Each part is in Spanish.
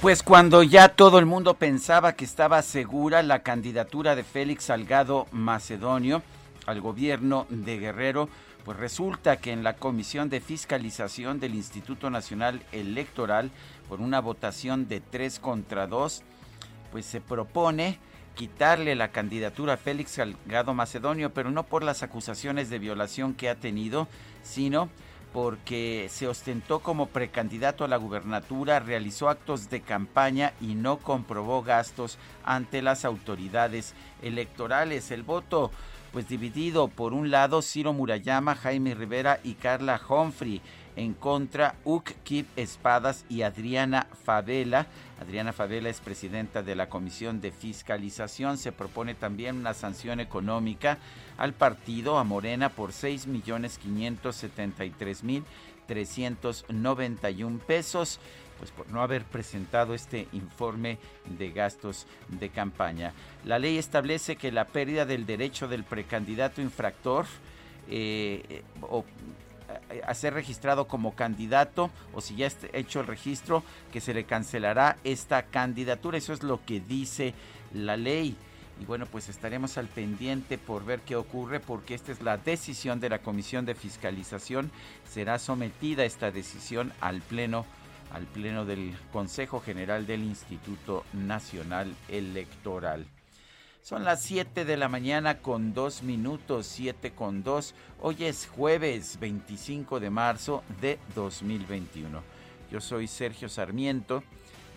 Pues cuando ya todo el mundo pensaba que estaba segura la candidatura de Félix Salgado Macedonio al gobierno de Guerrero, pues resulta que en la Comisión de Fiscalización del Instituto Nacional Electoral, por una votación de tres contra dos, pues se propone quitarle la candidatura a Félix Salgado Macedonio, pero no por las acusaciones de violación que ha tenido, sino porque se ostentó como precandidato a la gubernatura, realizó actos de campaña y no comprobó gastos ante las autoridades electorales. El voto pues dividido por un lado Ciro Murayama, Jaime Rivera y Carla Humphrey en contra Kip Espadas y Adriana Favela. Adriana Favela es presidenta de la Comisión de Fiscalización. Se propone también una sanción económica al partido, a Morena, por 6.573.391 pesos pues por no haber presentado este informe de gastos de campaña. La ley establece que la pérdida del derecho del precandidato infractor eh, o, a ser registrado como candidato o si ya está hecho el registro, que se le cancelará esta candidatura. Eso es lo que dice la ley. Y bueno, pues estaremos al pendiente por ver qué ocurre porque esta es la decisión de la Comisión de Fiscalización. Será sometida esta decisión al Pleno al Pleno del Consejo General del Instituto Nacional Electoral. Son las 7 de la mañana con 2 minutos, 7 con 2. Hoy es jueves 25 de marzo de 2021. Yo soy Sergio Sarmiento.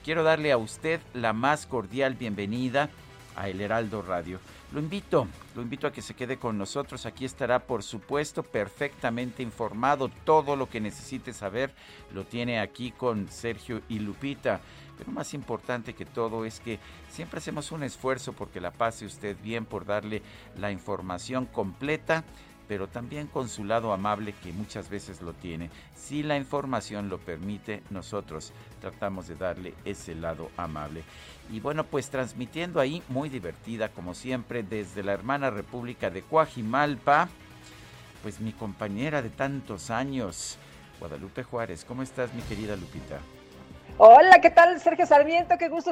Quiero darle a usted la más cordial bienvenida a El Heraldo Radio. Lo invito, lo invito a que se quede con nosotros. Aquí estará, por supuesto, perfectamente informado. Todo lo que necesite saber lo tiene aquí con Sergio y Lupita. Pero más importante que todo es que siempre hacemos un esfuerzo porque la pase usted bien, por darle la información completa pero también con su lado amable que muchas veces lo tiene. Si la información lo permite, nosotros tratamos de darle ese lado amable. Y bueno, pues transmitiendo ahí, muy divertida como siempre, desde la hermana República de Coajimalpa, pues mi compañera de tantos años, Guadalupe Juárez. ¿Cómo estás, mi querida Lupita? Hola, ¿qué tal, Sergio Sarmiento? Qué gusto.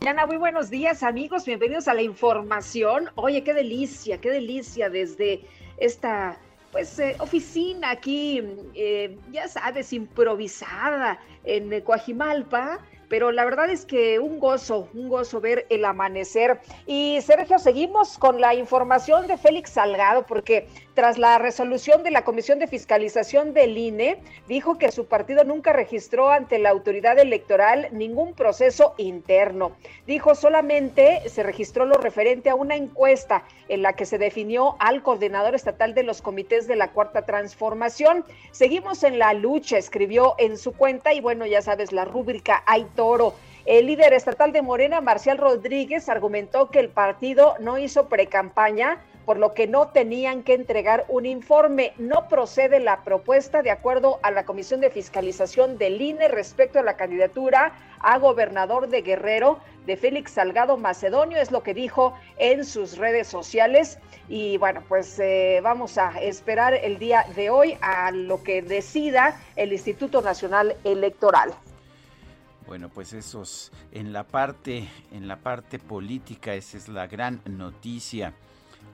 Mañana, muy buenos días, amigos. Bienvenidos a la información. Oye, qué delicia, qué delicia desde esta pues eh, oficina aquí, eh, ya sabes, improvisada en Coajimalpa pero la verdad es que un gozo, un gozo ver el amanecer. Y Sergio, seguimos con la información de Félix Salgado, porque tras la resolución de la Comisión de Fiscalización del INE, dijo que su partido nunca registró ante la autoridad electoral ningún proceso interno. Dijo solamente se registró lo referente a una encuesta en la que se definió al coordinador estatal de los comités de la Cuarta Transformación. Seguimos en la lucha, escribió en su cuenta, y bueno, ya sabes, la rúbrica hay Toro. El líder estatal de Morena, Marcial Rodríguez, argumentó que el partido no hizo precampaña, por lo que no tenían que entregar un informe. No procede la propuesta de acuerdo a la Comisión de Fiscalización del INE respecto a la candidatura a gobernador de Guerrero de Félix Salgado Macedonio, es lo que dijo en sus redes sociales. Y bueno, pues eh, vamos a esperar el día de hoy a lo que decida el Instituto Nacional Electoral. Bueno, pues esos en la parte en la parte política esa es la gran noticia.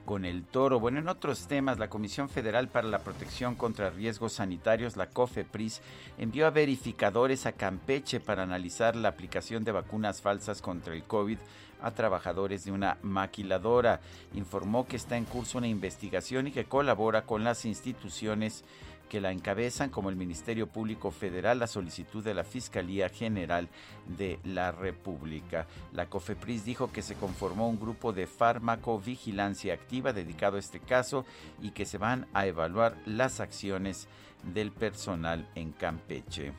Con el toro. Bueno, en otros temas, la Comisión Federal para la Protección contra Riesgos Sanitarios, la COFEPRIS, envió a verificadores a Campeche para analizar la aplicación de vacunas falsas contra el COVID a trabajadores de una maquiladora. Informó que está en curso una investigación y que colabora con las instituciones que la encabezan como el Ministerio Público Federal a solicitud de la Fiscalía General de la República. La COFEPRIS dijo que se conformó un grupo de farmacovigilancia activa dedicado a este caso y que se van a evaluar las acciones del personal en Campeche.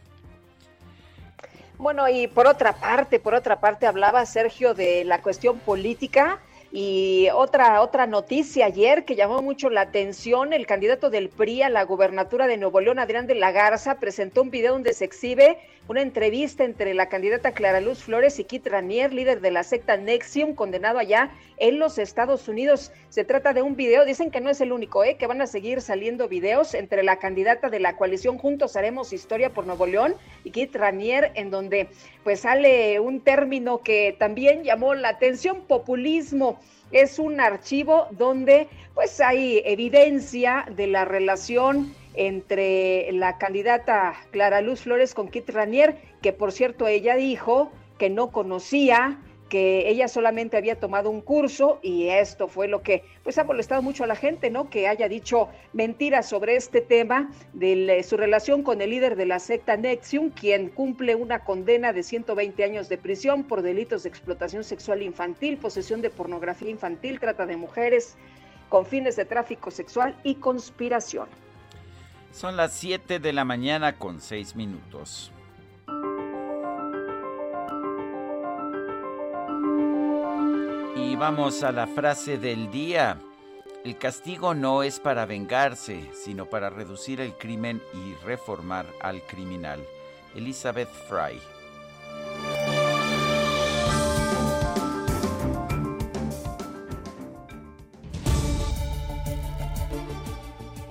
Bueno, y por otra parte, por otra parte hablaba Sergio de la cuestión política y otra, otra noticia ayer que llamó mucho la atención, el candidato del PRI a la gubernatura de Nuevo León, Adrián de la Garza, presentó un video donde se exhibe una entrevista entre la candidata Clara Luz Flores y Kit Ranier, líder de la secta Nexium, condenado allá en los Estados Unidos. Se trata de un video, dicen que no es el único, ¿eh? que van a seguir saliendo videos entre la candidata de la coalición Juntos Haremos Historia por Nuevo León y Kit Ranier, en donde pues sale un término que también llamó la atención, populismo es un archivo donde pues hay evidencia de la relación entre la candidata Clara Luz Flores con Kit Ranier, que por cierto ella dijo que no conocía que ella solamente había tomado un curso y esto fue lo que pues ha molestado mucho a la gente, ¿no? Que haya dicho mentiras sobre este tema de su relación con el líder de la secta Nexium, quien cumple una condena de 120 años de prisión por delitos de explotación sexual infantil, posesión de pornografía infantil, trata de mujeres con fines de tráfico sexual y conspiración. Son las 7 de la mañana con 6 minutos. Y vamos a la frase del día. El castigo no es para vengarse, sino para reducir el crimen y reformar al criminal. Elizabeth Fry.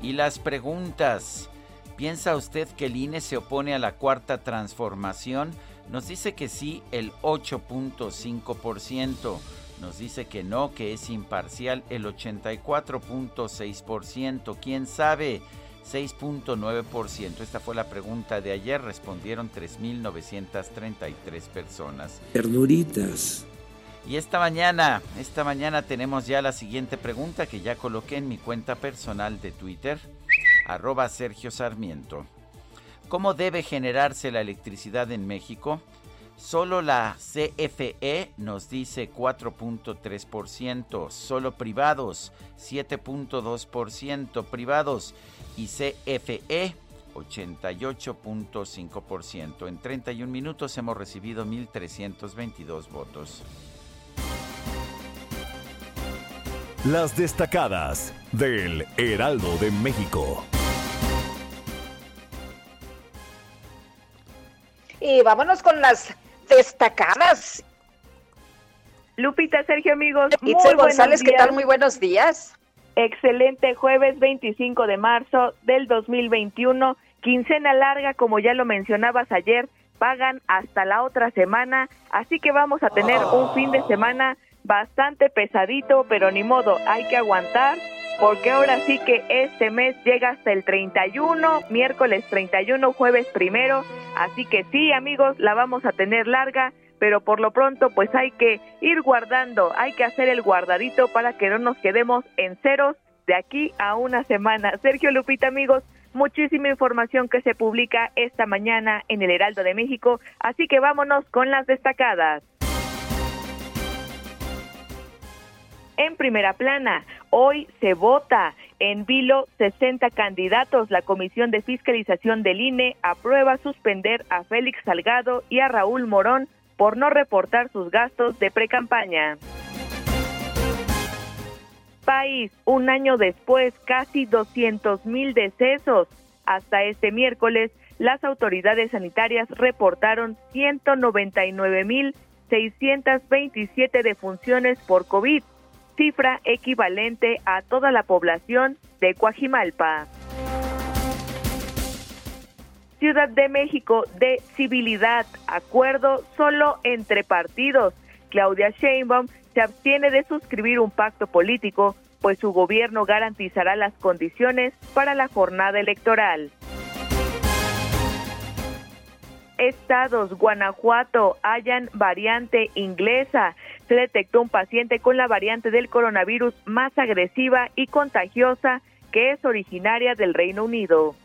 Y las preguntas. ¿Piensa usted que el INE se opone a la cuarta transformación? Nos dice que sí el 8.5% nos dice que no, que es imparcial el 84.6%. ¿Quién sabe? 6.9%. Esta fue la pregunta de ayer. Respondieron 3.933 personas. Ternuritas. Y esta mañana, esta mañana tenemos ya la siguiente pregunta que ya coloqué en mi cuenta personal de Twitter, arroba Sergio Sarmiento. ¿Cómo debe generarse la electricidad en México? Solo la CFE nos dice 4.3%, solo privados 7.2%, privados y CFE 88.5%. En 31 minutos hemos recibido 1.322 votos. Las destacadas del Heraldo de México. Y vámonos con las destacadas. Lupita, Sergio, amigos. Itzel González, ¿qué tal? Muy buenos días. Excelente jueves 25 de marzo del 2021. Quincena larga, como ya lo mencionabas ayer, pagan hasta la otra semana, así que vamos a tener un fin de semana bastante pesadito, pero ni modo, hay que aguantar porque ahora sí que este mes llega hasta el 31, miércoles 31, jueves primero, así que sí amigos, la vamos a tener larga, pero por lo pronto pues hay que ir guardando, hay que hacer el guardadito para que no nos quedemos en ceros de aquí a una semana. Sergio Lupita amigos, muchísima información que se publica esta mañana en el Heraldo de México, así que vámonos con las destacadas. en primera plana. Hoy se vota en vilo 60 candidatos. La Comisión de Fiscalización del INE aprueba suspender a Félix Salgado y a Raúl Morón por no reportar sus gastos de precampaña. Un año después, casi 200 mil decesos. Hasta este miércoles, las autoridades sanitarias reportaron 199 mil 627 defunciones por COVID cifra equivalente a toda la población de Coajimalpa. Ciudad de México de civilidad, acuerdo solo entre partidos. Claudia Sheinbaum se abstiene de suscribir un pacto político pues su gobierno garantizará las condiciones para la jornada electoral. Estados, Guanajuato, hayan variante inglesa. Se detectó un paciente con la variante del coronavirus más agresiva y contagiosa que es originaria del Reino Unido.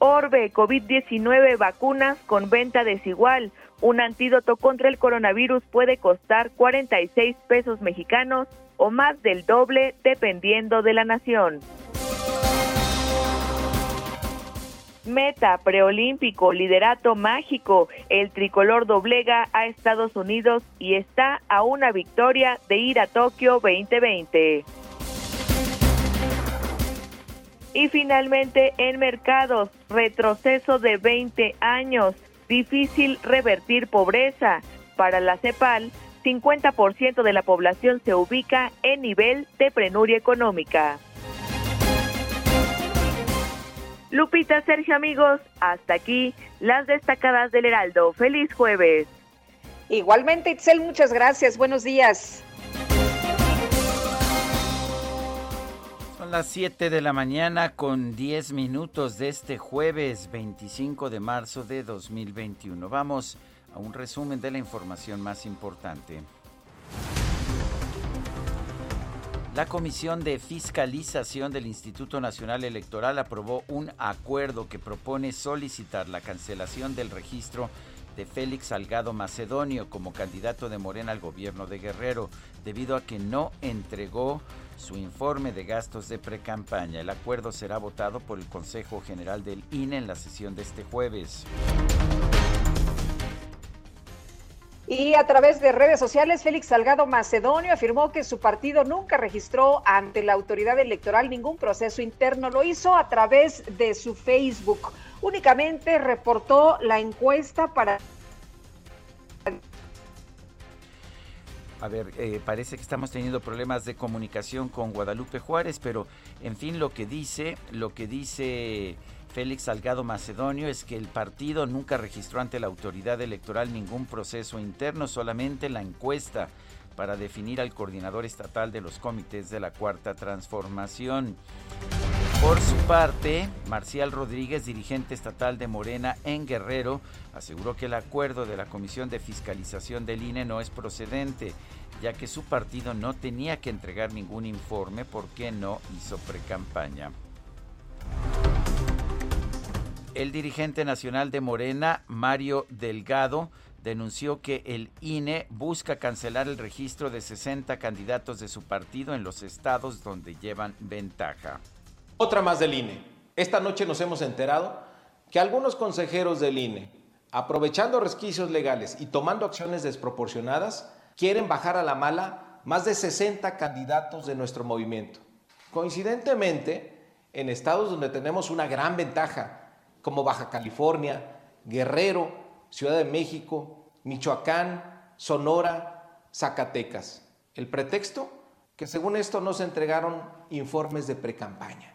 Orbe, COVID-19, vacunas con venta desigual. Un antídoto contra el coronavirus puede costar 46 pesos mexicanos o más del doble dependiendo de la nación. Meta, preolímpico, liderato mágico. El tricolor doblega a Estados Unidos y está a una victoria de ir a Tokio 2020. Y finalmente en mercados, retroceso de 20 años, difícil revertir pobreza. Para la CEPAL, 50% de la población se ubica en nivel de prenuria económica. Lupita, Sergio, amigos, hasta aquí las destacadas del Heraldo. Feliz jueves. Igualmente, Itzel, muchas gracias. Buenos días. Son las 7 de la mañana con 10 minutos de este jueves 25 de marzo de 2021. Vamos a un resumen de la información más importante. La Comisión de Fiscalización del Instituto Nacional Electoral aprobó un acuerdo que propone solicitar la cancelación del registro de Félix Salgado Macedonio como candidato de Morena al gobierno de Guerrero, debido a que no entregó su informe de gastos de precampaña. El acuerdo será votado por el Consejo General del INE en la sesión de este jueves. Y a través de redes sociales, Félix Salgado Macedonio afirmó que su partido nunca registró ante la autoridad electoral ningún proceso interno. Lo hizo a través de su Facebook. Únicamente reportó la encuesta para... A ver, eh, parece que estamos teniendo problemas de comunicación con Guadalupe Juárez, pero en fin, lo que dice, lo que dice Félix Salgado Macedonio es que el partido nunca registró ante la autoridad electoral ningún proceso interno, solamente la encuesta para definir al coordinador estatal de los comités de la Cuarta Transformación. Por su parte, Marcial Rodríguez, dirigente estatal de Morena en Guerrero, aseguró que el acuerdo de la Comisión de Fiscalización del INE no es procedente, ya que su partido no tenía que entregar ningún informe porque no hizo precampaña. El dirigente nacional de Morena, Mario Delgado, denunció que el INE busca cancelar el registro de 60 candidatos de su partido en los estados donde llevan ventaja. Otra más del INE. Esta noche nos hemos enterado que algunos consejeros del INE, aprovechando resquicios legales y tomando acciones desproporcionadas, quieren bajar a la mala más de 60 candidatos de nuestro movimiento. Coincidentemente, en estados donde tenemos una gran ventaja, como Baja California, Guerrero, Ciudad de México, Michoacán, Sonora, Zacatecas. El pretexto, que según esto no se entregaron informes de precampaña.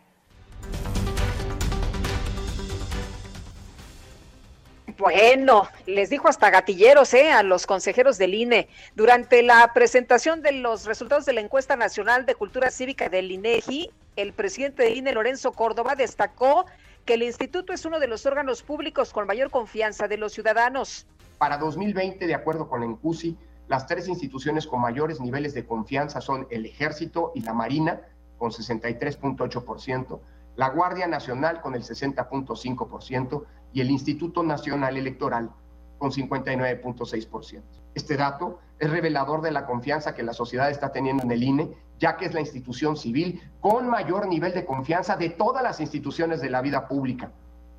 Bueno, les dijo hasta gatilleros ¿eh? a los consejeros del INE. Durante la presentación de los resultados de la encuesta nacional de cultura cívica del INEGI, el presidente del INE, Lorenzo Córdoba, destacó que el instituto es uno de los órganos públicos con mayor confianza de los ciudadanos. Para 2020, de acuerdo con la ENCUSI, las tres instituciones con mayores niveles de confianza son el Ejército y la Marina, con 63.8%, la Guardia Nacional con el 60.5% y el Instituto Nacional Electoral con 59.6%. Este dato es revelador de la confianza que la sociedad está teniendo en el INE, ya que es la institución civil con mayor nivel de confianza de todas las instituciones de la vida pública.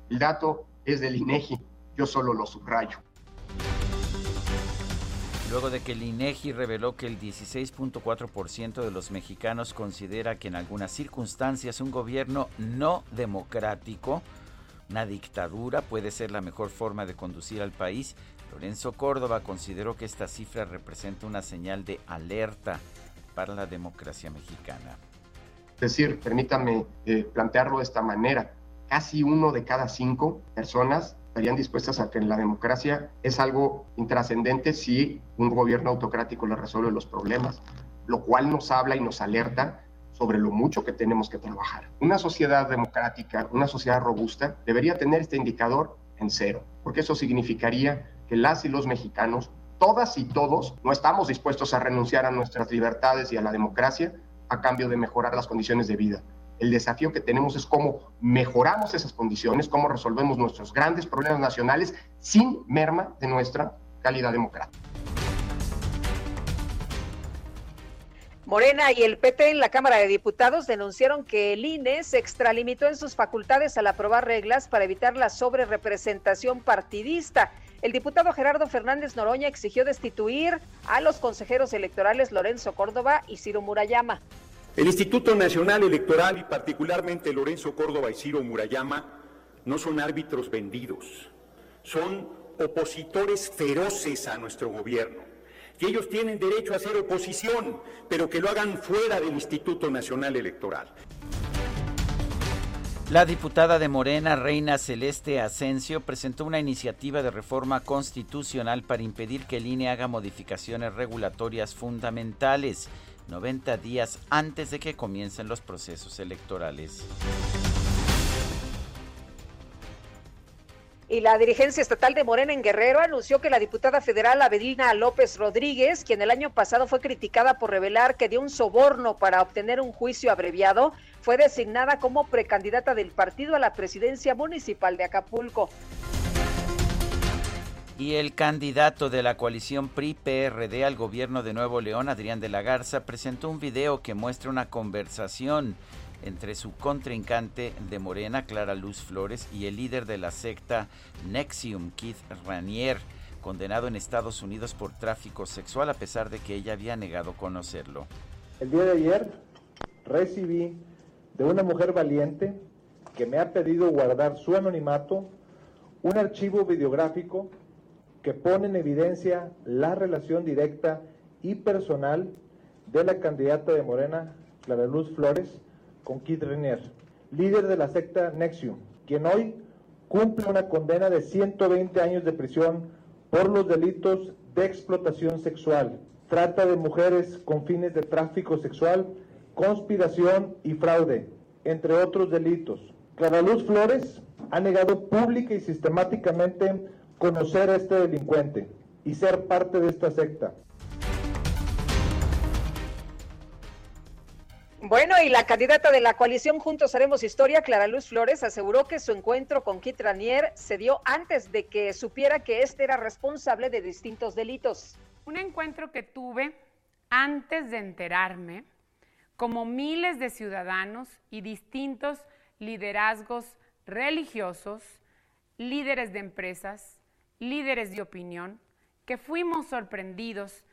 El dato es del INEGI, yo solo lo subrayo. Luego de que el INEGI reveló que el 16.4% de los mexicanos considera que en algunas circunstancias un gobierno no democrático, una dictadura, puede ser la mejor forma de conducir al país, Lorenzo Córdoba consideró que esta cifra representa una señal de alerta para la democracia mexicana. Es decir, permítame eh, plantearlo de esta manera, casi uno de cada cinco personas estarían dispuestas a que la democracia es algo intrascendente si un gobierno autocrático le resuelve los problemas. lo cual nos habla y nos alerta sobre lo mucho que tenemos que trabajar. Una sociedad democrática, una sociedad robusta, debería tener este indicador en cero, porque eso significaría que las y los mexicanos, todas y todos, no estamos dispuestos a renunciar a nuestras libertades y a la democracia a cambio de mejorar las condiciones de vida. El desafío que tenemos es cómo mejoramos esas condiciones, cómo resolvemos nuestros grandes problemas nacionales sin merma de nuestra calidad democrática. Morena y el PT en la Cámara de Diputados denunciaron que el INE se extralimitó en sus facultades al aprobar reglas para evitar la sobrerepresentación partidista. El diputado Gerardo Fernández Noroña exigió destituir a los consejeros electorales Lorenzo Córdoba y Ciro Murayama. El Instituto Nacional Electoral y particularmente Lorenzo Córdoba y Ciro Murayama no son árbitros vendidos, son opositores feroces a nuestro gobierno que ellos tienen derecho a hacer oposición, pero que lo hagan fuera del Instituto Nacional Electoral. La diputada de Morena, Reina Celeste Asensio, presentó una iniciativa de reforma constitucional para impedir que el INE haga modificaciones regulatorias fundamentales 90 días antes de que comiencen los procesos electorales. Y la dirigencia estatal de Morena en Guerrero anunció que la diputada federal Avelina López Rodríguez, quien el año pasado fue criticada por revelar que dio un soborno para obtener un juicio abreviado, fue designada como precandidata del partido a la presidencia municipal de Acapulco. Y el candidato de la coalición PRI-PRD al gobierno de Nuevo León, Adrián de la Garza, presentó un video que muestra una conversación entre su contrincante de Morena, Clara Luz Flores, y el líder de la secta Nexium, Keith Ranier, condenado en Estados Unidos por tráfico sexual a pesar de que ella había negado conocerlo. El día de ayer recibí de una mujer valiente que me ha pedido guardar su anonimato un archivo videográfico que pone en evidencia la relación directa y personal de la candidata de Morena, Clara Luz Flores, con Keith Renier, líder de la secta Nexium, quien hoy cumple una condena de 120 años de prisión por los delitos de explotación sexual, trata de mujeres con fines de tráfico sexual, conspiración y fraude, entre otros delitos. Clara Luz Flores ha negado pública y sistemáticamente conocer a este delincuente y ser parte de esta secta. Bueno, y la candidata de la coalición Juntos Haremos Historia, Clara Luz Flores, aseguró que su encuentro con Kit Ranier se dio antes de que supiera que este era responsable de distintos delitos. Un encuentro que tuve antes de enterarme, como miles de ciudadanos y distintos liderazgos religiosos, líderes de empresas, líderes de opinión, que fuimos sorprendidos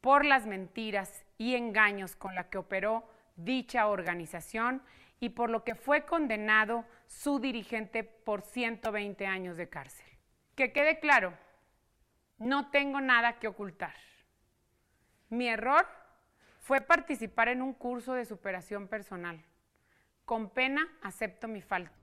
por las mentiras y engaños con la que operó dicha organización y por lo que fue condenado su dirigente por 120 años de cárcel. Que quede claro, no tengo nada que ocultar. Mi error fue participar en un curso de superación personal. Con pena acepto mi falta.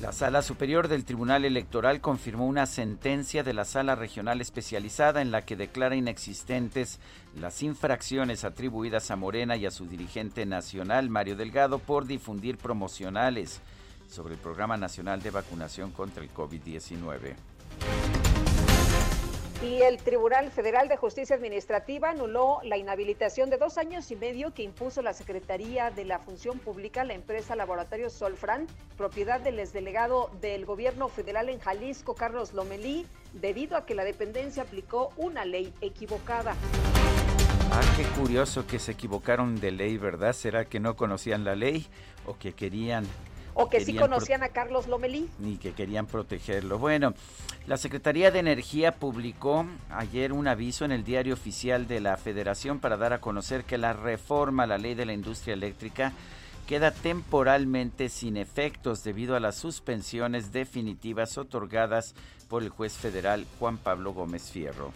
La Sala Superior del Tribunal Electoral confirmó una sentencia de la Sala Regional Especializada en la que declara inexistentes las infracciones atribuidas a Morena y a su dirigente nacional, Mario Delgado, por difundir promocionales sobre el Programa Nacional de Vacunación contra el COVID-19. Y el Tribunal Federal de Justicia Administrativa anuló la inhabilitación de dos años y medio que impuso la Secretaría de la Función Pública la empresa Laboratorio Solfran, propiedad del exdelegado del gobierno federal en Jalisco, Carlos Lomelí, debido a que la dependencia aplicó una ley equivocada. Ah, qué curioso que se equivocaron de ley, ¿verdad? ¿Será que no conocían la ley o que querían o que sí conocían a Carlos Lomelí. Ni que querían protegerlo. Bueno, la Secretaría de Energía publicó ayer un aviso en el diario oficial de la Federación para dar a conocer que la reforma a la ley de la industria eléctrica queda temporalmente sin efectos debido a las suspensiones definitivas otorgadas por el juez federal Juan Pablo Gómez Fierro.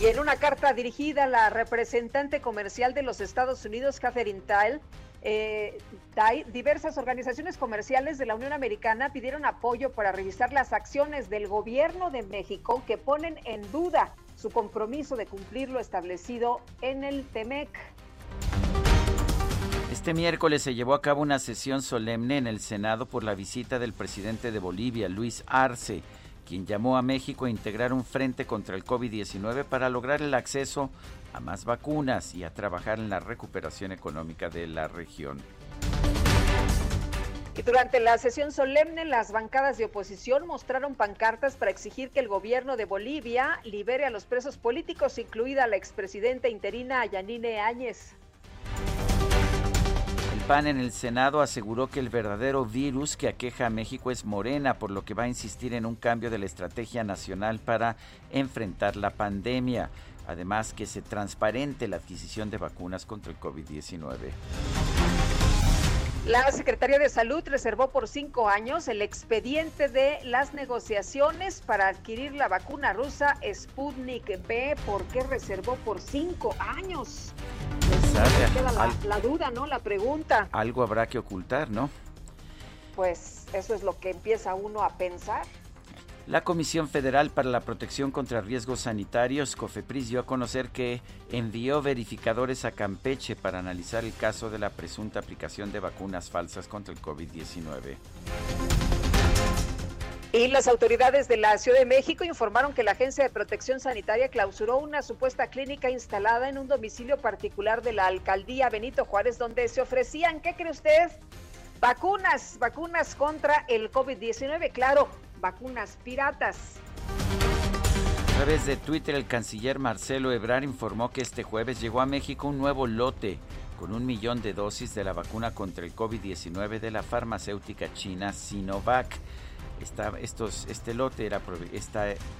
Y en una carta dirigida a la representante comercial de los Estados Unidos, Catherine Tile, eh, diversas organizaciones comerciales de la Unión Americana pidieron apoyo para revisar las acciones del gobierno de México que ponen en duda su compromiso de cumplir lo establecido en el TEMEC. Este miércoles se llevó a cabo una sesión solemne en el Senado por la visita del presidente de Bolivia, Luis Arce, quien llamó a México a integrar un frente contra el COVID-19 para lograr el acceso a más vacunas y a trabajar en la recuperación económica de la región. Y durante la sesión solemne, las bancadas de oposición mostraron pancartas para exigir que el gobierno de Bolivia libere a los presos políticos, incluida la expresidenta interina Yanine Áñez. PAN en el Senado aseguró que el verdadero virus que aqueja a México es Morena, por lo que va a insistir en un cambio de la estrategia nacional para enfrentar la pandemia. Además, que se transparente la adquisición de vacunas contra el COVID-19. La Secretaría de Salud reservó por cinco años el expediente de las negociaciones para adquirir la vacuna rusa Sputnik B. ¿Por qué reservó por cinco años? Queda la, duda, ¿no? La pregunta. Algo habrá que ocultar, ¿no? Pues eso es lo que empieza uno a pensar. La Comisión Federal para la Protección contra Riesgos Sanitarios, COFEPRIS, dio a conocer que envió verificadores a Campeche para analizar el caso de la presunta aplicación de vacunas falsas contra el COVID-19. Y las autoridades de la Ciudad de México informaron que la Agencia de Protección Sanitaria clausuró una supuesta clínica instalada en un domicilio particular de la alcaldía Benito Juárez, donde se ofrecían, ¿qué cree usted? Vacunas, vacunas contra el COVID-19, claro, vacunas piratas. A través de Twitter, el canciller Marcelo Ebrard informó que este jueves llegó a México un nuevo lote con un millón de dosis de la vacuna contra el COVID-19 de la farmacéutica china Sinovac estos, este lote era,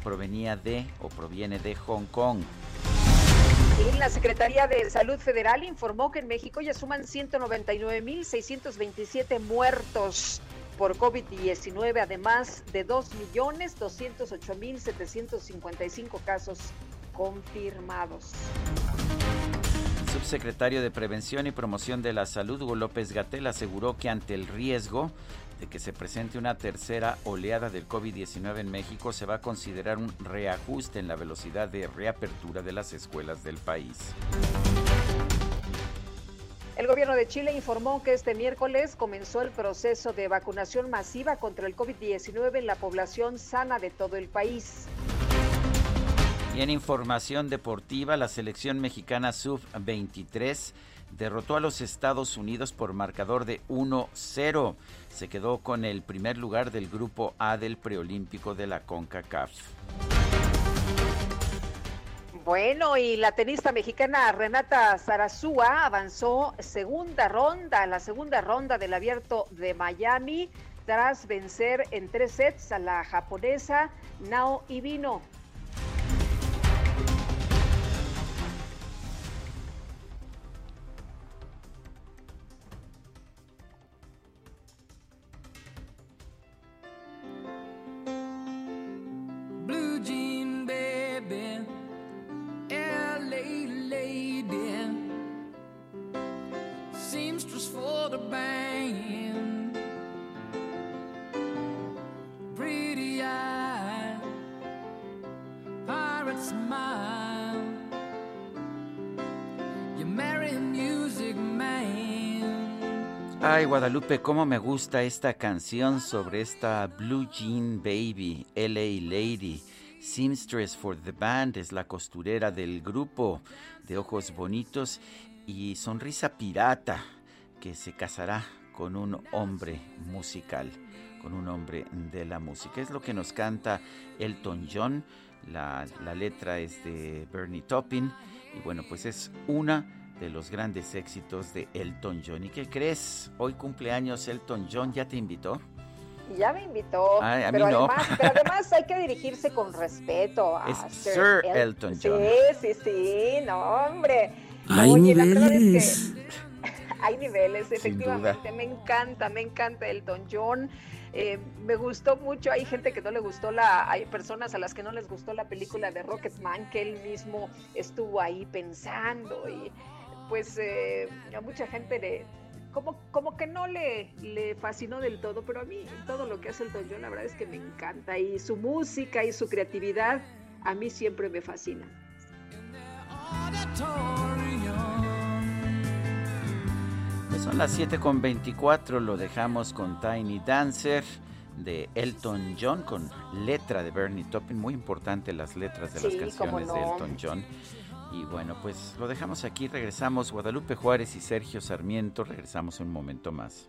provenía de o proviene de Hong Kong. Y la Secretaría de Salud Federal informó que en México ya suman 199.627 muertos por COVID-19, además de 2.208.755 casos confirmados. Subsecretario de Prevención y Promoción de la Salud, Hugo López Gatel, aseguró que ante el riesgo de que se presente una tercera oleada del COVID-19 en México, se va a considerar un reajuste en la velocidad de reapertura de las escuelas del país. El gobierno de Chile informó que este miércoles comenzó el proceso de vacunación masiva contra el COVID-19 en la población sana de todo el país. Y en información deportiva, la selección mexicana sub-23 derrotó a los Estados Unidos por marcador de 1-0. Se quedó con el primer lugar del grupo A del preolímpico de la CONCACAF. Bueno, y la tenista mexicana Renata Zarazúa avanzó segunda ronda, la segunda ronda del abierto de Miami, tras vencer en tres sets a la japonesa Nao Ibino. Ay, Guadalupe, cómo me gusta esta canción sobre esta Blue Jean Baby, LA Lady. Seamstress for the Band es la costurera del grupo de ojos bonitos y sonrisa pirata que se casará con un hombre musical, con un hombre de la música. Es lo que nos canta Elton John. La, la letra es de Bernie Topping y bueno, pues es una de los grandes éxitos de Elton John. ¿Y qué crees? Hoy cumpleaños Elton John, ¿ya te invitó? Ya me invitó. pero, además, pero, además, hay que dirigirse con respeto a Sir, Elton John. Sí, sí, sí, no, hombre. Hay niveles. Hay niveles, efectivamente. Me encanta, me encanta Elton John. Eh, me gustó mucho, hay gente que no le gustó la, hay personas a las que no les gustó la película de Rocketman, que él mismo estuvo ahí pensando y pues eh, a mucha gente le, como, como que no le, le fascinó del todo, pero a mí todo lo que hace el Don John, la verdad es que me encanta. Y su música y su creatividad a mí siempre me fascina. Son las 7.24, lo dejamos con Tiny Dancer de Elton John con letra de Bernie Taupin, muy importante las letras de las canciones de Elton John. Y bueno, pues lo dejamos aquí, regresamos Guadalupe Juárez y Sergio Sarmiento, regresamos un momento más.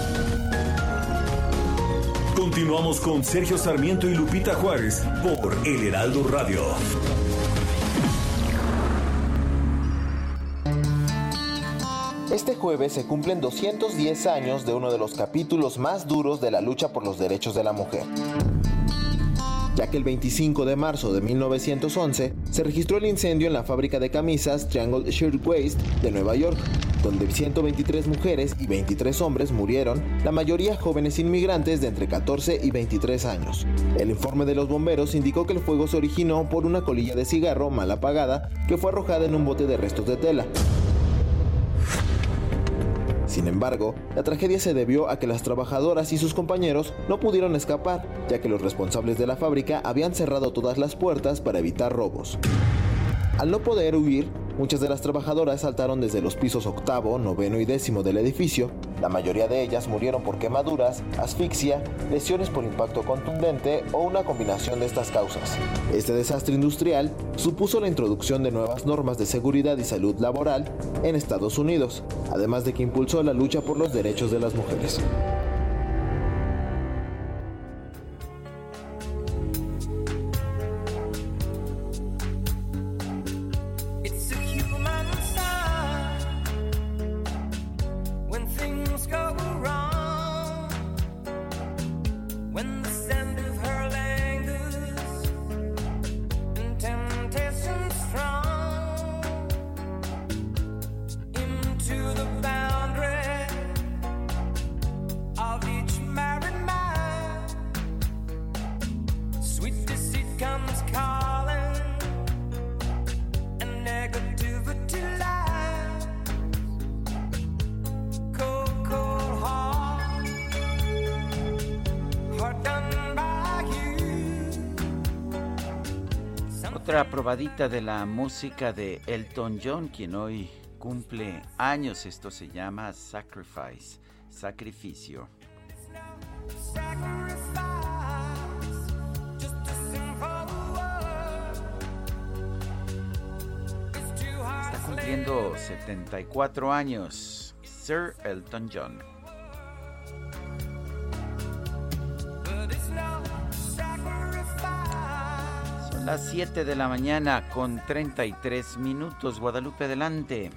Continuamos con Sergio Sarmiento y Lupita Juárez por El Heraldo Radio. Este jueves se cumplen 210 años de uno de los capítulos más duros de la lucha por los derechos de la mujer ya que el 25 de marzo de 1911 se registró el incendio en la fábrica de camisas Triangle Shirtwaist de Nueva York, donde 123 mujeres y 23 hombres murieron, la mayoría jóvenes inmigrantes de entre 14 y 23 años. El informe de los bomberos indicó que el fuego se originó por una colilla de cigarro mal apagada que fue arrojada en un bote de restos de tela. Sin embargo, la tragedia se debió a que las trabajadoras y sus compañeros no pudieron escapar, ya que los responsables de la fábrica habían cerrado todas las puertas para evitar robos. Al no poder huir, muchas de las trabajadoras saltaron desde los pisos octavo, noveno y décimo del edificio. La mayoría de ellas murieron por quemaduras, asfixia, lesiones por impacto contundente o una combinación de estas causas. Este desastre industrial supuso la introducción de nuevas normas de seguridad y salud laboral en Estados Unidos, además de que impulsó la lucha por los derechos de las mujeres. De la música de Elton John, quien hoy cumple años. Esto se llama Sacrifice, sacrificio. Está cumpliendo 74 años, Sir Elton John. Las 7 de la mañana con 33 minutos. Guadalupe, adelante.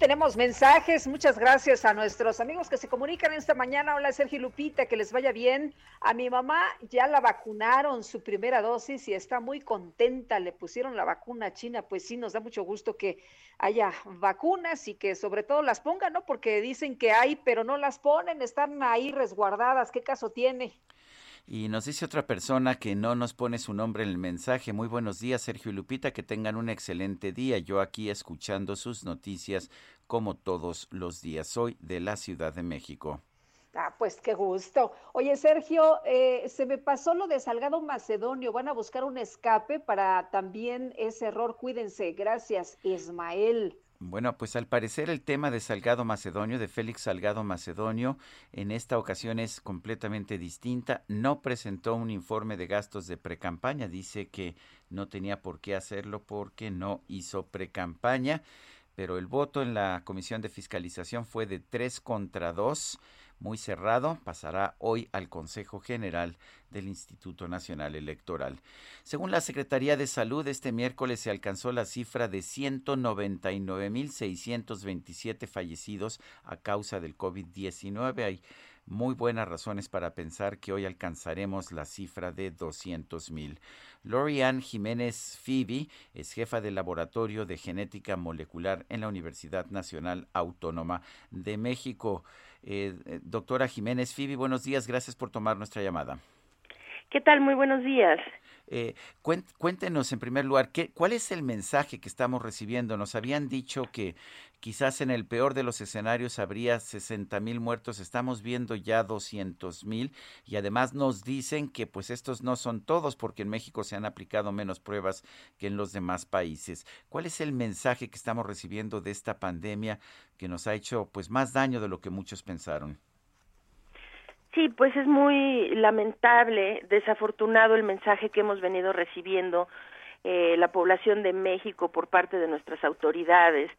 Tenemos mensajes. Muchas gracias a nuestros amigos que se comunican esta mañana. Hola, Sergio Lupita, que les vaya bien. A mi mamá ya la vacunaron su primera dosis y está muy contenta. Le pusieron la vacuna china. Pues sí, nos da mucho gusto que haya vacunas y que sobre todo las pongan, ¿no? Porque dicen que hay, pero no las ponen, están ahí resguardadas. ¿Qué caso tiene? Y nos dice otra persona que no nos pone su nombre en el mensaje. Muy buenos días, Sergio y Lupita, que tengan un excelente día. Yo aquí escuchando sus noticias como todos los días. Soy de la Ciudad de México. Ah, pues qué gusto. Oye, Sergio, eh, se me pasó lo de Salgado Macedonio. Van a buscar un escape para también ese error. Cuídense. Gracias, Ismael. Bueno, pues al parecer el tema de Salgado Macedonio, de Félix Salgado Macedonio, en esta ocasión es completamente distinta. No presentó un informe de gastos de precampaña. Dice que no tenía por qué hacerlo porque no hizo precampaña. Pero el voto en la Comisión de Fiscalización fue de tres contra dos muy cerrado, pasará hoy al Consejo General del Instituto Nacional Electoral. Según la Secretaría de Salud, este miércoles se alcanzó la cifra de 199.627 fallecidos a causa del COVID-19. Hay muy buenas razones para pensar que hoy alcanzaremos la cifra de 200.000. Lorian Jiménez Fibi es jefa del Laboratorio de Genética Molecular en la Universidad Nacional Autónoma de México. Eh, eh, doctora Jiménez Fibi, buenos días, gracias por tomar nuestra llamada. ¿Qué tal? Muy buenos días. Eh, cuéntenos en primer lugar, ¿qué, ¿cuál es el mensaje que estamos recibiendo? Nos habían dicho que quizás en el peor de los escenarios habría 60 mil muertos, estamos viendo ya 200 mil y además nos dicen que pues estos no son todos porque en México se han aplicado menos pruebas que en los demás países. ¿Cuál es el mensaje que estamos recibiendo de esta pandemia que nos ha hecho pues más daño de lo que muchos pensaron? Sí, pues es muy lamentable, desafortunado el mensaje que hemos venido recibiendo eh, la población de México por parte de nuestras autoridades.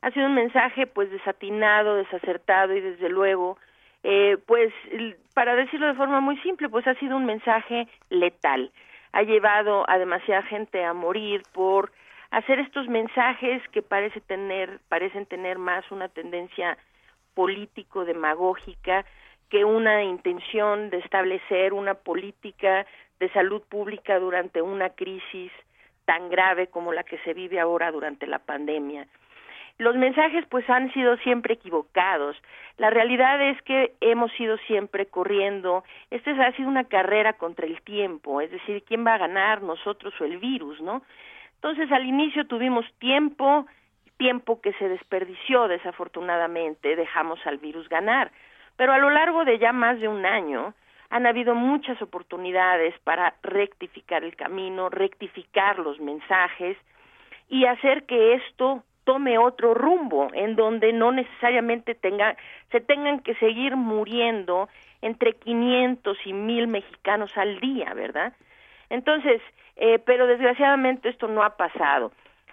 Ha sido un mensaje pues desatinado, desacertado y desde luego, eh, pues para decirlo de forma muy simple, pues ha sido un mensaje letal. Ha llevado a demasiada gente a morir por hacer estos mensajes que parece tener, parecen tener más una tendencia político demagógica que una intención de establecer una política de salud pública durante una crisis tan grave como la que se vive ahora durante la pandemia. Los mensajes pues han sido siempre equivocados. La realidad es que hemos ido siempre corriendo. Esta ha sido una carrera contra el tiempo, es decir, quién va a ganar, nosotros o el virus, ¿no? Entonces al inicio tuvimos tiempo, tiempo que se desperdició desafortunadamente, dejamos al virus ganar. Pero a lo largo de ya más de un año han habido muchas oportunidades para rectificar el camino, rectificar los mensajes y hacer que esto tome otro rumbo en donde no necesariamente tenga, se tengan que seguir muriendo entre 500 y 1000 mexicanos al día, ¿verdad? Entonces, eh, pero desgraciadamente esto no ha pasado.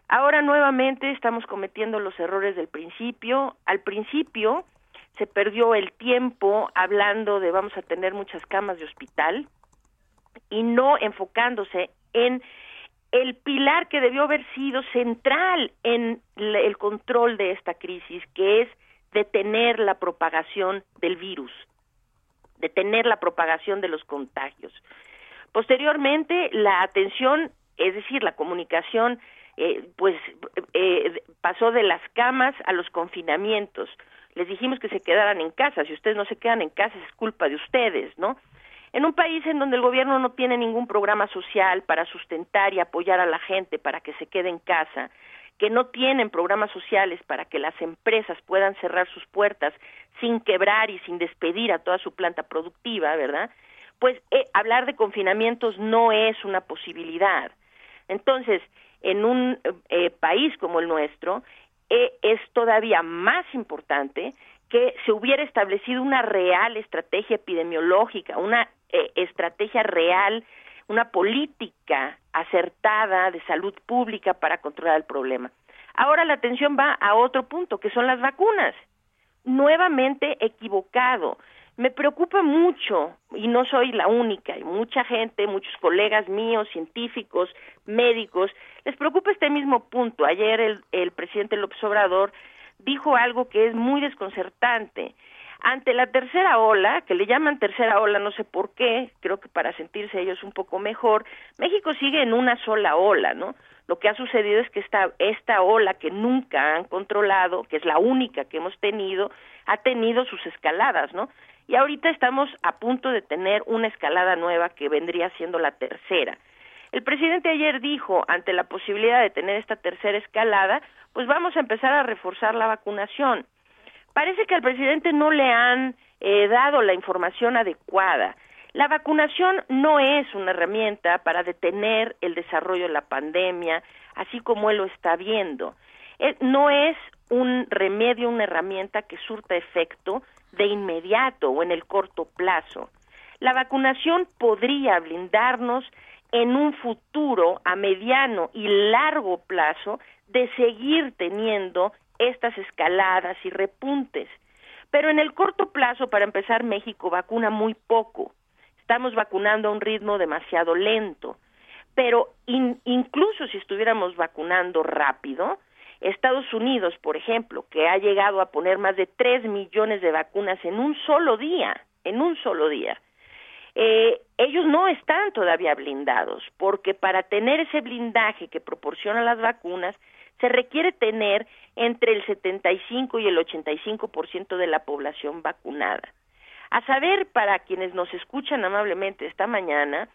Ahora nuevamente estamos cometiendo los errores del principio. Al principio se perdió el tiempo hablando de vamos a tener muchas camas de hospital y no enfocándose en el pilar que debió haber sido central en el control de esta crisis, que es detener la propagación del virus, detener la propagación de los contagios. Posteriormente, la atención, es decir, la comunicación, eh, pues eh, pasó de las camas a los confinamientos, les dijimos que se quedaran en casa, si ustedes no se quedan en casa es culpa de ustedes, ¿no? En un país en donde el gobierno no tiene ningún programa social para sustentar y apoyar a la gente para que se quede en casa, que no tienen programas sociales para que las empresas puedan cerrar sus puertas sin quebrar y sin despedir a toda su planta productiva, ¿verdad? Pues eh, hablar de confinamientos no es una posibilidad. Entonces, en un eh, país como el nuestro, es todavía más importante que se hubiera establecido una real estrategia epidemiológica, una eh, estrategia real, una política acertada de salud pública para controlar el problema. Ahora la atención va a otro punto, que son las vacunas. Nuevamente equivocado. Me preocupa mucho, y no soy la única, hay mucha gente, muchos colegas míos, científicos, médicos, les preocupa este mismo punto. Ayer el, el presidente López Obrador dijo algo que es muy desconcertante. Ante la tercera ola, que le llaman tercera ola, no sé por qué, creo que para sentirse ellos un poco mejor, México sigue en una sola ola, ¿no? Lo que ha sucedido es que esta, esta ola que nunca han controlado, que es la única que hemos tenido, ha tenido sus escaladas, ¿no? Y ahorita estamos a punto de tener una escalada nueva que vendría siendo la tercera. El presidente ayer dijo, ante la posibilidad de tener esta tercera escalada, pues vamos a empezar a reforzar la vacunación. Parece que al presidente no le han eh, dado la información adecuada. La vacunación no es una herramienta para detener el desarrollo de la pandemia, así como él lo está viendo. Eh, no es un remedio, una herramienta que surta efecto de inmediato o en el corto plazo. La vacunación podría blindarnos en un futuro a mediano y largo plazo de seguir teniendo estas escaladas y repuntes. Pero en el corto plazo, para empezar, México vacuna muy poco. Estamos vacunando a un ritmo demasiado lento. Pero incluso si estuviéramos vacunando rápido, Estados Unidos, por ejemplo, que ha llegado a poner más de 3 millones de vacunas en un solo día, en un solo día, eh, ellos no están todavía blindados, porque para tener ese blindaje que proporcionan las vacunas, se requiere tener entre el 75 y el 85% de la población vacunada. A saber, para quienes nos escuchan amablemente esta mañana,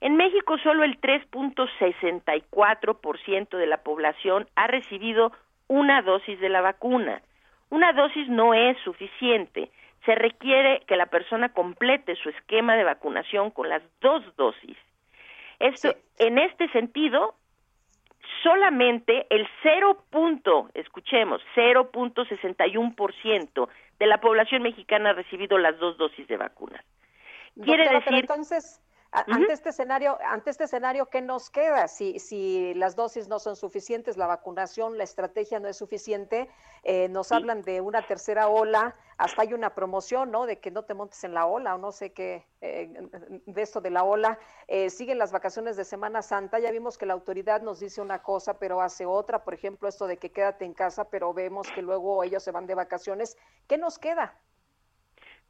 en México solo el 3.64% de la población ha recibido una dosis de la vacuna. Una dosis no es suficiente. Se requiere que la persona complete su esquema de vacunación con las dos dosis. Esto, en este sentido, solamente el 0. escuchemos, 0.61% de la población mexicana ha recibido las dos dosis de vacunas. Quiere decir entonces ante este escenario, ante este escenario, ¿qué nos queda? Si, si las dosis no son suficientes, la vacunación, la estrategia no es suficiente, eh, nos hablan de una tercera ola, hasta hay una promoción, ¿no? De que no te montes en la ola o no sé qué, eh, de esto de la ola. Eh, siguen las vacaciones de Semana Santa, ya vimos que la autoridad nos dice una cosa, pero hace otra, por ejemplo, esto de que quédate en casa, pero vemos que luego ellos se van de vacaciones. ¿Qué nos queda?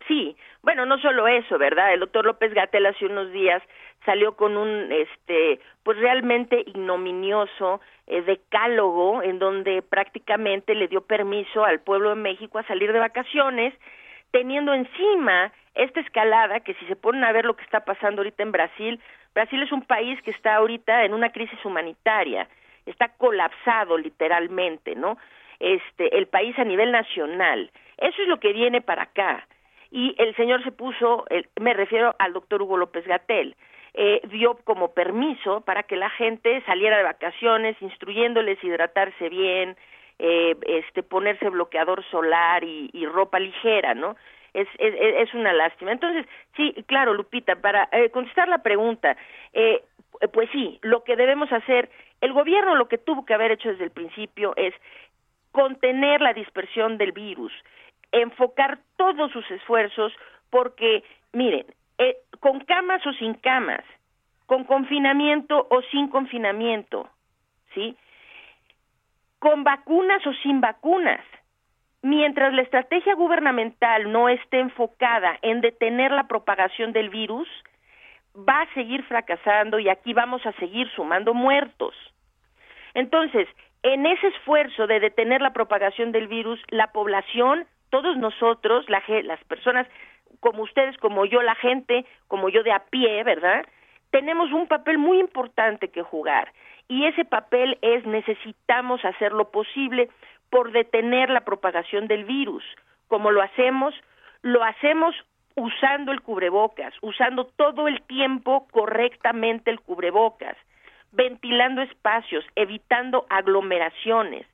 Sí, bueno, no solo eso, ¿verdad? El doctor López Gatel hace unos días salió con un, este, pues realmente ignominioso eh, decálogo en donde prácticamente le dio permiso al pueblo de México a salir de vacaciones, teniendo encima esta escalada que si se ponen a ver lo que está pasando ahorita en Brasil, Brasil es un país que está ahorita en una crisis humanitaria, está colapsado literalmente, ¿no? Este, el país a nivel nacional. Eso es lo que viene para acá y el señor se puso, me refiero al doctor Hugo López Gatel, eh, dio como permiso para que la gente saliera de vacaciones, instruyéndoles hidratarse bien, eh, este, ponerse bloqueador solar y, ropa ligera, ¿no? Es, es, una lástima. Entonces, sí, claro, Lupita, para eh, contestar la pregunta, eh, pues sí, lo que debemos hacer, el gobierno lo que tuvo que haber hecho desde el principio es contener la dispersión del virus, enfocar todos sus esfuerzos porque, miren, eh, con camas o sin camas, con confinamiento o sin confinamiento, ¿sí? Con vacunas o sin vacunas. Mientras la estrategia gubernamental no esté enfocada en detener la propagación del virus, va a seguir fracasando y aquí vamos a seguir sumando muertos. Entonces, en ese esfuerzo de detener la propagación del virus, la población todos nosotros, la, las personas como ustedes, como yo, la gente, como yo de a pie, ¿verdad? Tenemos un papel muy importante que jugar y ese papel es necesitamos hacer lo posible por detener la propagación del virus. Como lo hacemos, lo hacemos usando el cubrebocas, usando todo el tiempo correctamente el cubrebocas, ventilando espacios, evitando aglomeraciones,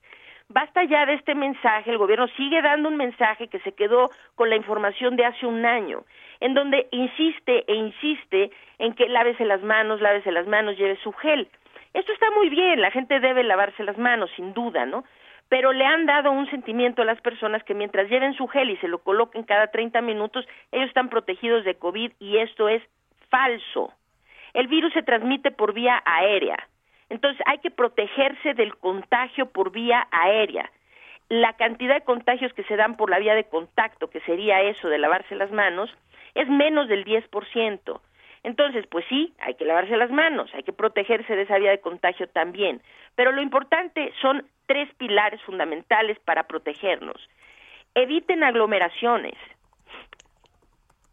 Basta ya de este mensaje, el gobierno sigue dando un mensaje que se quedó con la información de hace un año, en donde insiste e insiste en que lávese las manos, lávese las manos, lleve su gel. Esto está muy bien, la gente debe lavarse las manos, sin duda, ¿no? Pero le han dado un sentimiento a las personas que mientras lleven su gel y se lo coloquen cada 30 minutos, ellos están protegidos de COVID y esto es falso. El virus se transmite por vía aérea. Entonces hay que protegerse del contagio por vía aérea. La cantidad de contagios que se dan por la vía de contacto, que sería eso de lavarse las manos, es menos del 10%. Entonces, pues sí, hay que lavarse las manos, hay que protegerse de esa vía de contagio también. Pero lo importante son tres pilares fundamentales para protegernos. Eviten aglomeraciones,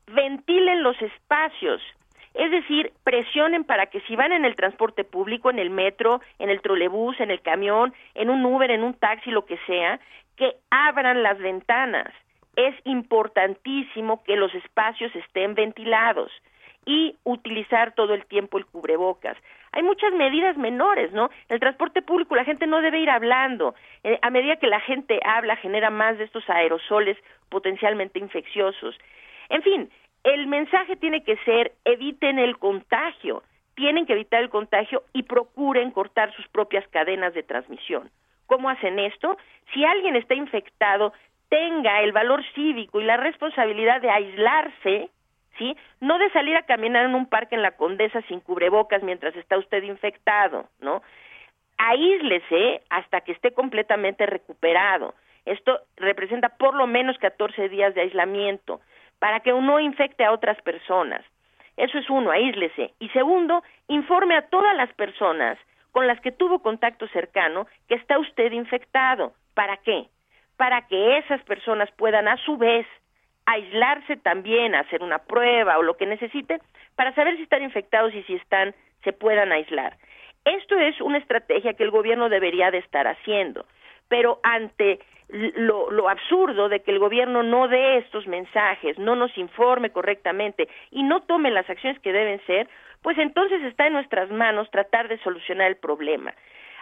ventilen los espacios, es decir, presionen para que si van en el transporte público, en el metro, en el trolebús, en el camión, en un Uber, en un taxi, lo que sea, que abran las ventanas. Es importantísimo que los espacios estén ventilados y utilizar todo el tiempo el cubrebocas. Hay muchas medidas menores, ¿no? El transporte público la gente no debe ir hablando. Eh, a medida que la gente habla genera más de estos aerosoles potencialmente infecciosos. En fin, el mensaje tiene que ser eviten el contagio, tienen que evitar el contagio y procuren cortar sus propias cadenas de transmisión. ¿Cómo hacen esto? Si alguien está infectado, tenga el valor cívico y la responsabilidad de aislarse, ¿sí? No de salir a caminar en un parque en la Condesa sin cubrebocas mientras está usted infectado, ¿no? Aíslese hasta que esté completamente recuperado. Esto representa por lo menos 14 días de aislamiento para que uno infecte a otras personas. Eso es uno, aíslese. Y segundo, informe a todas las personas con las que tuvo contacto cercano que está usted infectado. ¿Para qué? Para que esas personas puedan a su vez aislarse también, hacer una prueba o lo que necesiten para saber si están infectados y si están, se puedan aislar. Esto es una estrategia que el gobierno debería de estar haciendo, pero ante lo, lo, absurdo de que el gobierno no dé estos mensajes, no nos informe correctamente y no tome las acciones que deben ser, pues entonces está en nuestras manos tratar de solucionar el problema.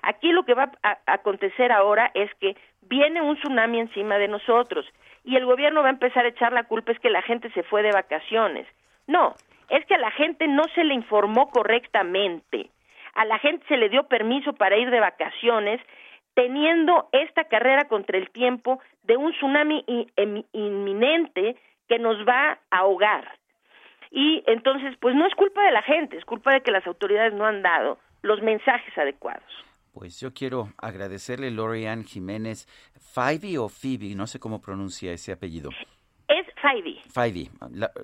Aquí lo que va a acontecer ahora es que viene un tsunami encima de nosotros y el gobierno va a empezar a echar la culpa es que la gente se fue de vacaciones. No, es que a la gente no se le informó correctamente. A la gente se le dio permiso para ir de vacaciones teniendo esta carrera contra el tiempo de un tsunami em, inminente que nos va a ahogar. Y entonces, pues no es culpa de la gente, es culpa de que las autoridades no han dado los mensajes adecuados. Pues yo quiero agradecerle Lorian Jiménez, Fivey o Phoebe, no sé cómo pronuncia ese apellido. Es Fivey. Fivey.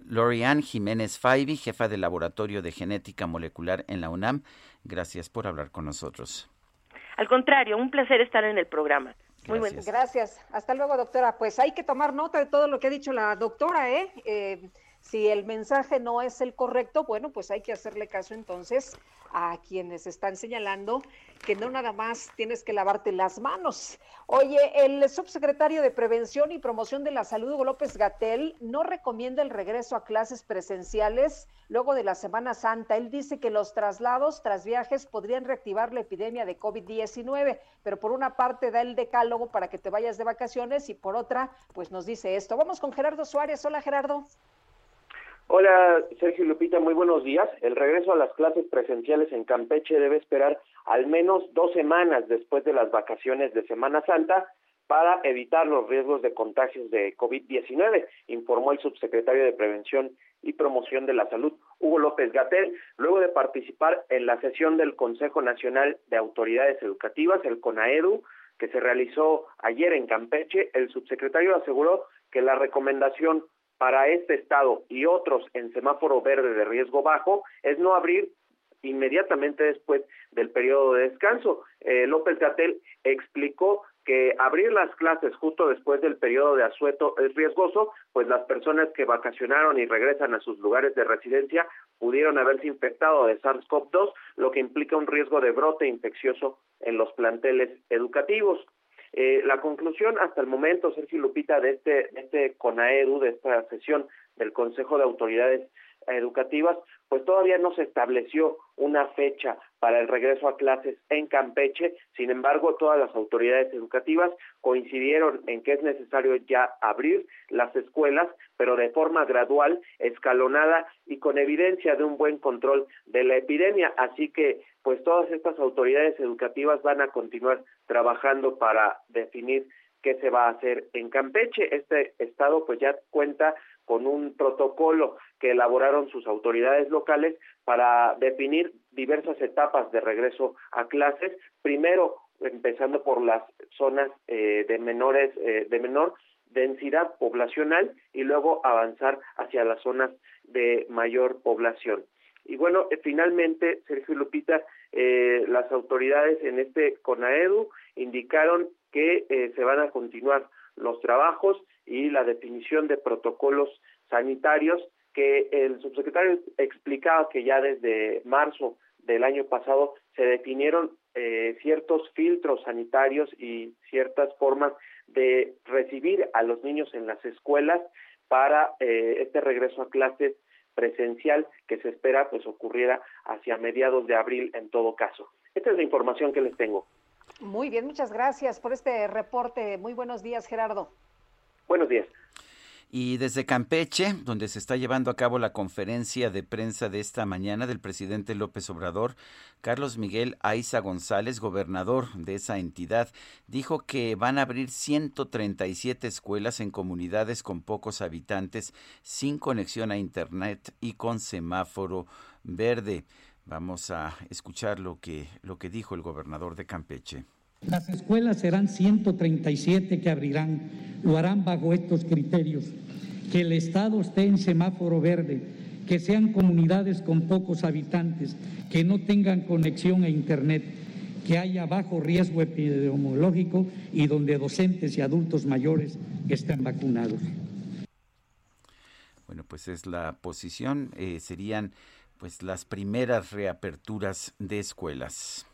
Lorian Jiménez Fivey, jefa del Laboratorio de Genética Molecular en la UNAM. Gracias por hablar con nosotros. Al contrario, un placer estar en el programa. Muy bueno. Gracias. Hasta luego, doctora. Pues hay que tomar nota de todo lo que ha dicho la doctora, ¿eh? eh si el mensaje no es el correcto, bueno, pues hay que hacerle caso entonces a quienes están señalando que no nada más tienes que lavarte las manos. Oye, el subsecretario de Prevención y Promoción de la Salud, Hugo López Gatel, no recomienda el regreso a clases presenciales luego de la Semana Santa. Él dice que los traslados tras viajes podrían reactivar la epidemia de COVID-19, pero por una parte da el decálogo para que te vayas de vacaciones y por otra, pues nos dice esto. Vamos con Gerardo Suárez. Hola, Gerardo. Hola, Sergio Lupita, muy buenos días. El regreso a las clases presenciales en Campeche debe esperar al menos dos semanas después de las vacaciones de Semana Santa para evitar los riesgos de contagios de COVID-19, informó el subsecretario de Prevención y Promoción de la Salud, Hugo López Gatel, luego de participar en la sesión del Consejo Nacional de Autoridades Educativas, el CONAEDU, que se realizó ayer en Campeche, el subsecretario aseguró que la recomendación para este estado y otros en semáforo verde de riesgo bajo es no abrir inmediatamente después del periodo de descanso. Eh, López Gatel explicó que abrir las clases justo después del periodo de asueto es riesgoso, pues las personas que vacacionaron y regresan a sus lugares de residencia pudieron haberse infectado de SARS-CoV-2, lo que implica un riesgo de brote infeccioso en los planteles educativos. Eh, la conclusión hasta el momento, Sergio Lupita, de este, de este CONAEDU, de esta sesión del Consejo de Autoridades Educativas, pues todavía no se estableció una fecha para el regreso a clases en Campeche. Sin embargo, todas las autoridades educativas coincidieron en que es necesario ya abrir las escuelas, pero de forma gradual, escalonada y con evidencia de un buen control de la epidemia. Así que, pues todas estas autoridades educativas van a continuar trabajando para definir qué se va a hacer en Campeche. Este estado pues ya cuenta con un protocolo que elaboraron sus autoridades locales para definir diversas etapas de regreso a clases. Primero, empezando por las zonas eh, de menores, eh, de menor densidad poblacional y luego avanzar hacia las zonas de mayor población. Y bueno, eh, finalmente, Sergio Lupita, las autoridades en este CONAEDU indicaron que se van a continuar los trabajos y la definición de protocolos sanitarios que el subsecretario explicaba que ya desde marzo del año pasado se definieron eh, ciertos filtros sanitarios y ciertas formas de recibir a los niños en las escuelas para eh, este regreso a clases presencial que se espera pues ocurriera hacia mediados de abril en todo caso. Esta es la información que les tengo. Muy bien, muchas gracias por este reporte. Muy buenos días, Gerardo. Buenos días. Y desde Campeche, donde se está llevando a cabo la conferencia de prensa de esta mañana del presidente López Obrador, Carlos Miguel Aiza González, gobernador de esa entidad, dijo que van a abrir 137 escuelas en comunidades con pocos habitantes, sin conexión a Internet y con semáforo verde. Vamos a escuchar lo que, lo que dijo el gobernador de Campeche. Las escuelas serán 137 que abrirán. Lo harán bajo estos criterios que el Estado esté en semáforo verde, que sean comunidades con pocos habitantes, que no tengan conexión a Internet, que haya bajo riesgo epidemiológico y donde docentes y adultos mayores estén vacunados. Bueno, pues es la posición, eh, serían pues las primeras reaperturas de escuelas.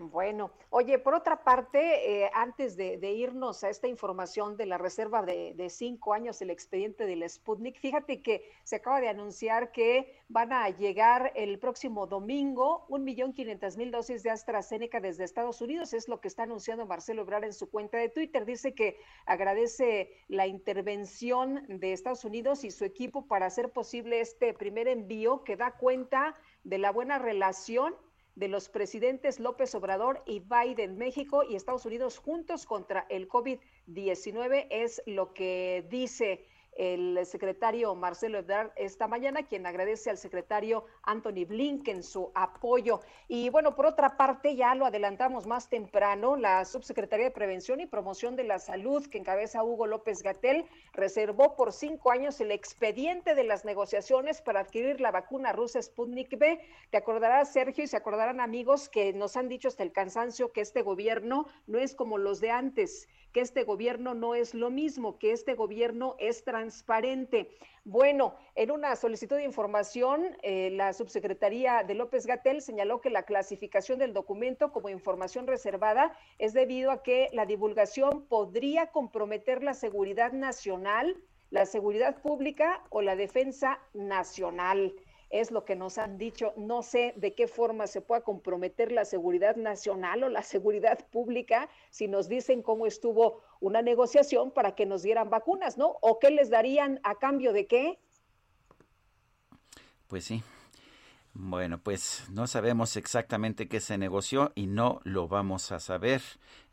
Bueno, oye, por otra parte, eh, antes de, irnos a esta información de la reserva de, cinco años, el expediente del Sputnik, fíjate que se acaba de anunciar que van a llegar el próximo domingo un millón quinientas mil dosis de AstraZeneca desde Estados Unidos. Es lo que está anunciando Marcelo Ebrard en su cuenta de Twitter. Dice que agradece la intervención de Estados Unidos y su equipo para hacer posible este primer envío que da cuenta de la buena relación de los presidentes López Obrador y Biden, México y Estados Unidos juntos contra el COVID-19, es lo que dice el secretario Marcelo Ebrard esta mañana, quien agradece al secretario Anthony Blinken su apoyo. Y bueno, por otra parte, ya lo adelantamos más temprano, la Subsecretaría de Prevención y Promoción de la Salud, que encabeza Hugo López Gatel, reservó por cinco años el expediente de las negociaciones para adquirir la vacuna rusa Sputnik B. Te acordarás, Sergio, y se acordarán amigos que nos han dicho hasta el cansancio que este gobierno no es como los de antes que este gobierno no es lo mismo, que este gobierno es transparente. Bueno, en una solicitud de información, eh, la subsecretaría de López Gatel señaló que la clasificación del documento como información reservada es debido a que la divulgación podría comprometer la seguridad nacional, la seguridad pública o la defensa nacional es lo que nos han dicho. No sé de qué forma se pueda comprometer la seguridad nacional o la seguridad pública si nos dicen cómo estuvo una negociación para que nos dieran vacunas, ¿no? ¿O qué les darían a cambio de qué? Pues sí, bueno, pues no sabemos exactamente qué se negoció y no lo vamos a saber,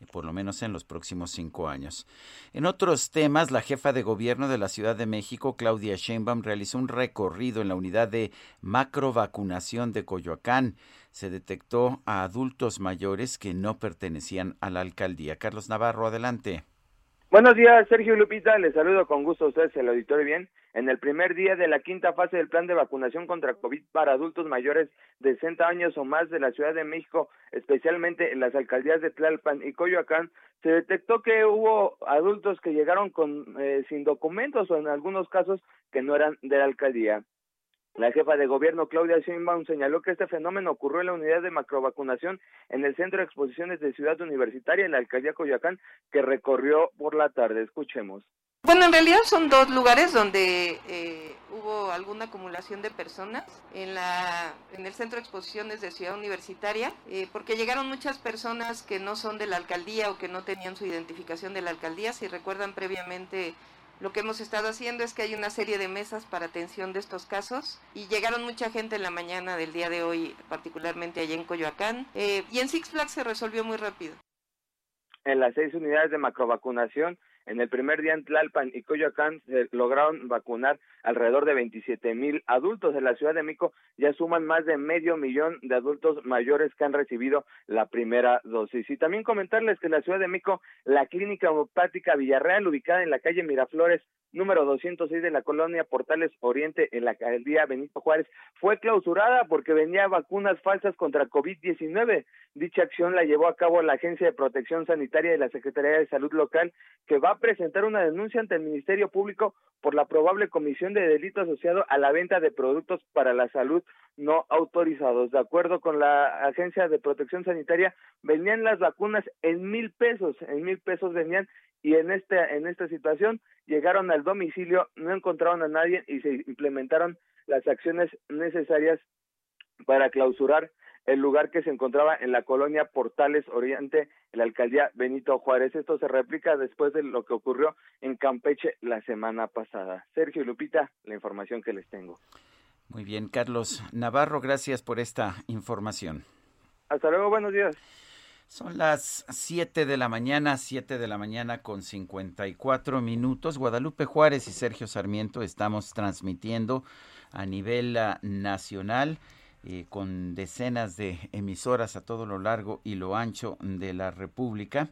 eh, por lo menos en los próximos cinco años. En otros temas, la jefa de gobierno de la Ciudad de México, Claudia Sheinbaum, realizó un recorrido en la unidad de macrovacunación de Coyoacán. Se detectó a adultos mayores que no pertenecían a la alcaldía. Carlos Navarro, adelante. Buenos días, Sergio Lupita. Les saludo con gusto a ustedes, el auditorio bien en el primer día de la quinta fase del plan de vacunación contra COVID para adultos mayores de 60 años o más de la Ciudad de México, especialmente en las alcaldías de Tlalpan y Coyoacán, se detectó que hubo adultos que llegaron con eh, sin documentos o en algunos casos que no eran de la alcaldía. La jefa de gobierno Claudia Sheinbaum señaló que este fenómeno ocurrió en la unidad de macrovacunación en el Centro de Exposiciones de Ciudad Universitaria en la alcaldía Coyoacán que recorrió por la tarde. Escuchemos. Bueno, en realidad son dos lugares donde eh, hubo alguna acumulación de personas en, la, en el centro de exposiciones de Ciudad Universitaria, eh, porque llegaron muchas personas que no son de la alcaldía o que no tenían su identificación de la alcaldía. Si recuerdan previamente, lo que hemos estado haciendo es que hay una serie de mesas para atención de estos casos y llegaron mucha gente en la mañana del día de hoy, particularmente allá en Coyoacán, eh, y en Six Flags se resolvió muy rápido. En las seis unidades de macrovacunación en el primer día en Tlalpan y Coyoacán se lograron vacunar alrededor de 27 mil adultos. En la Ciudad de México ya suman más de medio millón de adultos mayores que han recibido la primera dosis. Y también comentarles que en la Ciudad de México, la clínica homopática Villarreal, ubicada en la calle Miraflores, número 206 de la colonia Portales Oriente en la alcaldía Benito Juárez fue clausurada porque venía vacunas falsas contra COVID-19. Dicha acción la llevó a cabo la Agencia de Protección Sanitaria de la Secretaría de Salud Local, que va presentar una denuncia ante el Ministerio Público por la probable comisión de delito asociado a la venta de productos para la salud no autorizados. De acuerdo con la Agencia de Protección Sanitaria, venían las vacunas en mil pesos, en mil pesos venían y en esta en esta situación llegaron al domicilio, no encontraron a nadie y se implementaron las acciones necesarias para clausurar el lugar que se encontraba en la colonia Portales Oriente, en la alcaldía Benito Juárez. Esto se replica después de lo que ocurrió en Campeche la semana pasada. Sergio y Lupita, la información que les tengo. Muy bien, Carlos Navarro, gracias por esta información. Hasta luego, buenos días. Son las 7 de la mañana, 7 de la mañana con 54 minutos. Guadalupe Juárez y Sergio Sarmiento estamos transmitiendo a nivel ah, nacional eh, con decenas de emisoras a todo lo largo y lo ancho de la República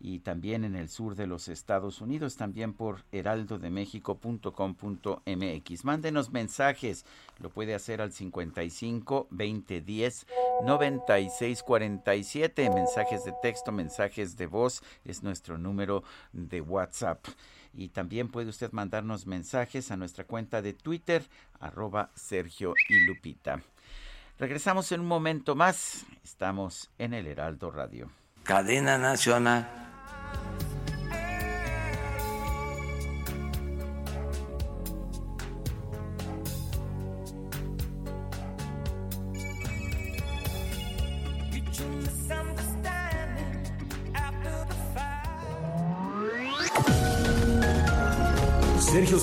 y también en el sur de los Estados Unidos, también por heraldodemexico.com.mx. Mándenos mensajes, lo puede hacer al 55 2010 96 47, mensajes de texto, mensajes de voz, es nuestro número de WhatsApp. Y también puede usted mandarnos mensajes a nuestra cuenta de Twitter, arroba Sergio y Lupita. Regresamos en un momento más. Estamos en el Heraldo Radio. Cadena Nacional.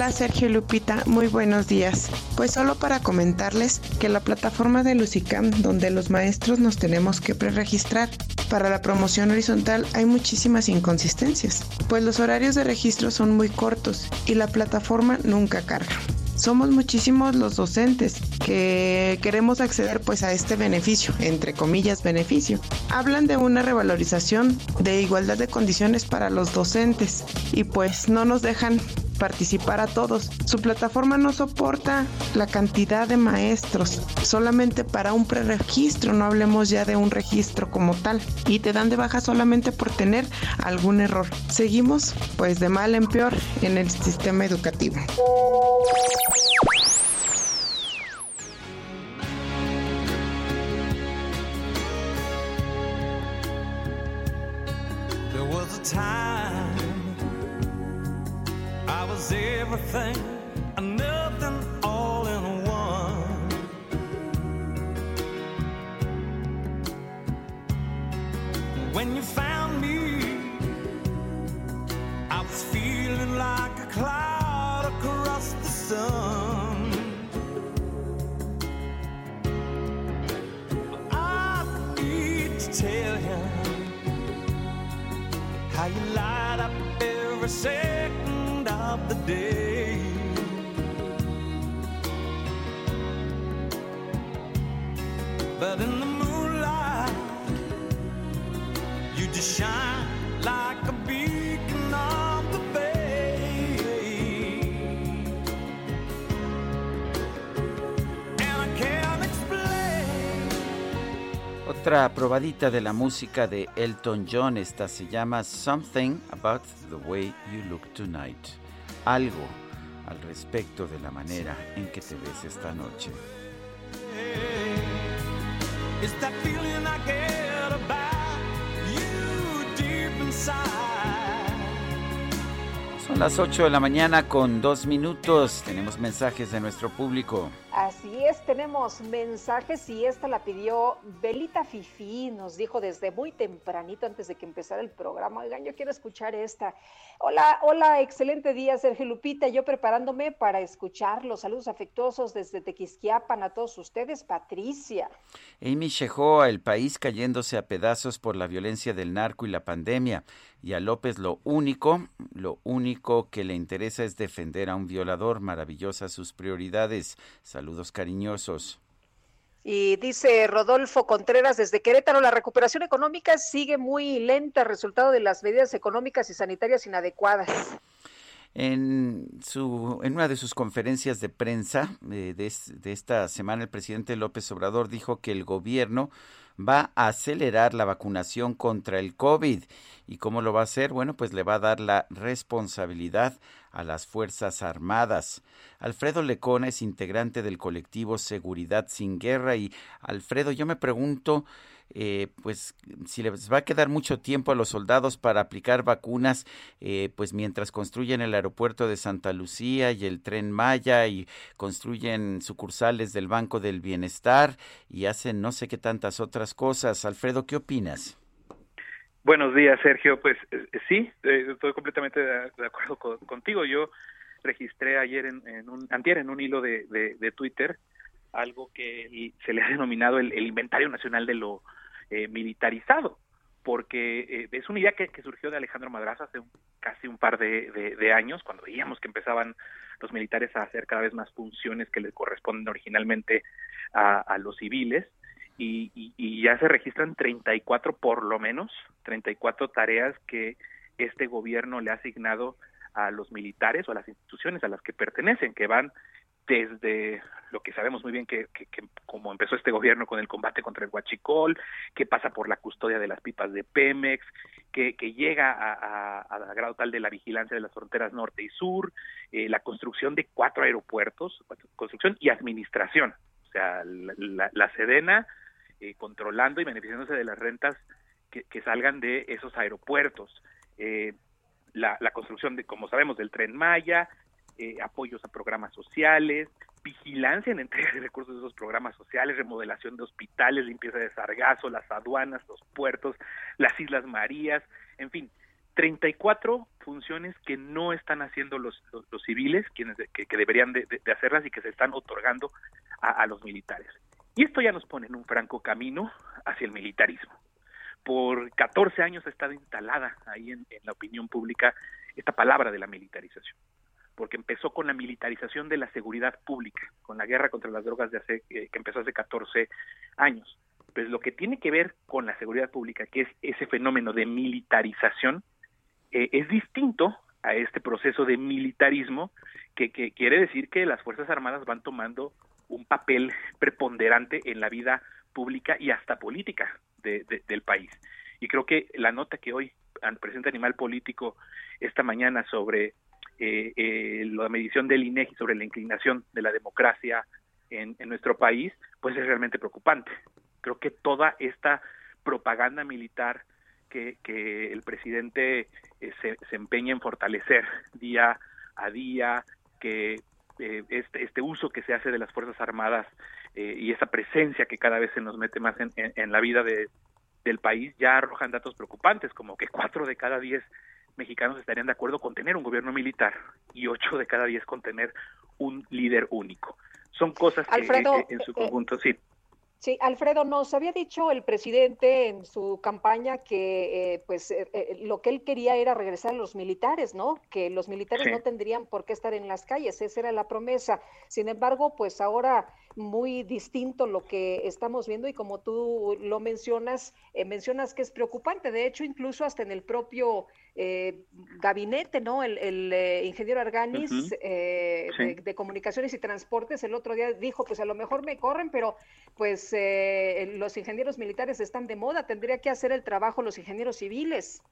Hola Sergio Lupita, muy buenos días. Pues solo para comentarles que la plataforma de Lucicam, donde los maestros nos tenemos que preregistrar, para la promoción horizontal hay muchísimas inconsistencias, pues los horarios de registro son muy cortos y la plataforma nunca carga somos muchísimos los docentes que queremos acceder pues a este beneficio, entre comillas beneficio. Hablan de una revalorización de igualdad de condiciones para los docentes y pues no nos dejan participar a todos. Su plataforma no soporta la cantidad de maestros, solamente para un preregistro, no hablemos ya de un registro como tal, y te dan de baja solamente por tener algún error. Seguimos pues de mal en peor en el sistema educativo. There was a time I was everything. Otra probadita de la música de Elton John, esta se llama Something About the Way You Look Tonight. Algo al respecto de la manera en que te ves esta noche. Son las 8 de la mañana con dos minutos. Tenemos mensajes de nuestro público. Así es, tenemos mensajes y esta la pidió Belita Fifi, nos dijo desde muy tempranito antes de que empezara el programa, oigan, yo quiero escuchar esta. Hola, hola, excelente día, Sergio Lupita, yo preparándome para escuchar los saludos afectuosos desde Tequisquiapan a todos ustedes, Patricia. Amy Shehoa, el país cayéndose a pedazos por la violencia del narco y la pandemia. Y a López lo único, lo único que le interesa es defender a un violador, maravillosas sus prioridades. Saludos cariñosos. Y dice Rodolfo Contreras desde Querétaro, la recuperación económica sigue muy lenta, resultado de las medidas económicas y sanitarias inadecuadas. En, su, en una de sus conferencias de prensa eh, de, de esta semana, el presidente López Obrador dijo que el gobierno va a acelerar la vacunación contra el COVID. ¿Y cómo lo va a hacer? Bueno, pues le va a dar la responsabilidad a las Fuerzas Armadas. Alfredo Lecona es integrante del colectivo Seguridad sin Guerra y Alfredo, yo me pregunto, eh, pues si les va a quedar mucho tiempo a los soldados para aplicar vacunas, eh, pues mientras construyen el aeropuerto de Santa Lucía y el tren Maya y construyen sucursales del Banco del Bienestar y hacen no sé qué tantas otras cosas. Alfredo, ¿qué opinas? Buenos días, Sergio. Pues eh, sí, estoy completamente de, acuerdo contigo. Yo registré ayer en, un antier en un hilo de, Twitter algo que se le ha denominado el inventario nacional de lo eh, militarizado, porque eh, es una idea que, surgió de Alejandro Madrazo hace casi un par de, años, cuando veíamos que empezaban los militares a hacer cada vez más funciones que les corresponden originalmente a, los civiles, y, ya se registran 34 por lo menos, 34 tareas que este gobierno le ha asignado a los militares o a las instituciones a las que pertenecen, que van desde lo que sabemos muy bien que, como empezó este gobierno con el combate contra el huachicol, que pasa por la custodia de las pipas de Pemex, que, que llega a, a, grado tal de la vigilancia de las fronteras norte y sur, eh, la construcción de cuatro aeropuertos, construcción y administración, o sea, la, la, Sedena eh, controlando y beneficiándose de las rentas que, que salgan de esos aeropuertos. Eh, la, la, construcción de, como sabemos, del tren Maya, eh, apoyos a programas sociales, vigilancia en entrega de recursos de esos programas sociales, remodelación de hospitales, limpieza de sargazo, las aduanas, los puertos, las Islas Marías, en fin, 34 funciones que no están haciendo los, civiles, quienes que, deberían de, hacerlas y que se están otorgando a, los militares. Y esto ya nos pone en un franco camino hacia el militarismo. Por 14 años ha estado instalada ahí en la opinión pública esta palabra de la militarización porque empezó con la militarización de la seguridad pública, con la guerra contra las drogas de hace, eh, que empezó hace 14 años. Pues lo que tiene que ver con la seguridad pública, que es ese fenómeno de militarización, eh, es distinto a este proceso de militarismo que, quiere decir que las Fuerzas Armadas van tomando un papel preponderante en la vida pública y hasta política del país. Y creo que la nota que hoy presenta Animal Político esta mañana sobre eh, eh, la medición del INEGI sobre la inclinación de la democracia en, nuestro país, pues es realmente preocupante. Creo que toda esta propaganda militar que, el presidente eh, se, empeña en fortalecer día a día, que eh, este, este uso que se hace de las Fuerzas Armadas y esa presencia que cada vez se nos mete más en, en la vida de, del país ya arrojan datos preocupantes, como que cuatro de cada diez mexicanos estarían de acuerdo con tener un gobierno militar y ocho de cada diez con tener un líder único. Son cosas que eh, en su eh, conjunto sí. Sí, Alfredo, nos había dicho el presidente en su campaña que eh, pues lo que él quería era regresar a los militares, ¿no? Que los militares no tendrían por qué estar en las calles, esa era la promesa. Sin embargo, pues ahora muy distinto lo que estamos viendo y como tú lo mencionas, mencionas que es preocupante. De hecho, incluso hasta en el propio eh, gabinete, ¿no? El, eh, ingeniero Arganis eh, de, Comunicaciones y Transportes el otro día dijo, pues a lo mejor me corren, pero pues los ingenieros militares están de moda, tendría que hacer el trabajo los ingenieros civiles.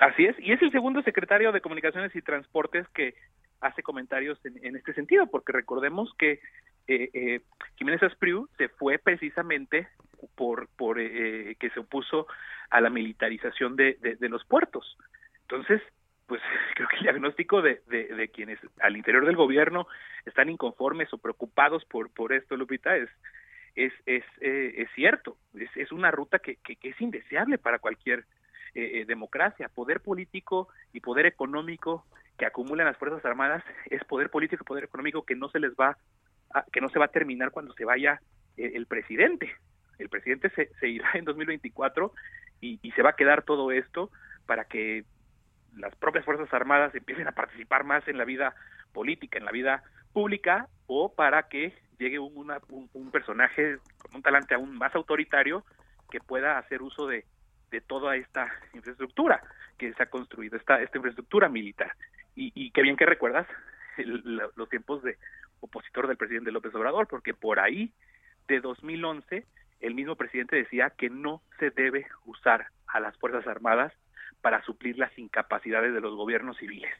Así es, y es el segundo secretario de Comunicaciones y Transportes que hace comentarios en, este sentido, porque recordemos que Jiménez Aspriu se fue precisamente por, por que se opuso a la militarización de los puertos. Entonces, pues creo que el diagnóstico de, de, quienes al interior del gobierno están inconformes o preocupados por, por esto, Lupita, es, es, es, eh, es cierto. Es, es, una ruta que, que, es indeseable para cualquier eh, eh, democracia. Poder político y poder económico que acumulan las Fuerzas Armadas es poder político y poder económico que no se les va a, que no se va a terminar cuando se vaya el presidente. El presidente se, se irá en 2024 y, y se va a quedar todo esto para que las propias Fuerzas Armadas empiecen a participar más en la vida política, en la vida pública, o para que llegue un, un, personaje con un talante aún más autoritario que pueda hacer uso de, de toda esta infraestructura que se ha construido, esta, esta infraestructura militar. Y, y qué bien que recuerdas los tiempos de opositor del presidente López Obrador, porque por ahí de 2011 el mismo presidente decía que no se debe usar a las Fuerzas Armadas para suplir las incapacidades de los gobiernos civiles.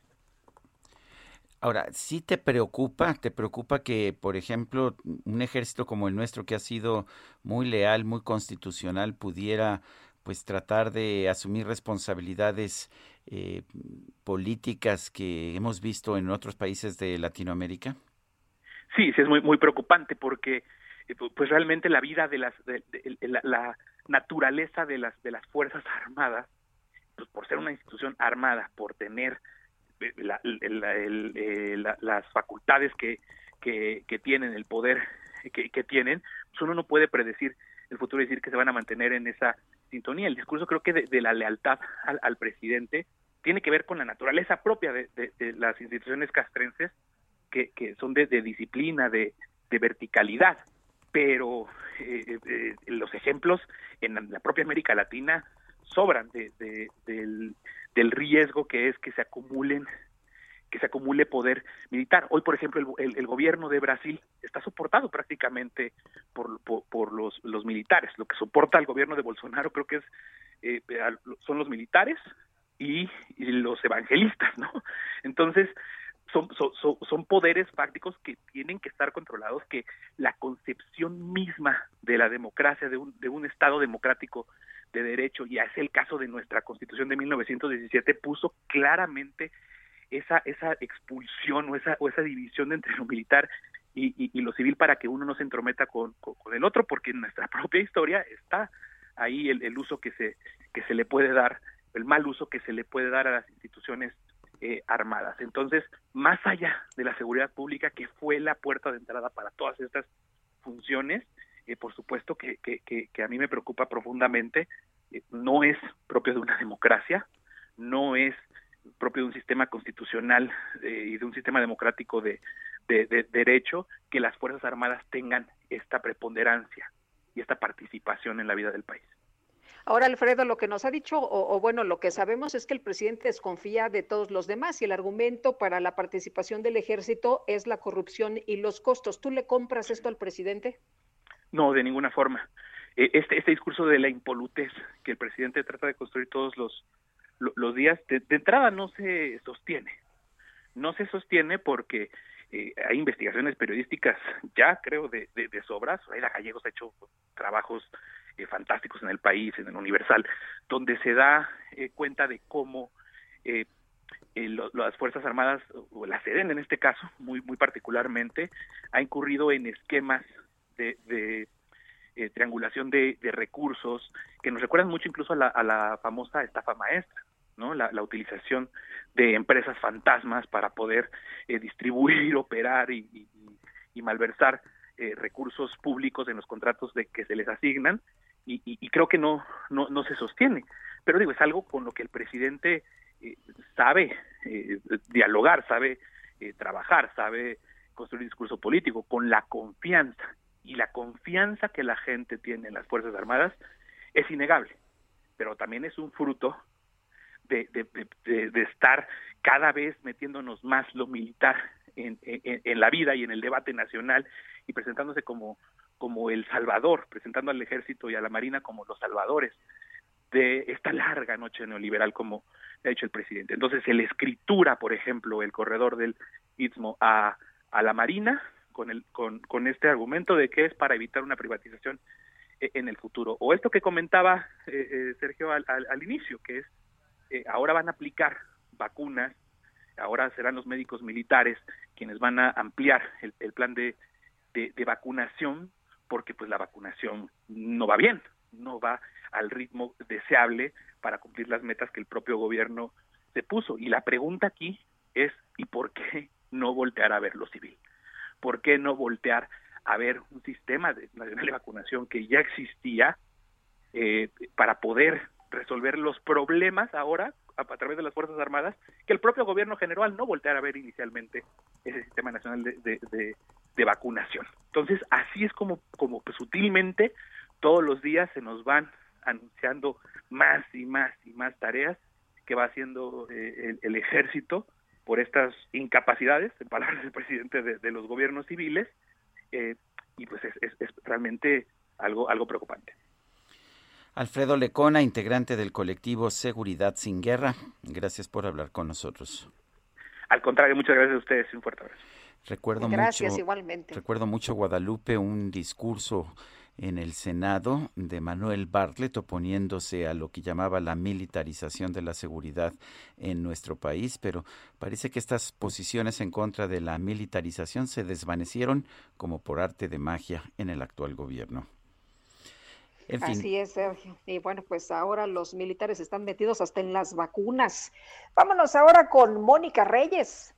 Ahora, ¿sí te preocupa? ¿Te preocupa que, por ejemplo, un ejército como el nuestro, que ha sido muy leal, muy constitucional, pudiera pues tratar de asumir responsabilidades eh, políticas que hemos visto en otros países de Latinoamérica? Sí, sí es muy muy preocupante porque eh, pues realmente la vida de las la, naturaleza de las de las fuerzas armadas pues por ser una institución armada por tener eh, eh, las facultades que, que, tienen el poder que, que tienen pues uno no puede predecir el futuro y decir que se van a mantener en esa sintonía. El discurso creo que de, la lealtad al, presidente tiene que ver con la naturaleza propia de, de las instituciones castrenses que, son de, disciplina, de, verticalidad, pero eh, eh, los ejemplos en la propia América Latina sobran de, del, del, riesgo que es que se acumulen que se acumule poder militar. Hoy, por ejemplo, el, el, gobierno de Brasil está soportado prácticamente por, por, los, militares. Lo que soporta al gobierno de Bolsonaro creo que es eh, son los militares y, los evangelistas, ¿no? Entonces, son, son, poderes fácticos que tienen que estar controlados, que la concepción misma de la democracia, de un, de un Estado democrático de derecho, y es el caso de nuestra Constitución de 1917, puso claramente esa, esa expulsión o esa, o esa división entre lo militar y, y, lo civil para que uno no se entrometa con, con, el otro, porque en nuestra propia historia está ahí el, el uso que se, que se le puede dar, el mal uso que se le puede dar a las instituciones eh, armadas. Entonces, más allá de la seguridad pública, que fue la puerta de entrada para todas estas funciones, eh, por supuesto que, que, que, a mí me preocupa profundamente, eh, no es propio de una democracia, no es propio de un sistema constitucional y de un sistema democrático de, de, derecho que las Fuerzas Armadas tengan esta preponderancia y esta participación en la vida del país. Ahora, Alfredo, lo que nos ha dicho, o, bueno, lo que sabemos es que el presidente desconfía de todos los demás y el argumento para la participación del ejército es la corrupción y los costos. ¿Tú le compras esto al presidente? No, de ninguna forma. E, este, este discurso de la impolutez que el presidente trata de construir todos los, los días, de, entrada no se sostiene. No se sostiene porque eh, hay investigaciones periodísticas ya, creo, de, de, de sobras. Aida Gallegos ha hecho trabajos eh, fantásticos en el país, en el Universal, donde se da eh, cuenta de cómo eh, las Fuerzas Armadas, o la SEDEN en este caso, muy, muy particularmente, ha incurrido en esquemas de, triangulación de, recursos que nos recuerdan mucho incluso a la, famosa estafa maestra. ¿No? La, utilización de empresas fantasmas para poder distribuir, operar y, malversar recursos públicos en los contratos de que se les asignan y, creo que no, no, no se sostiene. Pero digo, es algo con lo que el presidente eh, sabe eh, dialogar, sabe eh, trabajar, sabe construir discurso político con la confianza. Y la confianza que la gente tiene en las Fuerzas Armadas es innegable, pero también es un fruto de, de, estar cada vez metiéndonos más lo militar en, en, la vida y en el debate nacional y presentándose como como el salvador, presentando al ejército y a la marina como los salvadores de esta larga noche neoliberal, como ha dicho el presidente. Entonces, el escritura, por ejemplo, el corredor del Istmo a, a la marina, con, el, con, con este argumento de que es para evitar una privatización e, en el futuro. O esto que comentaba eh, eh, Sergio al, al, inicio, que es eh, ahora van a aplicar vacunas, ahora serán los médicos militares quienes van a ampliar el, el plan de, de, vacunación porque pues la vacunación no va bien, no va al ritmo deseable para cumplir las metas que el propio gobierno se puso. Y la pregunta aquí es, ¿y por qué no voltear a ver lo civil? ¿Por qué no voltear a ver un sistema de, nacional de vacunación que ya existía eh, para poder resolver los problemas ahora a, través de las Fuerzas Armadas, que el propio gobierno general no volteara a ver inicialmente ese sistema nacional de, de vacunación. Entonces, así es como, como pues, sutilmente todos los días se nos van anunciando más y más y más tareas que va haciendo eh, el, ejército por estas incapacidades, en palabras del presidente, de, los gobiernos civiles, eh, y pues es, es, realmente algo, algo preocupante. Alfredo Lecona, integrante del colectivo Seguridad sin Guerra, gracias por hablar con nosotros. Al contrario, muchas gracias a ustedes, un fuerte abrazo. Recuerdo gracias, mucho, igualmente. Recuerdo mucho Guadalupe, un discurso en el Senado de Manuel Bartlett oponiéndose a lo que llamaba la militarización de la seguridad en nuestro país, pero parece que estas posiciones en contra de la militarización se desvanecieron como por arte de magia en el actual gobierno. Así es, Sergio. Y bueno, pues ahora los militares están metidos hasta en las vacunas. Vámonos ahora con Mónica Reyes.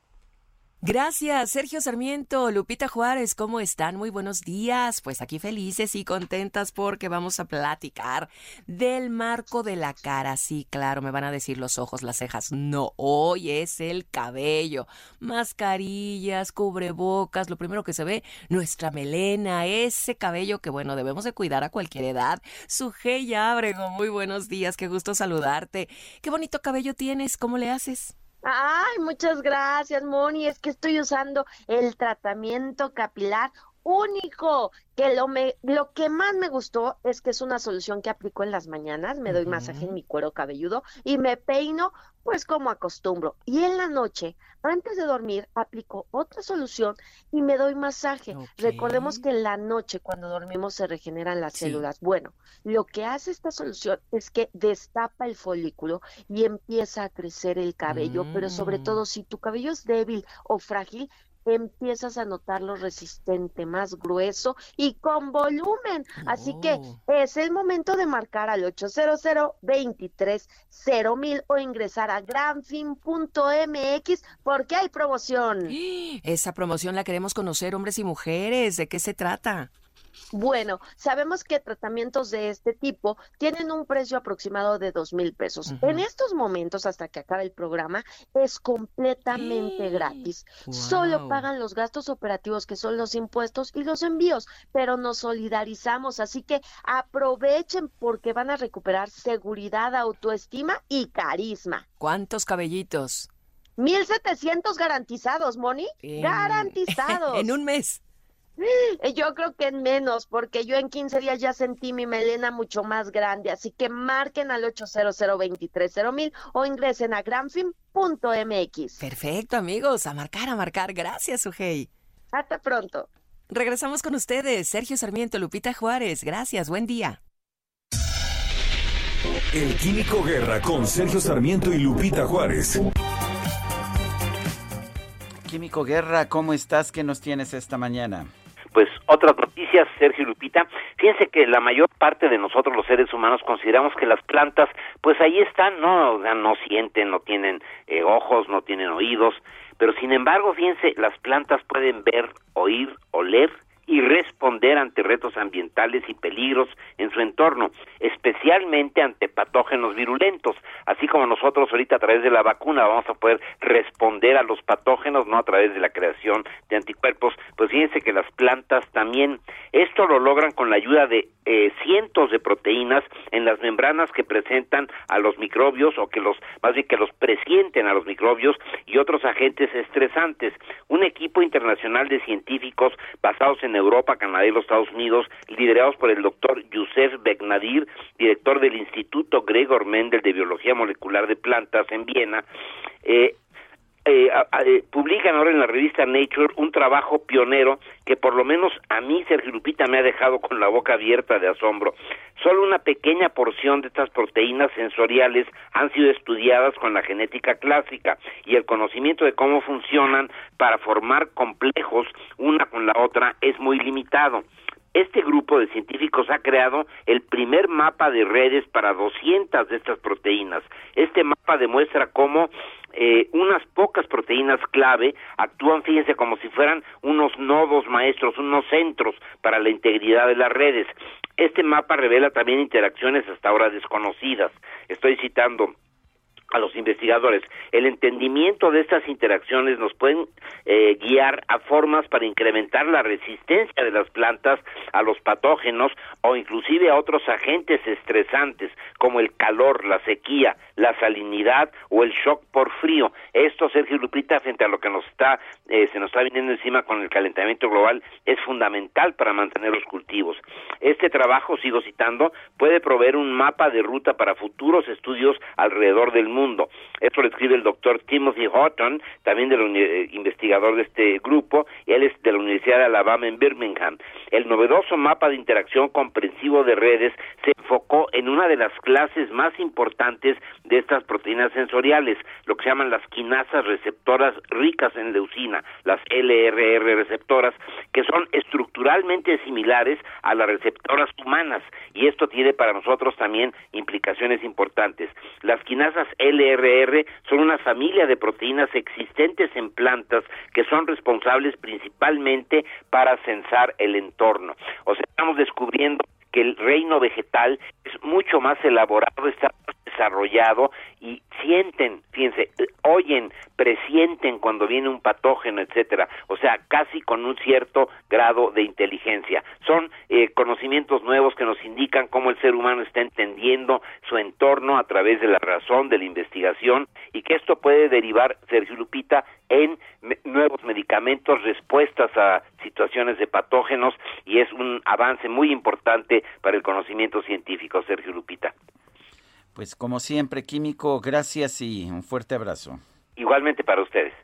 Gracias, Sergio Sarmiento, Lupita Juárez, ¿cómo están? Muy buenos días. Pues aquí felices y contentas porque vamos a platicar del marco de la cara. Sí, claro, me van a decir los ojos, las cejas. No, hoy es el cabello. Mascarillas, cubrebocas, lo primero que se ve, nuestra melena, ese cabello que bueno, debemos de cuidar a cualquier edad. Sujei Abrego, muy buenos días, qué gusto saludarte. Qué bonito cabello tienes, ¿cómo le haces? Ay, muchas gracias, Moni. Es que estoy usando el tratamiento capilar único, que lo, me, lo que más me gustó es que es una solución que aplico en las mañanas, me doy masaje en mi cuero cabelludo y me peino pues como acostumbro. Y en la noche, antes de dormir, aplico otra solución y me doy masaje. Recordemos que en la noche cuando dormimos se regeneran las células. Bueno, lo que hace esta solución es que destapa el folículo y empieza a crecer el cabello, pero sobre mm. todo si tu cabello es débil o frágil, empiezas a notarlo resistente, más grueso y con volumen. Así que oh. es el momento de marcar al 800 23 mil o ingresar a granfin.mx porque hay promoción. Esa promoción la queremos conocer, hombres y mujeres. ¿De qué se trata? Bueno, sabemos que tratamientos de este tipo tienen un precio aproximado de dos mil pesos. En estos momentos, hasta que acabe el programa, es completamente gratis. Solo pagan los gastos operativos que son los impuestos y los envíos, pero nos solidarizamos, así que aprovechen porque van a recuperar seguridad, autoestima y carisma. ¿Cuántos cabellitos? 1700 garantizados, Moni. Garantizados. en un mes. Yo creo que en menos, porque yo en 15 días ya sentí mi melena mucho más grande, así que marquen al 800 mil o ingresen a granfin.mx. Perfecto, amigos, a marcar, a marcar. Gracias, Ujei. Hasta pronto. Regresamos con ustedes, Sergio Sarmiento, Lupita Juárez. Gracias, buen día. El Químico Guerra con Sergio Sarmiento y Lupita Juárez. Químico Guerra, ¿cómo estás? ¿Qué nos tienes esta mañana? Pues otras noticias, Sergio Lupita. Fíjense que la mayor parte de nosotros los seres humanos consideramos que las plantas, pues ahí están, no, no sienten, no tienen eh, ojos, no tienen oídos, pero sin embargo, fíjense, las plantas pueden ver, oír, oler y responder ante retos ambientales y peligros en su entorno, especialmente ante patógenos virulentos. Así como nosotros ahorita a través de la vacuna vamos a poder responder a los patógenos, no a través de la creación de anticuerpos, pues fíjense que las plantas también esto lo logran con la ayuda de eh, cientos de proteínas en las membranas que presentan a los microbios o que los más bien que los presienten a los microbios y otros agentes estresantes. Un equipo internacional de científicos basados en Europa, Canadá y los Estados Unidos, liderados por el doctor Yusef Begnadir, director del Instituto Gregor Mendel de Biología Molecular de Plantas en Viena, eh, eh, eh, publican ahora en la revista Nature un trabajo pionero que por lo menos a mí, Sergio Lupita, me ha dejado con la boca abierta de asombro. Solo una pequeña porción de estas proteínas sensoriales han sido estudiadas con la genética clásica y el conocimiento de cómo funcionan para formar complejos una con la otra es muy limitado. Este grupo de científicos ha creado el primer mapa de redes para 200 de estas proteínas. Este mapa demuestra cómo eh, unas pocas proteínas clave actúan, fíjense, como si fueran unos nodos maestros, unos centros para la integridad de las redes. Este mapa revela también interacciones hasta ahora desconocidas. Estoy citando a los investigadores. El entendimiento de estas interacciones nos pueden eh, guiar a formas para incrementar la resistencia de las plantas a los patógenos o inclusive a otros agentes estresantes como el calor, la sequía, la salinidad o el shock por frío. Esto, Sergio Lupita, frente a lo que nos está eh, se nos está viniendo encima con el calentamiento global, es fundamental para mantener los cultivos. Este trabajo, sigo citando, puede proveer un mapa de ruta para futuros estudios alrededor del mundo. Esto lo escribe el doctor Timothy Houghton, también del eh, investigador de este grupo, él es de la Universidad de Alabama en Birmingham. El novedoso mapa de interacción comprensivo de redes se enfocó en una de las clases más importantes de estas proteínas sensoriales, lo que se llaman las quinasas receptoras ricas en leucina, las LRR receptoras, que son estructuralmente similares a las receptoras humanas, y esto tiene para nosotros también implicaciones importantes. Las quinasas LRR son una familia de proteínas existentes en plantas que son responsables principalmente para censar el entorno. O sea, estamos descubriendo que el reino vegetal es mucho más elaborado, está más desarrollado y sienten, fíjense, oyen, presienten cuando viene un patógeno, etcétera, o sea, casi con un cierto grado de inteligencia. Son eh, conocimientos nuevos que nos indican cómo el ser humano está entendiendo su entorno a través de la razón, de la investigación y que esto puede derivar, Sergio Lupita, en nuevos medicamentos, respuestas a situaciones de patógenos y es un avance muy importante para el conocimiento científico, Sergio Lupita. Pues como siempre, Químico, gracias y un fuerte abrazo. Igualmente para ustedes.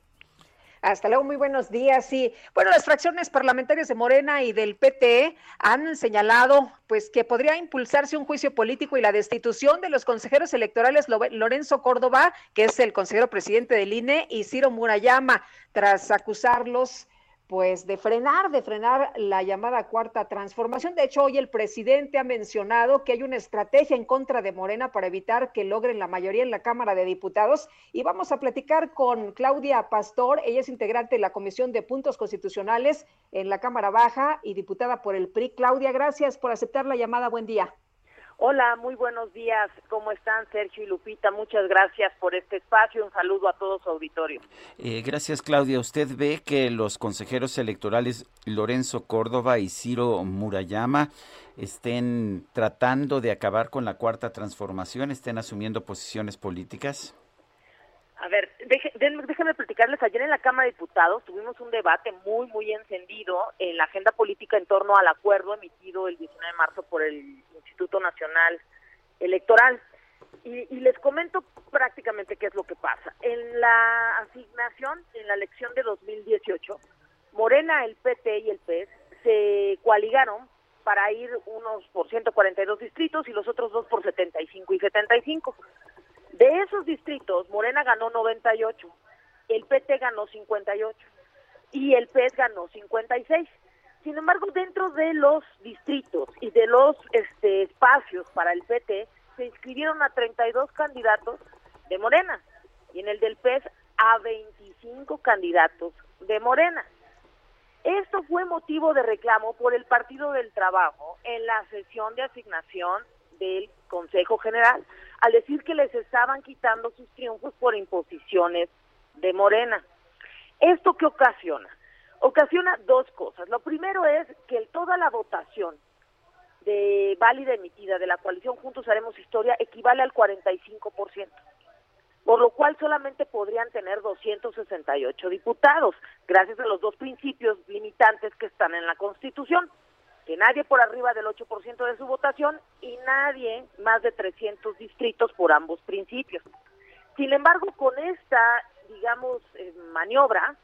Hasta luego, muy buenos días. Sí, bueno, las fracciones parlamentarias de Morena y del PT han señalado pues que podría impulsarse un juicio político y la destitución de los consejeros electorales Lorenzo Córdoba, que es el consejero presidente del INE, y Ciro Murayama, tras acusarlos pues de frenar, de frenar la llamada cuarta transformación. De hecho, hoy el presidente ha mencionado que hay una estrategia en contra de Morena para evitar que logren la mayoría en la Cámara de Diputados. Y vamos a platicar con Claudia Pastor, ella es integrante de la Comisión de Puntos Constitucionales en la Cámara Baja y diputada por el PRI. Claudia, gracias por aceptar la llamada. Buen día. Hola, muy buenos días. ¿Cómo están Sergio y Lupita? Muchas gracias por este espacio. Un saludo a todo su auditorio. Eh, gracias, Claudia. ¿Usted ve que los consejeros electorales Lorenzo Córdoba y Ciro Murayama estén tratando de acabar con la cuarta transformación, estén asumiendo posiciones políticas? A ver, déjenme platicarles, ayer en la Cámara de Diputados tuvimos un debate muy, muy encendido en la agenda política en torno al acuerdo emitido el 19 de marzo por el Instituto Nacional Electoral. Y, y, les comento prácticamente qué es lo que pasa. En la asignación, en la elección de 2018, Morena, el PT y el PES se coaligaron para ir unos por 142 distritos y los otros dos por 75 y 75. De esos distritos, Morena ganó 98, el PT ganó 58 y el PES ganó 56. Sin embargo, dentro de los distritos y de los este, espacios para el PT, se inscribieron a 32 candidatos de Morena y en el del PES a 25 candidatos de Morena. Esto fue motivo de reclamo por el Partido del Trabajo en la sesión de asignación del Consejo General, al decir que les estaban quitando sus triunfos por imposiciones de Morena. ¿Esto qué ocasiona? Ocasiona dos cosas. Lo primero es que toda la votación de válida emitida de la coalición Juntos Haremos Historia equivale al 45%, por lo cual solamente podrían tener 268 diputados, gracias a los dos principios limitantes que están en la Constitución que nadie por arriba del 8% de su votación y nadie más de 300 distritos por ambos principios. Sin embargo, con esta, digamos, eh, maniobra,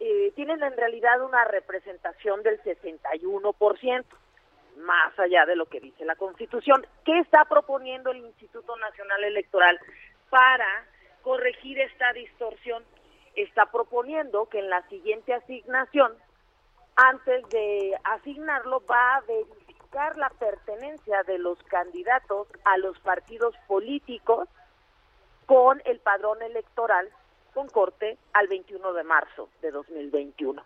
eh, tienen en realidad una representación del 61%, más allá de lo que dice la Constitución. ¿Qué está proponiendo el Instituto Nacional Electoral para corregir esta distorsión? Está proponiendo que en la siguiente asignación antes de asignarlo va a verificar la pertenencia de los candidatos a los partidos políticos con el padrón electoral con corte al 21 de marzo de 2021.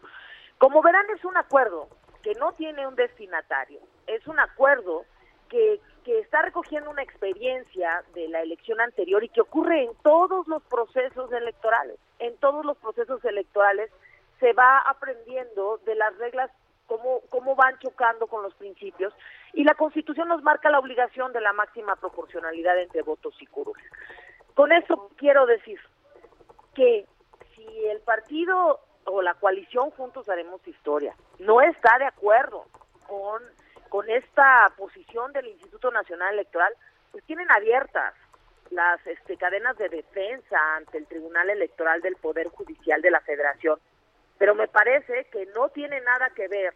Como verán, es un acuerdo que no tiene un destinatario, es un acuerdo que que está recogiendo una experiencia de la elección anterior y que ocurre en todos los procesos electorales. En todos los procesos electorales se va aprendiendo de las reglas, cómo, cómo van chocando con los principios, y la Constitución nos marca la obligación de la máxima proporcionalidad entre votos y curules. Con eso quiero decir que si el partido o la coalición Juntos Haremos Historia no está de acuerdo con con esta posición del Instituto Nacional Electoral, pues tienen abiertas las este, cadenas de defensa ante el Tribunal Electoral del Poder Judicial de la Federación. Pero me parece que no tiene nada que ver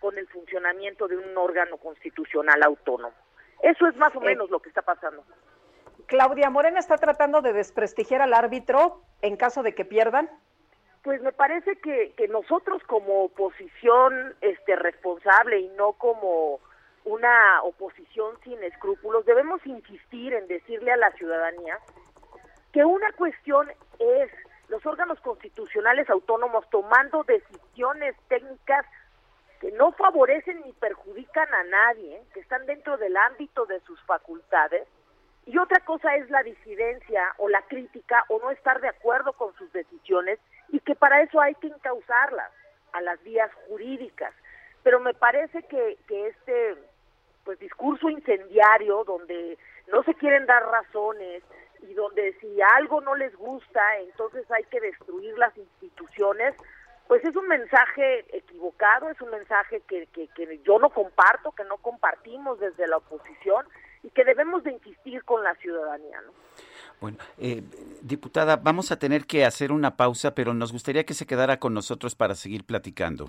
con el funcionamiento de un órgano constitucional autónomo. Eso es más o eh, menos lo que está pasando. Claudia Morena está tratando de desprestigiar al árbitro en caso de que pierdan. Pues me parece que, que nosotros como oposición este, responsable y no como una oposición sin escrúpulos, debemos insistir en decirle a la ciudadanía que una cuestión es los órganos constitucionales autónomos tomando decisiones técnicas que no favorecen ni perjudican a nadie, que están dentro del ámbito de sus facultades, y otra cosa es la disidencia o la crítica o no estar de acuerdo con sus decisiones y que para eso hay que encauzarlas a las vías jurídicas. Pero me parece que, que este pues discurso incendiario donde no se quieren dar razones y donde si algo no les gusta, entonces hay que destruir las instituciones, pues es un mensaje equivocado, es un mensaje que, que, yo no comparto, que no compartimos desde la oposición y que debemos de insistir con la ciudadanía. ¿no? Bueno, eh, diputada, vamos a tener que hacer una pausa, pero nos gustaría que se quedara con nosotros para seguir platicando.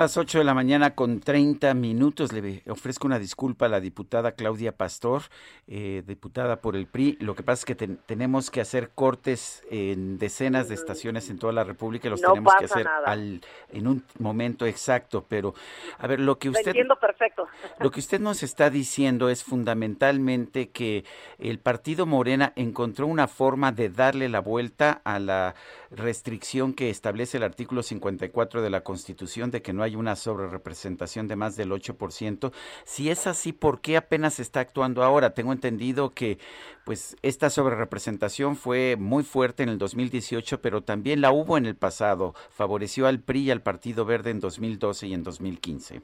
Las 8 de la mañana con 30 minutos. Le ofrezco una disculpa a la diputada Claudia Pastor, eh, diputada por el PRI. Lo que pasa es que tenemos que hacer cortes en decenas de estaciones en toda la República y los tenemos que hacer al, en un momento exacto. Pero, a ver, lo que usted... entiendo perfecto. Lo que usted nos está diciendo es fundamentalmente que el partido Morena encontró una forma de darle la vuelta a la restricción que establece el artículo 54 de la Constitución de que no hay una sobrerepresentación de más del 8%. Si es así, ¿por qué apenas está actuando ahora? Tengo entendido que pues esta sobrerepresentación fue muy fuerte en el 2018, pero también la hubo en el pasado. Favoreció al PRI y al Partido Verde en 2012 y en 2015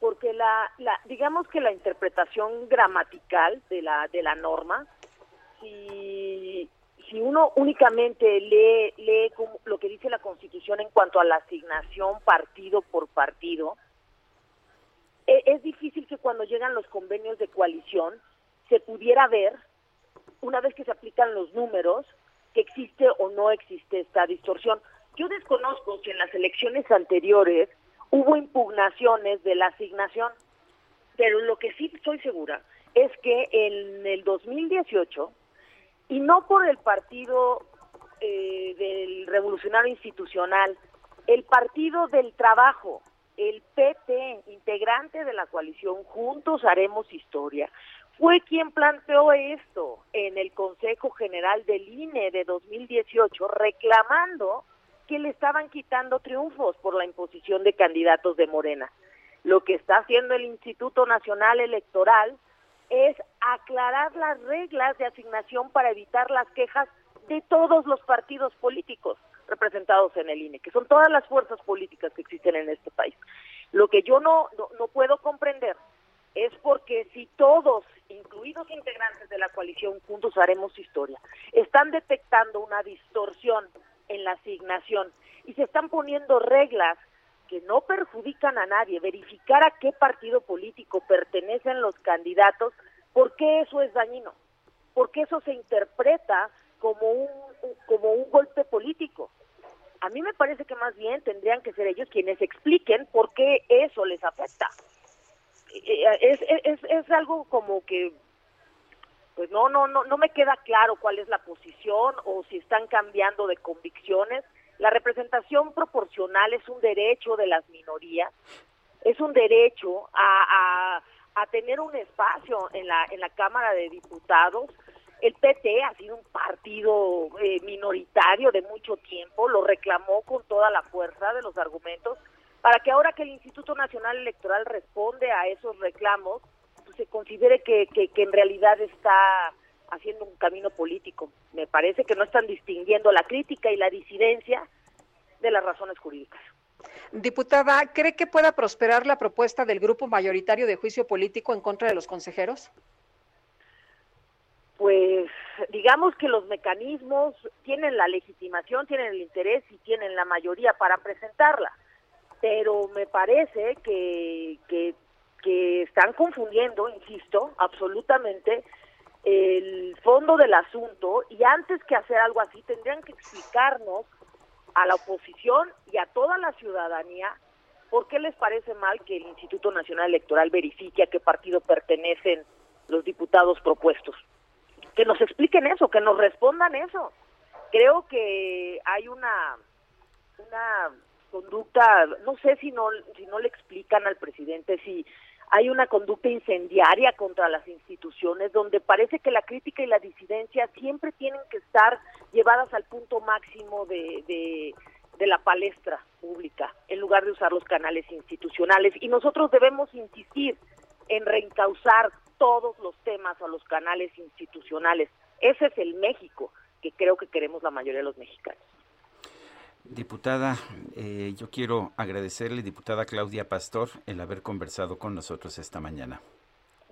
porque la, la, digamos que la interpretación gramatical de la de la norma si si uno únicamente lee, lee lo que dice la Constitución en cuanto a la asignación partido por partido, e, es difícil que cuando llegan los convenios de coalición se pudiera ver, una vez que se aplican los números, que existe o no existe esta distorsión. Yo desconozco si en las elecciones anteriores hubo impugnaciones de la asignación, pero lo que sí estoy segura es que en el 2018 y no por el partido eh, del revolucionario institucional, el partido del trabajo, el PT, integrante de la coalición Juntos Haremos Historia, fue quien planteó esto en el Consejo General del INE de 2018, reclamando que le estaban quitando triunfos por la imposición de candidatos de Morena. Lo que está haciendo el Instituto Nacional Electoral es aclarar las reglas de asignación para evitar las quejas de todos los partidos políticos representados en el INE, que son todas las fuerzas políticas que existen en este país. Lo que yo no, no, puedo comprender es porque si todos, incluidos integrantes de la coalición Juntos Haremos Historia, están detectando una distorsión en la asignación y se están poniendo reglas que no perjudican a nadie, verificar a qué partido político pertenecen los candidatos, ¿por qué eso es dañino? Porque eso se interpreta como un, como un golpe político. A mí me parece que más bien tendrían que ser ellos quienes expliquen por qué eso les afecta. Eh, es, es, es algo como que pues no no no no me queda claro cuál es la posición o si están cambiando de convicciones la representación proporcional es un derecho de las minorías, es un derecho a, a, tener un espacio en la, en la Cámara de Diputados. El PT ha sido un partido eh, minoritario de mucho tiempo, lo reclamó con toda la fuerza de los argumentos, para que ahora que el Instituto Nacional Electoral responde a esos reclamos, pues se considere que, que, que en realidad está haciendo un camino político. Me parece que no están distinguiendo la crítica y la disidencia de las razones jurídicas. Diputada, ¿cree que pueda prosperar la propuesta del grupo mayoritario de juicio político en contra de los consejeros? Pues digamos que los mecanismos tienen la legitimación, tienen el interés y tienen la mayoría para presentarla, pero me parece que, que, que están confundiendo, insisto, absolutamente el fondo del asunto y antes que hacer algo así tendrían que explicarnos a la oposición y a toda la ciudadanía por qué les parece mal que el Instituto Nacional Electoral verifique a qué partido pertenecen los diputados propuestos. Que nos expliquen eso, que nos respondan eso. Creo que hay una una conducta, no sé si no si no le explican al presidente si hay una conducta incendiaria contra las instituciones donde parece que la crítica y la disidencia siempre tienen que estar llevadas al punto máximo de, de, la palestra pública en lugar de usar los canales institucionales y nosotros debemos insistir en reencauzar todos los temas a los canales institucionales. Ese es el México que creo que queremos la mayoría de los mexicanos. Diputada, eh, yo quiero agradecerle, diputada Claudia Pastor, el haber conversado con nosotros esta mañana.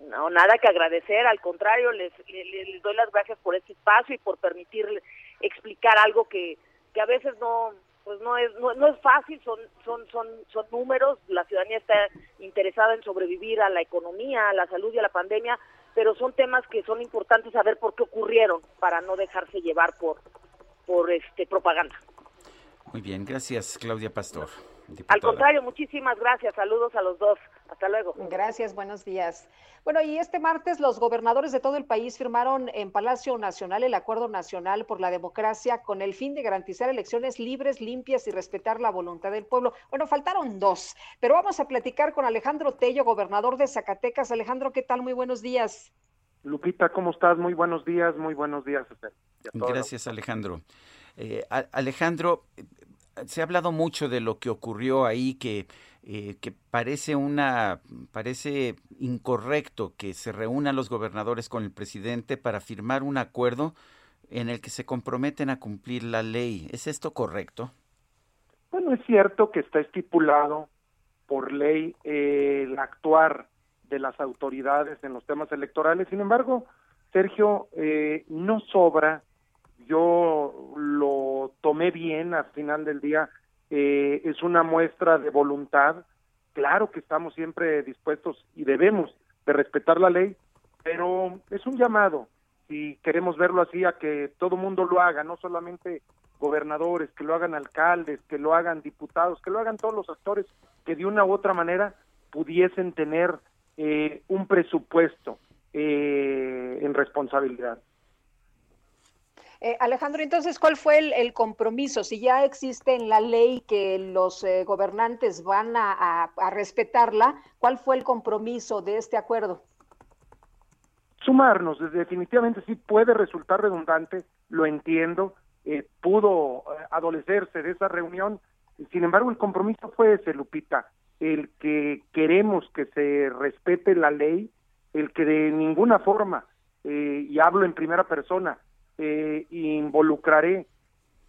No, nada que agradecer, al contrario, les, les, doy las gracias por este espacio y por permitirle explicar algo que, que a veces no pues no es no, no, es fácil, son son son son números, la ciudadanía está interesada en sobrevivir a la economía, a la salud y a la pandemia, pero son temas que son importantes saber por qué ocurrieron para no dejarse llevar por por este propaganda. Muy bien, gracias Claudia Pastor. Al contrario, muchísimas gracias. Saludos a los dos. Hasta luego. Gracias, buenos días. Bueno, y este martes los gobernadores de todo el país firmaron en Palacio Nacional el Acuerdo Nacional por la Democracia con el fin de garantizar elecciones libres, limpias y respetar la voluntad del pueblo. Bueno, faltaron dos, pero vamos a platicar con Alejandro Tello, gobernador de Zacatecas. Alejandro, ¿qué tal? Muy buenos días. Lupita, ¿cómo estás? Muy buenos días, muy buenos días. Gracias, Alejandro. Eh, Alejandro, se ha hablado mucho de lo que ocurrió ahí, que, eh, que parece una parece incorrecto que se reúnan los gobernadores con el presidente para firmar un acuerdo en el que se comprometen a cumplir la ley. ¿Es esto correcto? Bueno, es cierto que está estipulado por ley eh, el actuar de las autoridades en los temas electorales. Sin embargo, Sergio, eh, no sobra yo lo tomé bien al final del día. Eh, es una muestra de voluntad. Claro que estamos siempre dispuestos y debemos de respetar la ley, pero es un llamado, si queremos verlo así, a que todo mundo lo haga, no solamente gobernadores, que lo hagan alcaldes, que lo hagan diputados, que lo hagan todos los actores que de una u otra manera pudiesen tener eh, un presupuesto eh, en responsabilidad. Eh, Alejandro, entonces, ¿cuál fue el, compromiso? Si ya existe en la ley que los eh, gobernantes van a, respetarla, ¿cuál fue el compromiso de este acuerdo? Sumarnos, definitivamente sí puede resultar redundante, lo entiendo, eh, pudo adolecerse de esa reunión, sin embargo el compromiso fue ese, Lupita, el que queremos que se respete la ley, el que de ninguna forma, y hablo en primera persona, eh, involucraré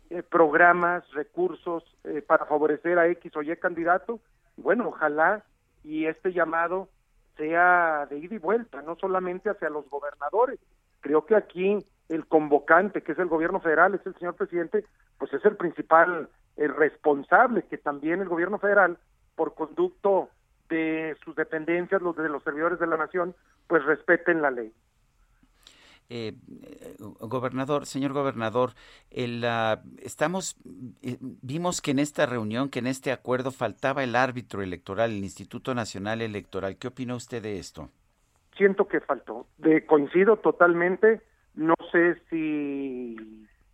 eh, programas, recursos eh, para favorecer a X o Y candidato. Bueno, ojalá y este llamado sea de ida y vuelta, no solamente hacia los gobernadores. Creo que aquí el convocante, que es el gobierno federal, es el señor presidente, pues es el principal el responsable, que también el gobierno federal por conducto de sus dependencias, los de los servidores de la nación, pues respeten la ley. Eh, gobernador, señor gobernador, el, estamos eh, vimos que en esta reunión, que en este acuerdo faltaba el árbitro electoral, el Instituto Nacional Electoral. ¿Qué opina usted de esto? Siento que faltó. De, coincido totalmente. No sé si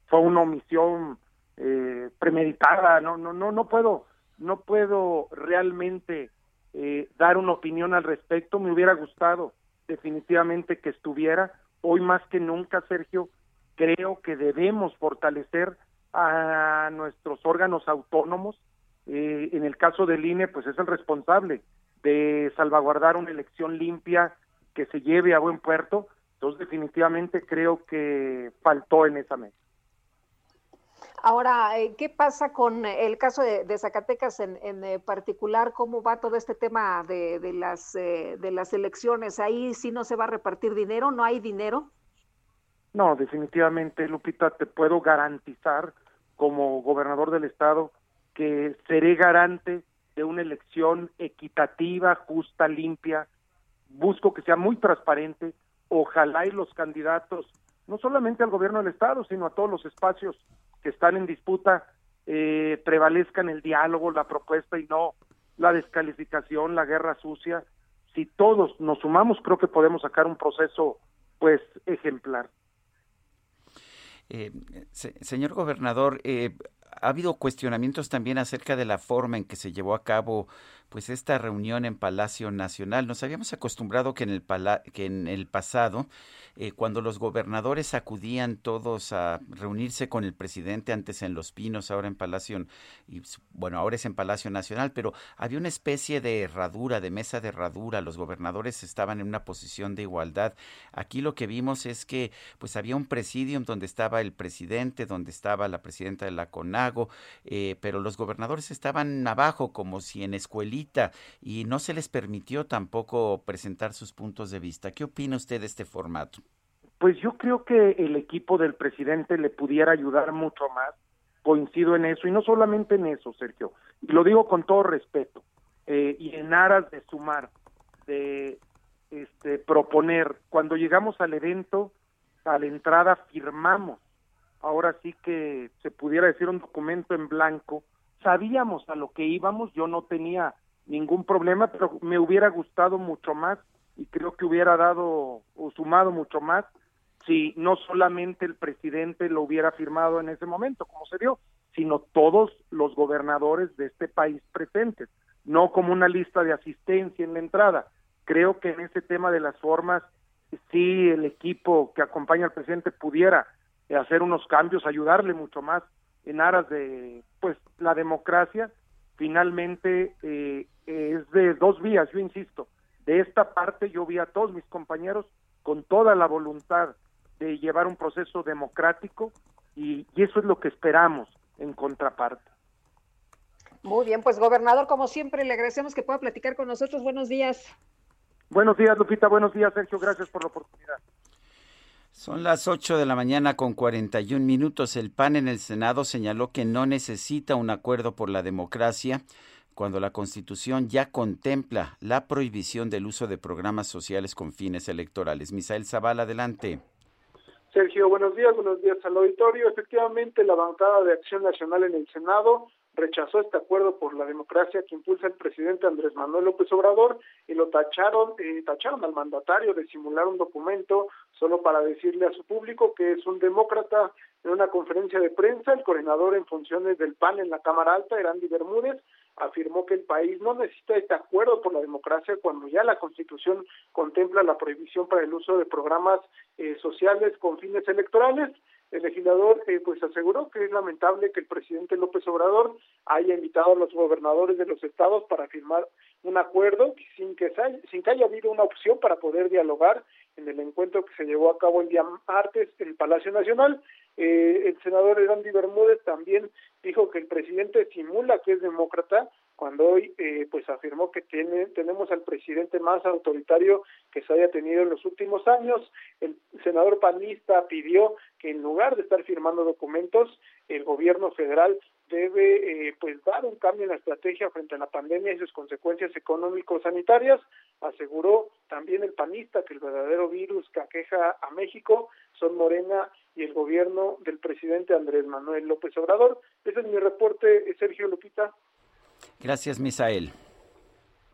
fue una omisión eh, premeditada. No, no, no, no puedo, no puedo realmente eh, dar una opinión al respecto. Me hubiera gustado definitivamente que estuviera. Hoy más que nunca, Sergio, creo que debemos fortalecer a nuestros órganos autónomos. Eh, en el caso del INE, pues es el responsable de salvaguardar una elección limpia que se lleve a buen puerto. Entonces, definitivamente creo que faltó en esa mesa. Ahora, eh, ¿qué pasa con el caso de, Zacatecas en, eh, particular? ¿Cómo va todo este tema de, las, eh, de las elecciones? ¿Ahí sí no se va a repartir dinero? ¿No hay dinero? No, definitivamente, Lupita, te puedo garantizar como gobernador del estado que seré garante de una elección equitativa, justa, limpia. Busco que sea muy transparente. Ojalá y los candidatos, no solamente al gobierno del estado, sino a todos los espacios que están en disputa eh, prevalezcan el diálogo, la propuesta y no la descalificación, la guerra sucia. Si todos nos sumamos, creo que podemos sacar un proceso pues ejemplar. Eh, señor gobernador, eh, ha habido cuestionamientos también acerca de la forma en que se llevó a cabo pues esta reunión en Palacio Nacional. Nos habíamos acostumbrado que en el, que en el pasado eh, cuando los gobernadores acudían todos a reunirse con el presidente, antes en Los Pinos, ahora en Palacio, y bueno, ahora es en Palacio Nacional, pero había una especie de herradura, de mesa de herradura, los gobernadores estaban en una posición de igualdad. Aquí lo que vimos es que pues había un presidium donde estaba el presidente, donde estaba la presidenta de la Eh, pero los gobernadores estaban abajo como si en escuelita y no se les permitió tampoco presentar sus puntos de vista. ¿Qué opina usted de este formato? Pues yo creo que el equipo del presidente le pudiera ayudar mucho más. Coincido en eso, y no solamente en eso, Sergio, y lo digo con todo respeto, eh, y en aras de sumar, de este, proponer, cuando llegamos al evento, a la entrada firmamos, ahora sí que se pudiera decir un documento en blanco, sabíamos a lo que íbamos, yo no tenía ningún problema, pero me hubiera gustado mucho más y creo que hubiera dado o sumado mucho más si no solamente el presidente lo hubiera firmado en ese momento, como se dio, sino todos los gobernadores de este país presentes, no como una lista de asistencia en la entrada. Creo que en ese tema de las formas, si el equipo que acompaña al presidente pudiera hacer unos cambios, ayudarle mucho más en aras de pues la democracia, finalmente eh, es de dos vías, yo insisto. De esta parte yo vi a todos mis compañeros con toda la voluntad de llevar un proceso democrático y, eso es lo que esperamos en contraparte. Muy bien, pues gobernador, como siempre, le agradecemos que pueda platicar con nosotros. Buenos días. Buenos días, Lupita. Buenos días, Sergio. Gracias por la oportunidad. Son las 8 de la mañana con 41 minutos. El PAN en el Senado señaló que no necesita un acuerdo por la democracia cuando la Constitución ya contempla la prohibición del uso de programas sociales con fines electorales. Misael Zavala, adelante. Sergio, buenos días, buenos días al auditorio. Efectivamente, la bancada de Acción Nacional en el Senado rechazó este acuerdo por la democracia que impulsa el presidente Andrés Manuel López Obrador y lo tacharon, eh, tacharon al mandatario de simular un documento solo para decirle a su público que es un demócrata. En una conferencia de prensa, el coordinador en funciones del PAN en la Cámara Alta, Erandi Bermúdez, afirmó que el país no necesita este acuerdo por la democracia cuando ya la Constitución contempla la prohibición para el uso de programas eh, sociales con fines electorales. El legislador eh, pues aseguró que es lamentable que el presidente López Obrador haya invitado a los gobernadores de los estados para firmar un acuerdo sin que, sin que haya habido una opción para poder dialogar en el encuentro que se llevó a cabo el día martes en el Palacio Nacional. Eh, el senador Erandi Bermúdez también dijo que el presidente simula que es demócrata cuando hoy eh, pues afirmó que tiene, tenemos al presidente más autoritario que se haya tenido en los últimos años. El senador panista pidió que en lugar de estar firmando documentos, el gobierno federal debe eh, pues dar un cambio en la estrategia frente a la pandemia y sus consecuencias económico-sanitarias. Aseguró también el panista que el verdadero virus que aqueja a México son Morena y el gobierno del presidente Andrés Manuel López Obrador. Ese es mi reporte, Sergio Lupita. Gracias, Misael.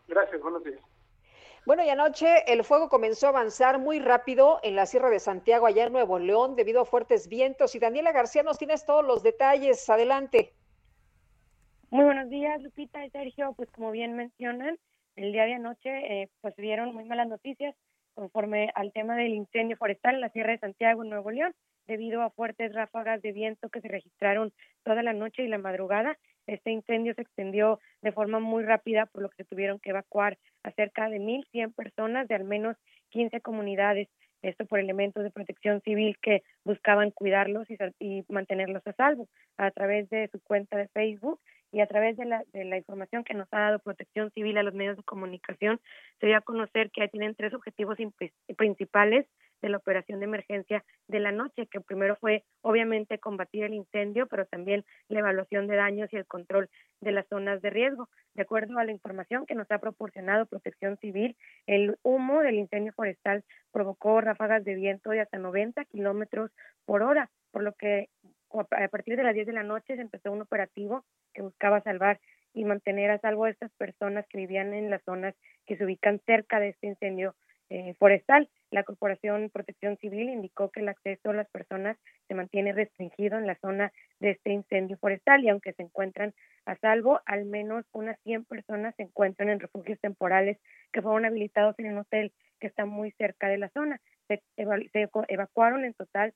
Gracias, buenos días. Bueno, y anoche el fuego comenzó a avanzar muy rápido en la Sierra de Santiago, allá en Nuevo León, debido a fuertes vientos. Y Daniela García nos tienes todos los detalles. Adelante. Muy buenos días, Lupita y Sergio. Pues como bien mencionan, el día de anoche eh, pues dieron muy malas noticias conforme al tema del incendio forestal en la Sierra de Santiago, en Nuevo León, debido a fuertes ráfagas de viento que se registraron toda la noche y la madrugada. Este incendio se extendió de forma muy rápida, por lo que se tuvieron que evacuar a cerca de 1.100 personas de al menos 15 comunidades. Esto por elementos de protección civil que buscaban cuidarlos y, y mantenerlos a salvo. A través de su cuenta de Facebook y a través de la, de la información que nos ha dado Protección Civil a los medios de comunicación, se dio a conocer que tienen tres objetivos principales de la operación de emergencia de la noche, que primero fue obviamente combatir el incendio, pero también la evaluación de daños y el control de las zonas de riesgo. De acuerdo a la información que nos ha proporcionado Protección Civil, el humo del incendio forestal provocó ráfagas de viento de hasta 90 kilómetros por hora, por lo que a partir de las 10 de la noche se empezó un operativo que buscaba salvar y mantener a salvo a estas personas que vivían en las zonas que se ubican cerca de este incendio eh, forestal. La Corporación Protección Civil indicó que el acceso a las personas se mantiene restringido en la zona de este incendio forestal y aunque se encuentran a salvo, al menos unas 100 personas se encuentran en refugios temporales que fueron habilitados en un hotel que está muy cerca de la zona. Se, se evacuaron en total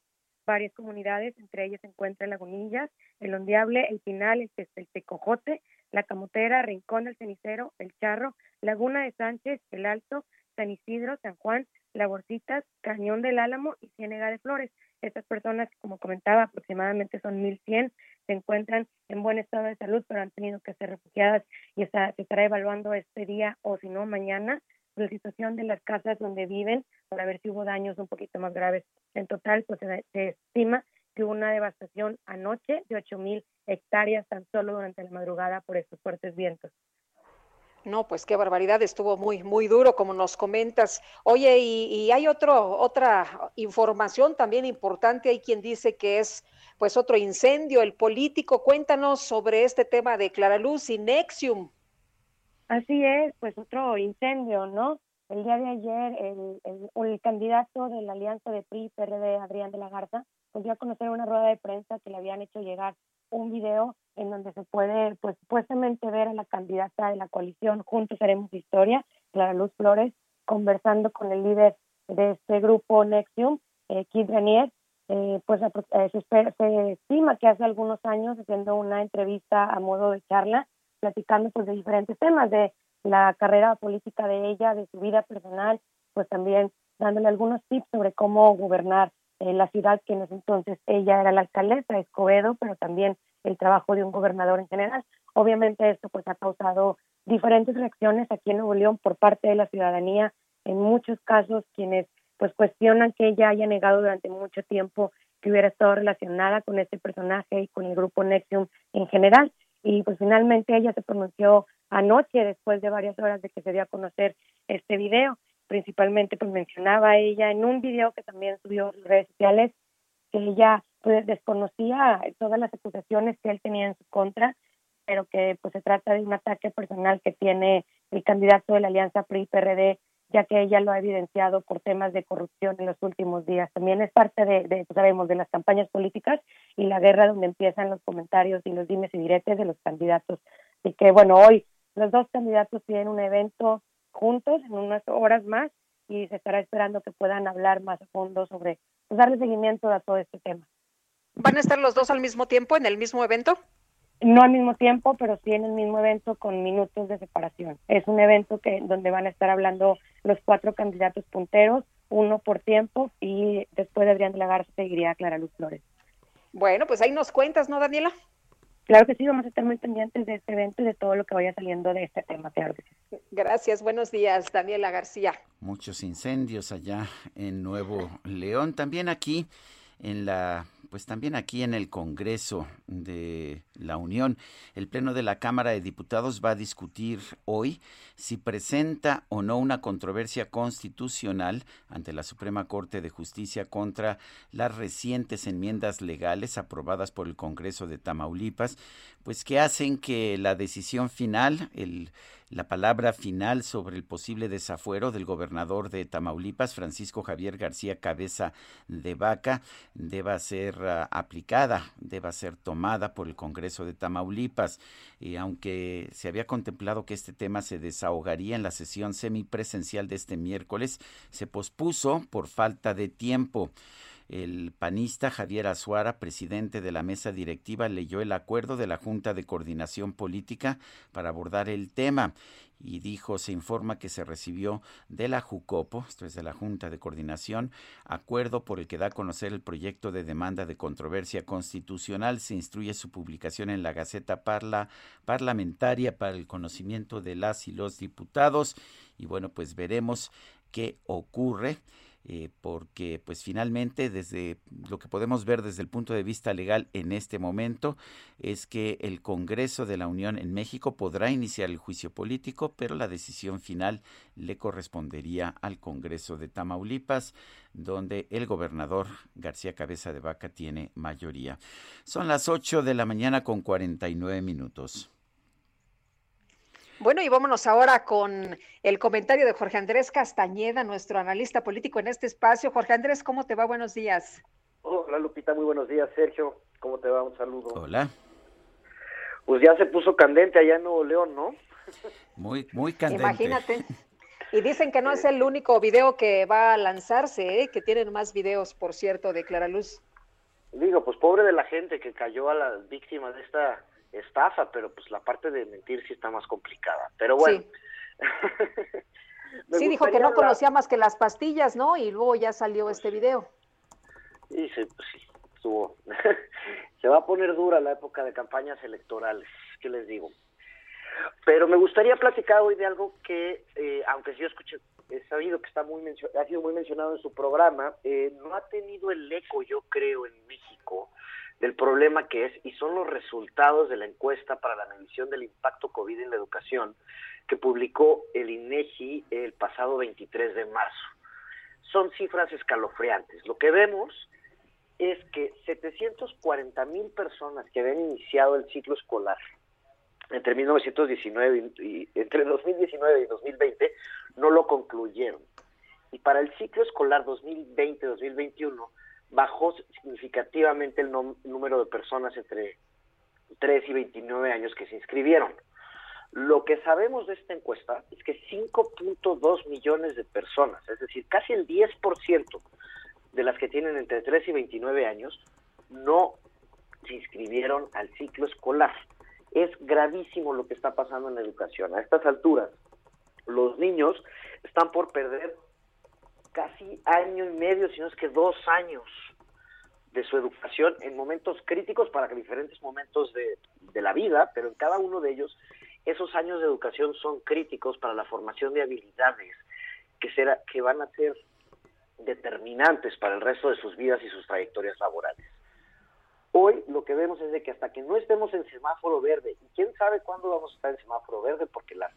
varias comunidades, entre ellas se encuentran Lagunillas, El Ondiable, El Pinal, el, el Tecojote, La Camotera, Rincón del Cenicero, El Charro, Laguna de Sánchez, El Alto, San Isidro, San Juan, Laborcitas, Cañón del Álamo y Ciénega de Flores. Estas personas, como comentaba, aproximadamente son 1.100, se encuentran en buen estado de salud, pero han tenido que ser refugiadas y está, se estará evaluando este día o si no mañana la situación de las casas donde viven para ver si hubo daños un poquito más graves. En total, pues se, estima que hubo una devastación anoche de 8.000 hectáreas tan solo durante la madrugada por estos fuertes vientos. No, pues qué barbaridad, estuvo muy, muy duro, como nos comentas. Oye, y, hay otro, otra información también importante, hay quien dice que es pues otro incendio, el político. Cuéntanos sobre este tema de Claraluz y Nexium. Así es, pues otro incendio, ¿no? El día de ayer el, el, candidato de la alianza de PRI, PRD, Adrián de la Garza, pues dio a conocer una rueda de prensa que le habían hecho llegar un video en donde se puede, pues supuestamente ver a la candidata de la coalición Juntos Haremos Historia, Clara Luz Flores, conversando con el líder de este grupo Nexium, eh, Kid Renier, eh, pues eh, se, se, estima que hace algunos años haciendo una entrevista a modo de charla, platicando pues de diferentes temas, de la carrera política de ella, de su vida personal, pues también dándole algunos tips sobre cómo gobernar eh, la ciudad, que en ese entonces ella era la alcaldesa, Escobedo, pero también el trabajo de un gobernador en general. Obviamente esto pues ha causado diferentes reacciones aquí en Nuevo León por parte de la ciudadanía, en muchos casos quienes pues cuestionan que ella haya negado durante mucho tiempo que hubiera estado relacionada con este personaje y con el grupo Nexium en general. Y pues finalmente ella se pronunció anoche después de varias horas de que se dio a conocer este video. Principalmente pues mencionaba ella en un video que también subió a redes sociales que ella pues desconocía todas las acusaciones que él tenía en su contra, pero que pues se trata de un ataque personal que tiene el candidato de la Alianza PRI-PRD, ya que ella lo ha evidenciado por temas de corrupción en los últimos días. También es parte de, de pues, sabemos, de las campañas políticas y la guerra donde empiezan los comentarios y los dimes y diretes de los candidatos. Así que bueno, hoy los dos candidatos tienen un evento juntos en unas horas más y se estará esperando que puedan hablar más a fondo sobre, pues darle seguimiento a todo este tema. ¿Van a estar los dos al mismo tiempo en el mismo evento? No al mismo tiempo, pero sí en el mismo evento con minutos de separación. Es un evento que donde van a estar hablando los cuatro candidatos punteros, uno por tiempo, y después de Adrián de la Garza seguiría Clara Luz Flores. Bueno, pues ahí nos cuentas, ¿no, Daniela? Claro que sí, vamos a estar muy pendientes de este evento y de todo lo que vaya saliendo de este tema, claro Gracias, buenos días, Daniela García. Muchos incendios allá en Nuevo León, también aquí en la pues también aquí en el Congreso de la Unión, el Pleno de la Cámara de Diputados va a discutir hoy si presenta o no una controversia constitucional ante la Suprema Corte de Justicia contra las recientes enmiendas legales aprobadas por el Congreso de Tamaulipas, pues que hacen que la decisión final, el la palabra final sobre el posible desafuero del gobernador de Tamaulipas, Francisco Javier García Cabeza de Vaca, deba ser uh, aplicada, deba ser tomada por el Congreso de Tamaulipas. Y aunque se había contemplado que este tema se desahogaría en la sesión semipresencial de este miércoles, se pospuso por falta de tiempo. El panista Javier Azuara, presidente de la mesa directiva, leyó el acuerdo de la Junta de Coordinación Política para abordar el tema y dijo, se informa que se recibió de la JUCOPO, esto es de la Junta de Coordinación, acuerdo por el que da a conocer el proyecto de demanda de controversia constitucional. Se instruye su publicación en la Gaceta Parla, Parlamentaria para el conocimiento de las y los diputados. Y bueno, pues veremos qué ocurre. Eh, porque pues finalmente desde lo que podemos ver desde el punto de vista legal en este momento es que el Congreso de la Unión en México podrá iniciar el juicio político, pero la decisión final le correspondería al Congreso de Tamaulipas, donde el gobernador García Cabeza de Vaca tiene mayoría. Son las 8 de la mañana con 49 minutos. Bueno, y vámonos ahora con el comentario de Jorge Andrés Castañeda, nuestro analista político en este espacio. Jorge Andrés, ¿cómo te va? Buenos días. Hola Lupita, muy buenos días. Sergio, ¿cómo te va? Un saludo. Hola. Pues ya se puso candente allá en Nuevo León, ¿no? Muy, muy candente. Imagínate. Y dicen que no es el único video que va a lanzarse, ¿eh? que tienen más videos, por cierto, de Clara Luz. Digo, pues pobre de la gente que cayó a la víctima de esta estafa, pero pues la parte de mentir sí está más complicada. Pero bueno. Sí, dijo que no conocía más que las pastillas, ¿no? Y luego ya salió este video. Y sí, pues sí, estuvo. Se va a poner dura la época de campañas electorales, ¿qué les digo? Pero me gustaría platicar hoy de algo que, eh, aunque yo escuché, he sabido que está muy ha sido muy mencionado en su programa, eh, no ha tenido el eco, yo creo, en México del problema que es y son los resultados de la encuesta para la medición del impacto COVID en la educación que publicó el INEGI el pasado 23 de marzo. Son cifras escalofriantes. Lo que vemos es que 740 mil personas que habían iniciado el ciclo escolar entre 1919 y, entre 2019 y 2020 no lo concluyeron. Y para el ciclo escolar 2020-2021 bajó significativamente el número de personas entre 3 y 29 años que se inscribieron. Lo que sabemos de esta encuesta es que 5.2 millones de personas, es decir, casi el 10% de las que tienen entre 3 y 29 años, no se inscribieron al ciclo escolar. Es gravísimo lo que está pasando en la educación. A estas alturas, los niños están por perder casi año y medio, si no es que dos años de su educación en momentos críticos para diferentes momentos de, la vida, pero en cada uno de ellos esos años de educación son críticos para la formación de habilidades que, será, que van a ser determinantes para el resto de sus vidas y sus trayectorias laborales. Hoy lo que vemos es de que hasta que no estemos en semáforo verde, y quién sabe cuándo vamos a estar en semáforo verde, porque las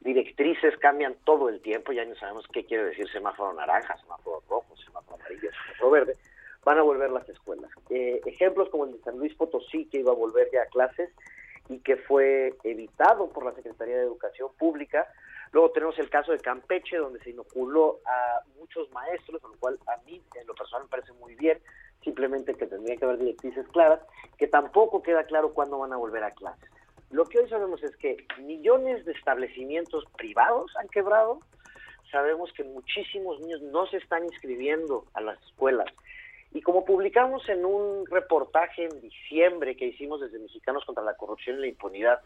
directrices cambian todo el tiempo, ya no sabemos qué quiere decir semáforo naranja, semáforo rojo, semáforo amarillo, semáforo verde, van a volver las escuelas. Eh, ejemplos como el de San Luis Potosí, que iba a volver ya a clases y que fue evitado por la Secretaría de Educación Pública. Luego tenemos el caso de Campeche, donde se inoculó a muchos maestros, lo cual a mí en lo personal me parece muy bien, simplemente que tendría que haber directrices claras, que tampoco queda claro cuándo van a volver a clases. Lo que hoy sabemos es que millones de establecimientos privados han quebrado, sabemos que muchísimos niños no se están inscribiendo a las escuelas. Y como publicamos en un reportaje en diciembre que hicimos desde Mexicanos contra la Corrupción y la Impunidad,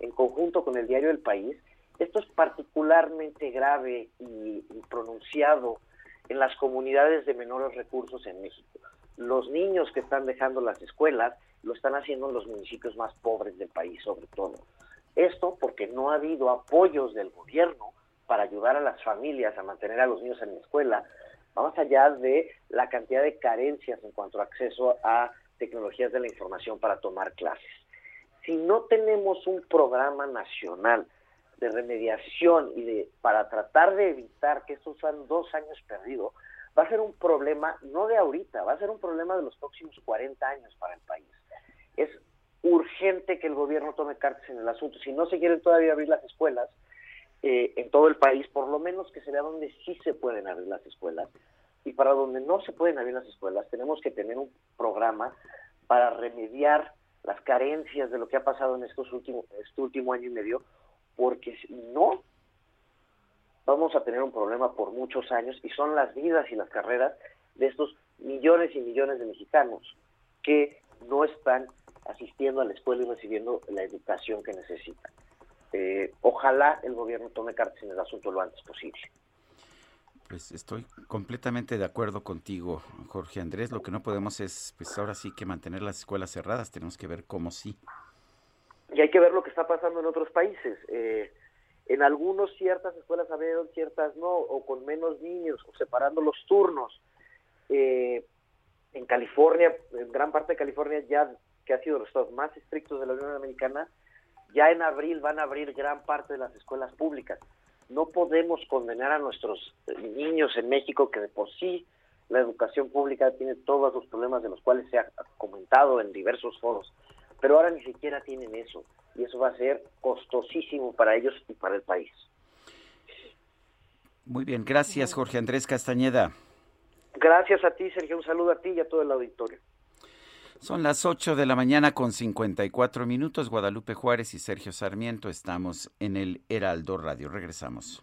en conjunto con el diario El País, esto es particularmente grave y, y pronunciado en las comunidades de menores recursos en México. Los niños que están dejando las escuelas lo están haciendo en los municipios más pobres del país, sobre todo. Esto porque no ha habido apoyos del gobierno para ayudar a las familias a mantener a los niños en la escuela, más allá de la cantidad de carencias en cuanto a acceso a tecnologías de la información para tomar clases. Si no tenemos un programa nacional de remediación y de para tratar de evitar que estos sean dos años perdidos, va a ser un problema no de ahorita, va a ser un problema de los próximos 40 años para el país. Es urgente que el gobierno tome cartas en el asunto. Si no se quieren todavía abrir las escuelas eh, en todo el país, por lo menos que se vea donde sí se pueden abrir las escuelas. Y para donde no se pueden abrir las escuelas, tenemos que tener un programa para remediar las carencias de lo que ha pasado en estos últimos, este último año y medio, porque si no, vamos a tener un problema por muchos años y son las vidas y las carreras de estos millones y millones de mexicanos que no están asistiendo a la escuela y recibiendo la educación que necesitan. Eh, ojalá el gobierno tome cartas en el asunto lo antes posible. Pues estoy completamente de acuerdo contigo, Jorge Andrés. Lo que no podemos es, pues ahora sí que mantener las escuelas cerradas. Tenemos que ver cómo sí. Y hay que ver lo que está pasando en otros países. Eh, en algunos ciertas escuelas abrieron, ciertas no, o con menos niños, o separando los turnos. Eh, en California, en gran parte de California, ya que ha sido los estados más estrictos de la Unión Americana, ya en abril van a abrir gran parte de las escuelas públicas. No podemos condenar a nuestros niños en México que de por sí la educación pública tiene todos los problemas de los cuales se ha comentado en diversos foros, pero ahora ni siquiera tienen eso y eso va a ser costosísimo para ellos y para el país. Muy bien, gracias Jorge Andrés Castañeda. Gracias a ti, Sergio, un saludo a ti y a todo el auditorio. Son las 8 de la mañana con 54 minutos. Guadalupe Juárez y Sergio Sarmiento estamos en el Heraldo Radio. Regresamos.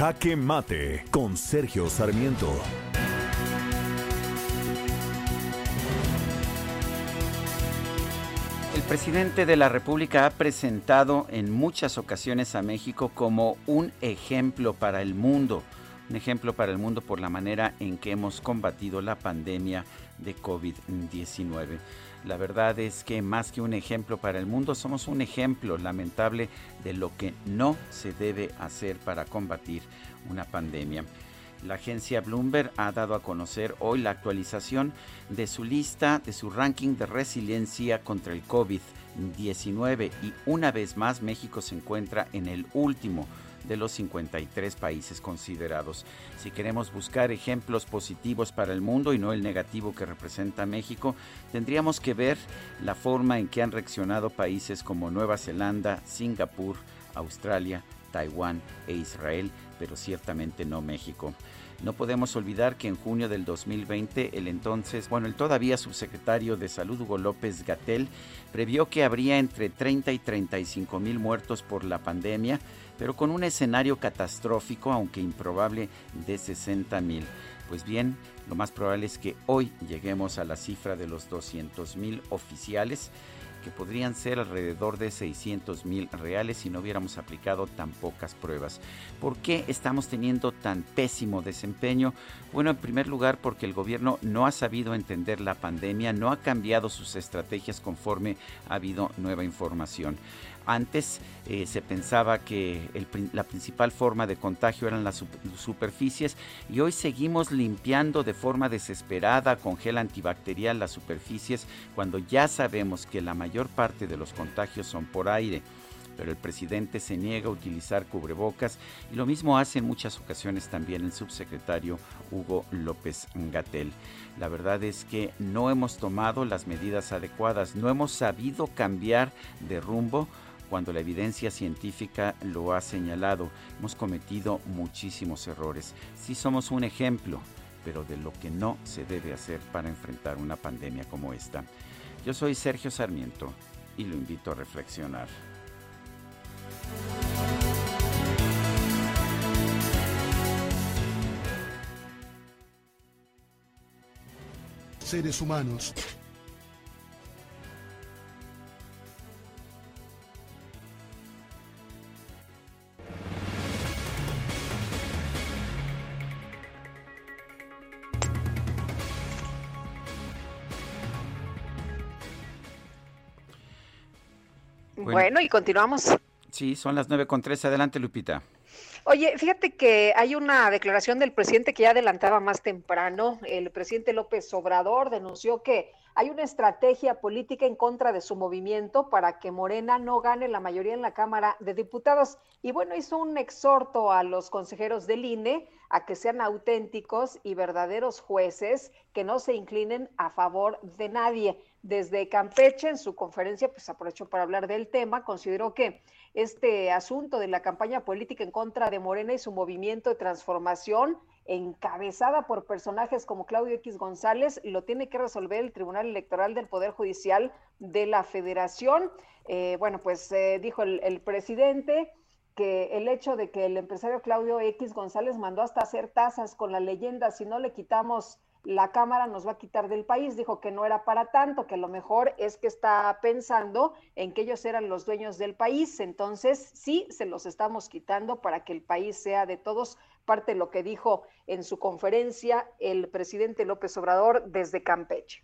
Jaque Mate con Sergio Sarmiento. El presidente de la República ha presentado en muchas ocasiones a México como un ejemplo para el mundo, un ejemplo para el mundo por la manera en que hemos combatido la pandemia de COVID-19. La verdad es que más que un ejemplo para el mundo, somos un ejemplo lamentable de lo que no se debe hacer para combatir una pandemia. La agencia Bloomberg ha dado a conocer hoy la actualización de su lista, de su ranking de resiliencia contra el COVID-19 y una vez más México se encuentra en el último de los 53 países considerados. Si queremos buscar ejemplos positivos para el mundo y no el negativo que representa México, tendríamos que ver la forma en que han reaccionado países como Nueva Zelanda, Singapur, Australia, Taiwán e Israel, pero ciertamente no México. No podemos olvidar que en junio del 2020 el entonces, bueno, el todavía subsecretario de Salud Hugo López Gatel previó que habría entre 30 y 35 mil muertos por la pandemia, pero con un escenario catastrófico, aunque improbable, de 60 mil. Pues bien, lo más probable es que hoy lleguemos a la cifra de los 200 mil oficiales que podrían ser alrededor de 600 mil reales si no hubiéramos aplicado tan pocas pruebas. ¿Por qué estamos teniendo tan pésimo desempeño? Bueno, en primer lugar porque el gobierno no ha sabido entender la pandemia, no ha cambiado sus estrategias conforme ha habido nueva información. Antes eh, se pensaba que la principal forma de contagio eran las superficies y hoy seguimos limpiando de forma desesperada con gel antibacterial las superficies cuando ya sabemos que la mayor parte de los contagios son por aire pero el presidente se niega a utilizar cubrebocas y lo mismo hace en muchas ocasiones también el subsecretario Hugo López Gatel. La verdad es que no hemos tomado las medidas adecuadas, no hemos sabido cambiar de rumbo cuando la evidencia científica lo ha señalado. Hemos cometido muchísimos errores. Sí somos un ejemplo, pero de lo que no se debe hacer para enfrentar una pandemia como esta. Yo soy Sergio Sarmiento y lo invito a reflexionar. Seres humanos Bueno, y continuamos. Sí, son las nueve con tres. Adelante, Lupita. Oye, fíjate que hay una declaración del presidente que ya adelantaba más temprano. El presidente López Obrador denunció que hay una estrategia política en contra de su movimiento para que Morena no gane la mayoría en la Cámara de Diputados. Y bueno, hizo un exhorto a los consejeros del INE a que sean auténticos y verdaderos jueces, que no se inclinen a favor de nadie. Desde Campeche, en su conferencia, pues aprovechó para hablar del tema, consideró que este asunto de la campaña política en contra de Morena y su movimiento de transformación, encabezada por personajes como Claudio X González, lo tiene que resolver el Tribunal Electoral del Poder Judicial de la Federación. Eh, bueno, pues eh, dijo el, el presidente que el hecho de que el empresario Claudio X González mandó hasta hacer tasas con la leyenda, si no le quitamos la Cámara nos va a quitar del país. Dijo que no era para tanto, que lo mejor es que está pensando en que ellos eran los dueños del país. Entonces, sí, se los estamos quitando para que el país sea de todos. Parte de lo que dijo en su conferencia el presidente López Obrador desde Campeche.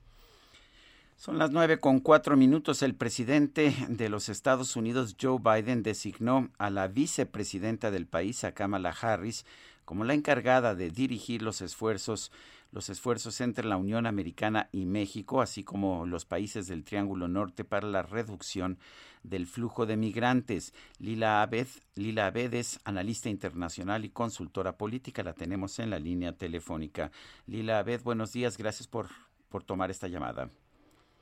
Son las nueve con cuatro minutos. El presidente de los Estados Unidos, Joe Biden, designó a la vicepresidenta del país, a Kamala Harris, como la encargada de dirigir los esfuerzos los esfuerzos entre la Unión Americana y México, así como los países del Triángulo Norte para la reducción del flujo de migrantes. Lila Abed, Lila Abed es analista internacional y consultora política, la tenemos en la línea telefónica. Lila Abed, buenos días, gracias por, por tomar esta llamada.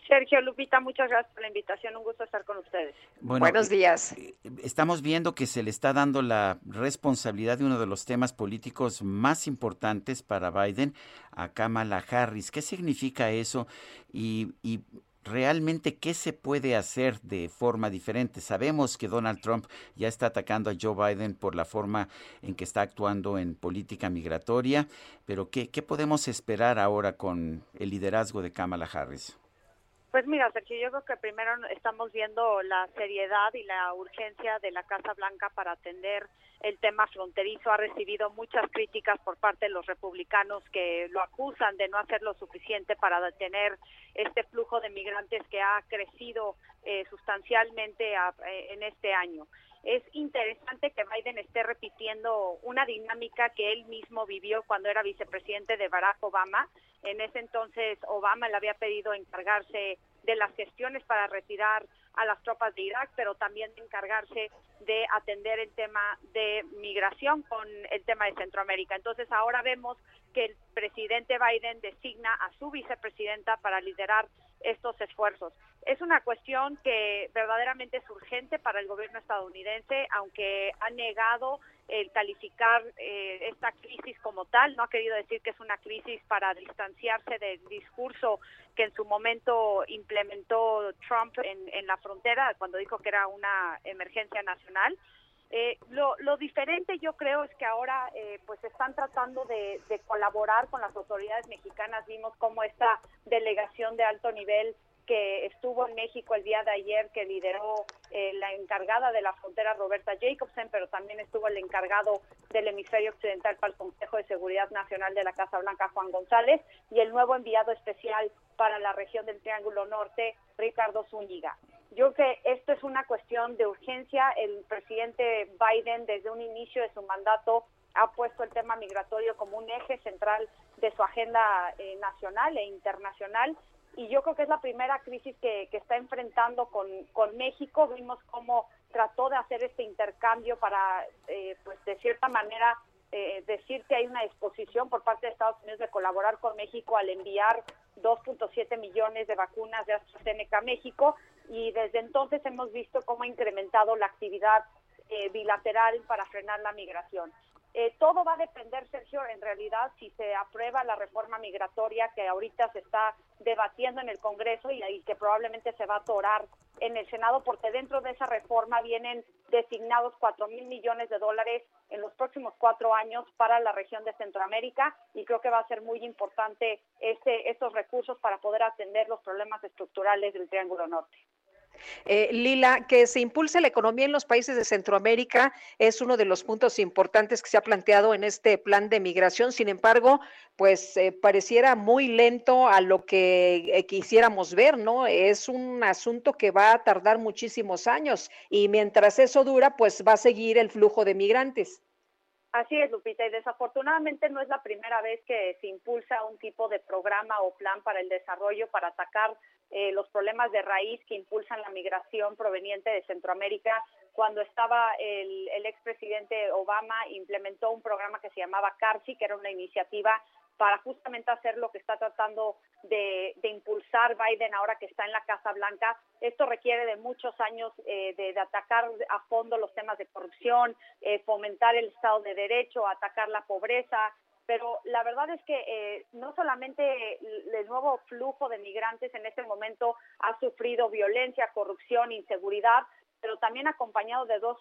Sergio Lupita, muchas gracias por la invitación. Un gusto estar con ustedes. Buenos días. Estamos viendo que se le está dando la responsabilidad de uno de los temas políticos más importantes para Biden a Kamala Harris. ¿Qué significa eso? Y, y realmente qué se puede hacer de forma diferente. Sabemos que Donald Trump ya está atacando a Joe Biden por la forma en que está actuando en política migratoria, pero ¿qué, qué podemos esperar ahora con el liderazgo de Kamala Harris? Pues mira, Sergio, yo creo que primero estamos viendo la seriedad y la urgencia de la Casa Blanca para atender el tema fronterizo. Ha recibido muchas críticas por parte de los republicanos que lo acusan de no hacer lo suficiente para detener este flujo de migrantes que ha crecido eh, sustancialmente eh, en este año es interesante que Biden esté repitiendo una dinámica que él mismo vivió cuando era vicepresidente de Barack Obama. En ese entonces Obama le había pedido encargarse de las gestiones para retirar a las tropas de Irak, pero también encargarse de atender el tema de migración con el tema de Centroamérica. Entonces ahora vemos que el presidente Biden designa a su vicepresidenta para liderar estos esfuerzos. Es una cuestión que verdaderamente es urgente para el gobierno estadounidense, aunque ha negado el calificar eh, esta crisis como tal, no ha querido decir que es una crisis para distanciarse del discurso que en su momento implementó Trump en, la frontera cuando dijo que era una emergencia nacional. Eh, lo, diferente yo creo es que ahora eh, pues están tratando de, de, colaborar con las autoridades mexicanas. Vimos cómo esta delegación de alto nivel que estuvo en México el día de ayer, que lideró eh, la encargada de la frontera Roberta Jacobsen, pero también estuvo el encargado del hemisferio occidental para el Consejo de Seguridad Nacional de la Casa Blanca, Juan González, y el nuevo enviado especial para la región del Triángulo Norte, Ricardo Zúñiga. Yo creo que esto es una cuestión de urgencia. El presidente Biden, desde un inicio de su mandato, ha puesto el tema migratorio como un eje central de su agenda eh, nacional e internacional y yo creo que es la primera crisis que, está enfrentando con, México. Vimos cómo trató de hacer este intercambio para, eh, pues de cierta manera, eh, decir que hay una disposición por parte de Estados Unidos de colaborar con México al enviar 2.7 millones de vacunas de AstraZeneca a México y desde entonces hemos visto cómo ha incrementado la actividad eh, bilateral para frenar la migración. Eh, todo va a depender, Sergio, en realidad, si se aprueba la reforma migratoria que ahorita se está debatiendo en el Congreso y, que probablemente se va a atorar en el Senado, porque dentro de esa reforma vienen designados 4 mil millones de dólares en los próximos cuatro años para la región de Centroamérica y creo que va a ser muy importante este, estos recursos para poder atender los problemas estructurales del Triángulo Norte. Eh, Lila, que se impulse la economía en los países de Centroamérica es uno de los puntos importantes que se ha planteado en este plan de migración. Sin embargo, pues eh, pareciera muy lento a lo que eh, quisiéramos ver, ¿no? Es un asunto que va a tardar muchísimos años y mientras eso dura, pues va a seguir el flujo de migrantes. Así es, Lupita, y desafortunadamente no es la primera vez que se impulsa un tipo de programa o plan para el desarrollo para atacar eh, los problemas de raíz que impulsan la migración proveniente de Centroamérica. Cuando estaba el, el expresidente Obama, implementó un programa que se llamaba CARSI, que era una iniciativa para justamente hacer lo que está tratando de, impulsar Biden ahora que está en la Casa Blanca. Esto requiere de muchos años eh, de, atacar a fondo los temas de corrupción, eh, fomentar el Estado de Derecho, atacar la pobreza. Pero la verdad es que eh, no solamente el nuevo flujo de migrantes en este momento ha sufrido violencia, corrupción, inseguridad, pero también acompañado de dos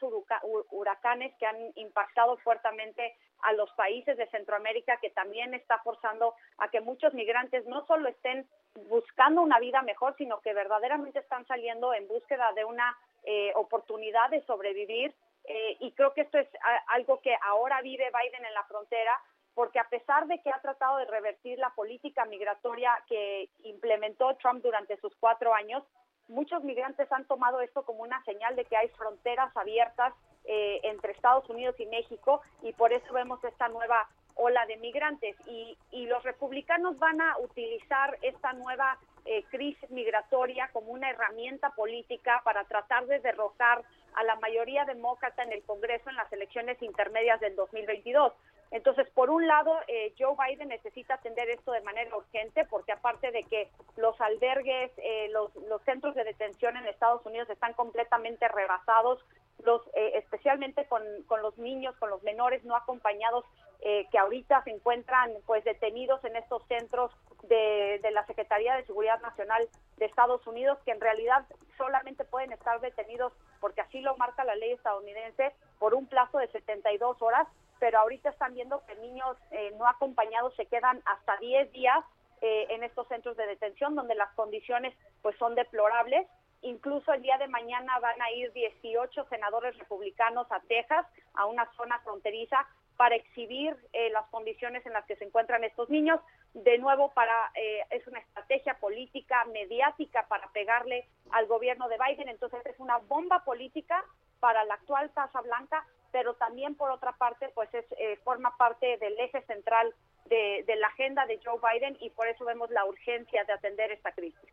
huracanes que han impactado fuertemente a los países de Centroamérica, que también está forzando a que muchos migrantes no solo estén buscando una vida mejor, sino que verdaderamente están saliendo en búsqueda de una eh, oportunidad de sobrevivir. Eh, y creo que esto es algo que ahora vive Biden en la frontera, porque a pesar de que ha tratado de revertir la política migratoria que implementó Trump durante sus cuatro años, muchos migrantes han tomado esto como una señal de que hay fronteras abiertas eh, entre Estados Unidos y México y por eso vemos esta nueva ola de migrantes y, y los republicanos van a utilizar esta nueva eh, crisis migratoria como una herramienta política para tratar de derrotar a la mayoría demócrata en el Congreso en las elecciones intermedias del 2022. Entonces, por un lado, eh, Joe Biden necesita atender esto de manera urgente porque aparte de que los albergues, eh, los, centros de detención en Estados Unidos están completamente rebasados, los, eh, especialmente con, los niños, con los menores no acompañados que ahorita se encuentran pues detenidos en estos centros de, de la Secretaría de Seguridad Nacional de Estados Unidos, que en realidad solamente pueden estar detenidos porque así lo marca la ley estadounidense por un plazo de 72 horas pero ahorita están viendo que niños eh, no acompañados se quedan hasta 10 días eh, en estos centros de detención donde las condiciones pues son deplorables. Incluso el día de mañana van a ir 18 senadores republicanos a Texas, a una zona fronteriza, para exhibir eh, las condiciones en las que se encuentran estos niños. De nuevo, para es una estrategia política, mediática para pegarle al gobierno de Biden. Entonces es una bomba política para la actual Casa Blanca pero también por otra parte pues es eh, forma parte del eje central de, la agenda de Joe Biden y por eso vemos la urgencia de atender esta crisis.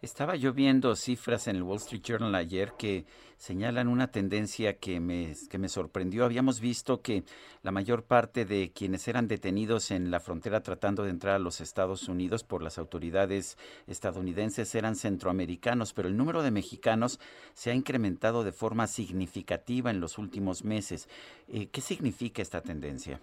Estaba yo viendo cifras en el Wall Street Journal ayer que señalan una tendencia que me, que me sorprendió. Habíamos visto que la mayor parte de quienes eran detenidos en la frontera tratando de entrar a los Estados Unidos por las autoridades estadounidenses eran centroamericanos, pero el número de mexicanos se ha incrementado de forma significativa en los últimos meses. Eh, ¿Qué significa esta tendencia?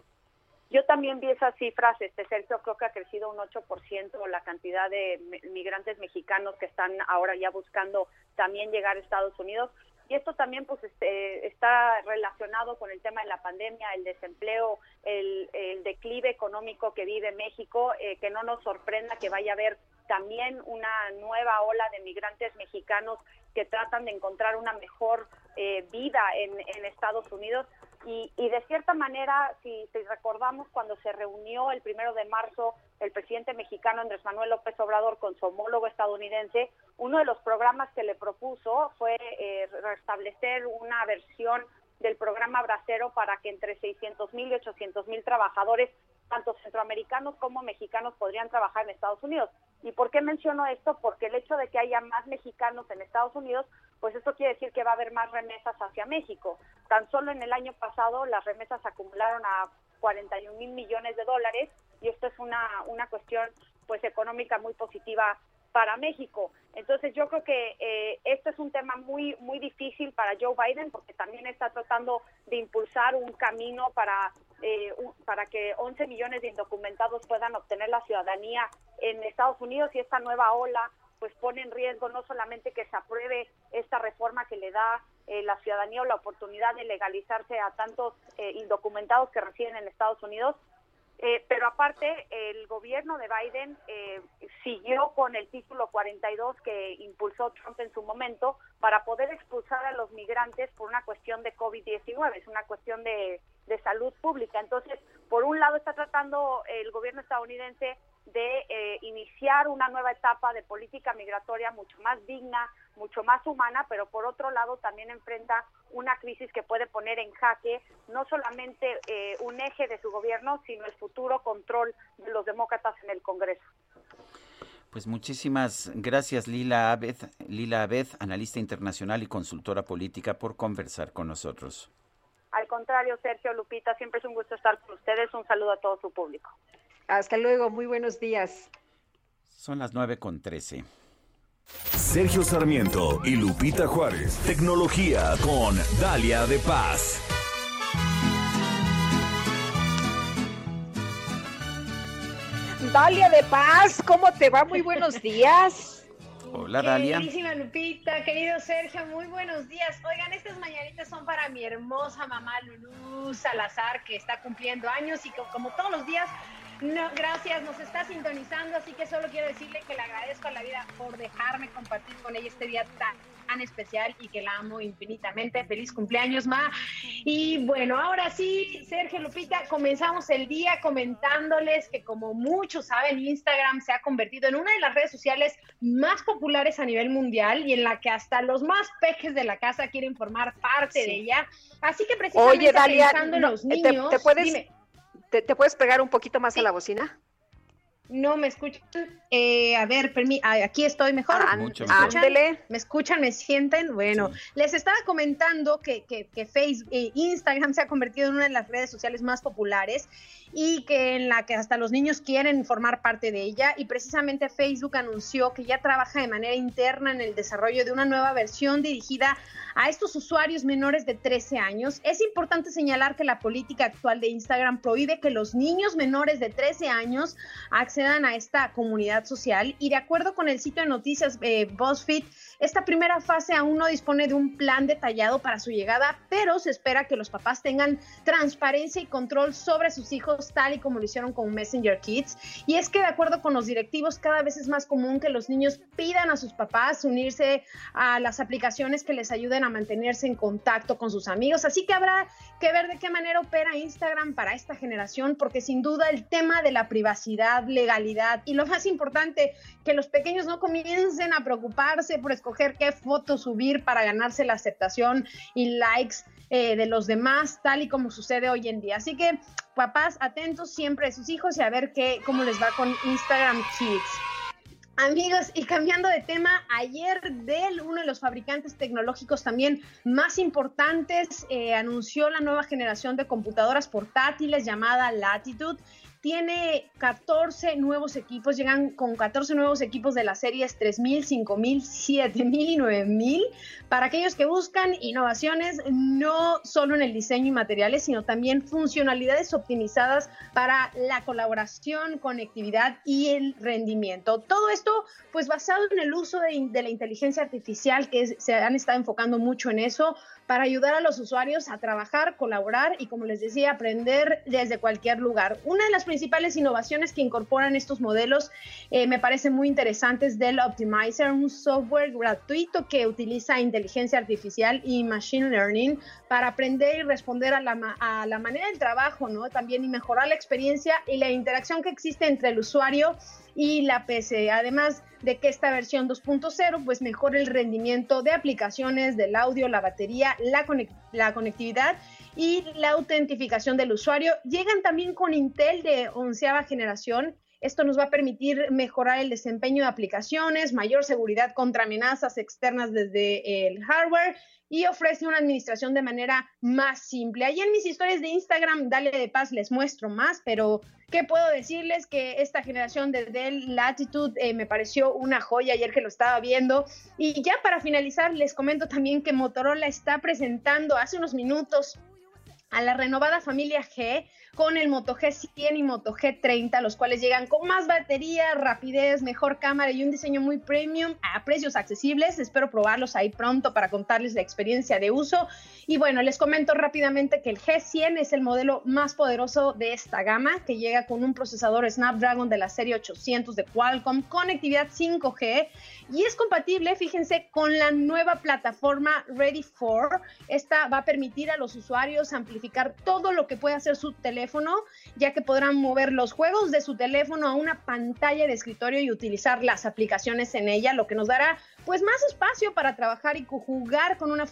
Yo también vi esas cifras, este Sergio, creo que ha crecido un 8% la cantidad de migrantes mexicanos que están ahora ya buscando también llegar a Estados Unidos. Y esto también pues este, está relacionado con el tema de la pandemia, el desempleo, el, declive económico que vive México, eh, que no nos sorprenda que vaya a haber también una nueva ola de migrantes mexicanos que tratan de encontrar una mejor eh, vida en, en Estados Unidos y, de cierta manera, si, recordamos cuando se reunió el primero de marzo el presidente mexicano Andrés Manuel López Obrador con su homólogo estadounidense, uno de los programas que le propuso fue eh, restablecer una versión del programa Bracero para que entre 600 mil y 800 mil trabajadores, tanto centroamericanos como mexicanos, podrían trabajar en Estados Unidos. ¿Y por qué menciono esto? Porque el hecho de que haya más mexicanos en Estados Unidos, pues esto quiere decir que va a haber más remesas hacia México. Tan solo en el año pasado las remesas acumularon a 41 mil millones de dólares y esto es una, una cuestión pues económica muy positiva para México. Entonces yo creo que eh, esto es un tema muy muy difícil para Joe Biden porque también está tratando de impulsar un camino para eh, para que 11 millones de indocumentados puedan obtener la ciudadanía en Estados Unidos y esta nueva ola pues pone en riesgo no solamente que se apruebe esta reforma que le da eh, la ciudadanía o la oportunidad de legalizarse a tantos indocumentados que residen en Estados Unidos, eh, pero aparte, el gobierno de Biden eh, siguió con el título 42 que impulsó Trump en su momento para poder expulsar a los migrantes por una cuestión de COVID-19, es una cuestión de, de salud pública. Entonces, por un lado está tratando el gobierno estadounidense de eh, iniciar una nueva etapa de política migratoria mucho más digna, mucho más humana, pero por otro lado también enfrenta una crisis que puede poner en jaque no solamente eh, un eje de su gobierno, sino el futuro control de los demócratas en el Congreso. Pues muchísimas gracias Lila Abed, Lila Abed, analista internacional y consultora política, por conversar con nosotros. Al contrario, Sergio Lupita, siempre es un gusto estar con ustedes. Un saludo a todo su público. Hasta luego, muy buenos días. Son las nueve con trece. Sergio Sarmiento y Lupita Juárez. Tecnología con Dalia de Paz. Dalia de Paz, ¿cómo te va? Muy buenos días. Hola, Dalia. Queridísima Lupita, querido Sergio, muy buenos días. Oigan, estas mañanitas son para mi hermosa mamá Lulú Salazar, que está cumpliendo años y como todos los días no, gracias, nos está sintonizando, así que solo quiero decirle que le agradezco a la vida por dejarme compartir con ella este día tan, tan especial y que la amo infinitamente. Feliz cumpleaños, Ma. Y bueno, ahora sí, Sergio Lupita, comenzamos el día comentándoles que como muchos saben, Instagram se ha convertido en una de las redes sociales más populares a nivel mundial y en la que hasta los más pejes de la casa quieren formar parte de ella. Así que precisamente Oye, Dalia, pensando en los niños, te, puedes... ¿Te, puedes pegar un poquito más a la bocina? No me escuchan. Eh, a ver, aquí estoy mejor. Ah, Mucho Ándele. ¿Me escuchan? ¿Me sienten? Bueno, les estaba comentando que, que, que Facebook, eh, Instagram se ha convertido en una de las redes sociales más populares y que en la que hasta los niños quieren formar parte de ella y precisamente Facebook anunció que ya trabaja de manera interna en el desarrollo de una nueva versión dirigida a estos usuarios menores de 13 años. Es importante señalar que la política actual de Instagram prohíbe que los niños menores de 13 años accedan a esta comunidad social y de acuerdo con el sitio de noticias eh, BuzzFeed, esta primera fase aún no dispone de un plan detallado para su llegada, pero se espera que los papás tengan transparencia y control sobre sus hijos, tal y como lo hicieron con Messenger Kids. Y es que de acuerdo con los directivos, cada vez es más común que los niños pidan a sus papás unirse a las aplicaciones que les ayuden a mantenerse en contacto con sus amigos. Así que habrá que ver de qué manera opera Instagram para esta generación, porque sin duda el tema de la privacidad, legalidad y lo más importante, que los pequeños no comiencen a preocuparse por escoger qué foto subir para ganarse la aceptación y likes eh, de los demás, tal y como sucede hoy en día. Así que papás atentos siempre a sus hijos y a ver qué, cómo les va con Instagram Kids. Amigos, y cambiando de tema, ayer Dell, uno de los fabricantes tecnológicos también más importantes, eh, anunció la nueva generación de computadoras portátiles llamada Latitude tiene 14 nuevos equipos, llegan con 14 nuevos equipos de las series 3000, 5000, 7000 y 9000 para aquellos que buscan innovaciones no solo en el diseño y materiales, sino también funcionalidades optimizadas para la colaboración, conectividad y el rendimiento. Todo esto pues basado en el uso de, la inteligencia artificial que se han estado enfocando mucho en eso para ayudar a los usuarios a trabajar, colaborar y, como les decía, aprender desde cualquier lugar. Una de las principales innovaciones que incorporan estos modelos eh, me parece muy interesante es Dell Optimizer, un software gratuito que utiliza inteligencia artificial y machine learning para aprender y responder a la, a la manera del trabajo, ¿no? También y mejorar la experiencia y la interacción que existe entre el usuario la PC. Además de que esta versión 2.0 pues mejora el rendimiento de aplicaciones, del audio, la batería, la, la conectividad y la autentificación del usuario. Llegan también con Intel de onceava generación Esto nos va a permitir mejorar el desempeño de aplicaciones, mayor seguridad contra amenazas externas desde el hardware y ofrece una administración de manera más simple. Ahí en mis historias de Instagram, Dale de Paz, les muestro más, pero ¿qué puedo decirles? Que esta generación de Dell Latitude eh, me pareció una joya ayer que lo estaba viendo. Y ya para finalizar, les comento también que Motorola está presentando hace unos minutos a la renovada familia G con el Moto G100 y Moto G30, los cuales llegan con más batería, rapidez, mejor cámara y un diseño muy premium a precios accesibles. Espero probarlos ahí pronto para contarles la experiencia de uso. Y bueno, les comento rápidamente que el G100 es el modelo más poderoso de esta gama, que llega con un procesador Snapdragon de la serie 800 de Qualcomm, conectividad 5G y es compatible, fíjense, con la nueva plataforma Ready for. Esta va a permitir a los usuarios todo lo que puede hacer su teléfono, ya que podrán mover los juegos de su teléfono a una pantalla de escritorio y utilizar las aplicaciones en ella, lo que nos dará pues más espacio para trabajar y jugar con una,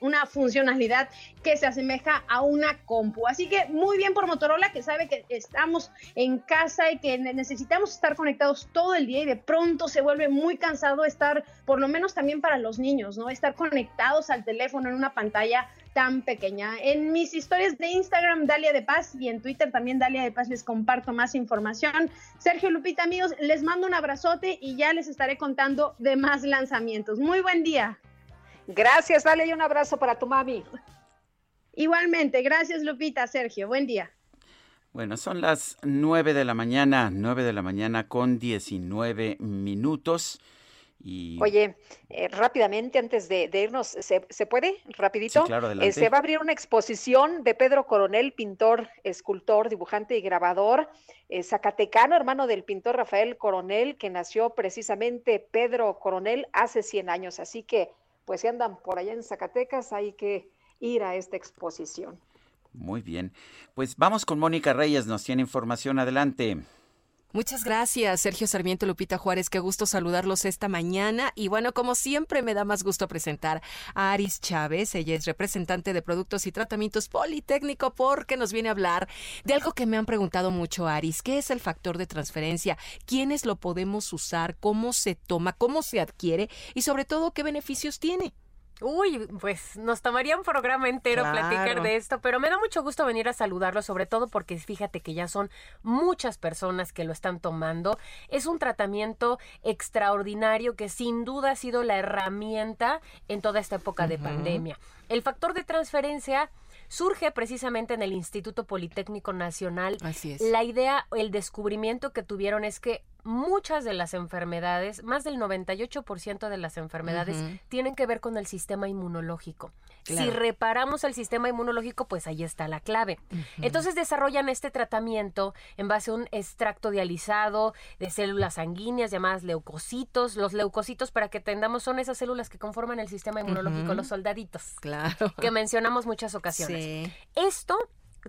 una funcionalidad que se asemeja a una compu. Así que muy bien por Motorola que sabe que estamos en casa y que necesitamos estar conectados todo el día y de pronto se vuelve muy cansado estar, por lo menos también para los niños, ¿no? Estar conectados al teléfono en una pantalla tan pequeña. En mis historias de Instagram, Dalia de Paz, y en Twitter también, Dalia de Paz, les comparto más información. Sergio Lupita, amigos, les mando un abrazote y ya les estaré contando de más lanzamientos. Muy buen día. Gracias, Dalia, y un abrazo para tu mami. Igualmente, gracias Lupita, Sergio, buen día. Bueno, son las nueve de la mañana, nueve de la mañana con 19 minutos. Oye, eh, rápidamente, antes de, irnos, ¿se, puede? Rapidito. claro, eh, se va a abrir una exposición de Pedro Coronel, pintor, escultor, dibujante y grabador, eh, zacatecano, hermano del pintor Rafael Coronel, que nació precisamente Pedro Coronel hace 100 años. Así que, pues si andan por allá en Zacatecas, hay que ir a esta exposición. Muy bien. Pues vamos con Mónica Reyes, nos tiene información. Adelante. Muchas gracias, Sergio Sarmiento Lupita Juárez. Qué gusto saludarlos esta mañana. Y bueno, como siempre, me da más gusto presentar a Aris Chávez. Ella es representante de Productos y Tratamientos Politécnico porque nos viene a hablar de algo que me han preguntado mucho, Aris. ¿Qué es el factor de transferencia? ¿Quiénes lo podemos usar? ¿Cómo se toma? ¿Cómo se adquiere? Y sobre todo, ¿qué beneficios tiene? Uy, pues nos tomaría un programa entero platicar de esto, pero me da mucho gusto venir a saludarlo, sobre todo porque fíjate que ya son muchas personas que lo están tomando. Es un tratamiento extraordinario que sin duda ha sido la herramienta en toda esta época de pandemia. El factor de transferencia surge precisamente en el Instituto Politécnico Nacional. Así es. La idea, el descubrimiento que tuvieron es que muchas de las enfermedades, más del 98% de las enfermedades, tienen que ver con el sistema inmunológico. Si reparamos el sistema inmunológico, pues ahí está la clave. Entonces desarrollan este tratamiento en base a un extracto dializado de células sanguíneas llamadas leucocitos. Los leucocitos, para que entendamos, son esas células que conforman el sistema inmunológico, los soldaditos. Claro. Que mencionamos muchas ocasiones. Esto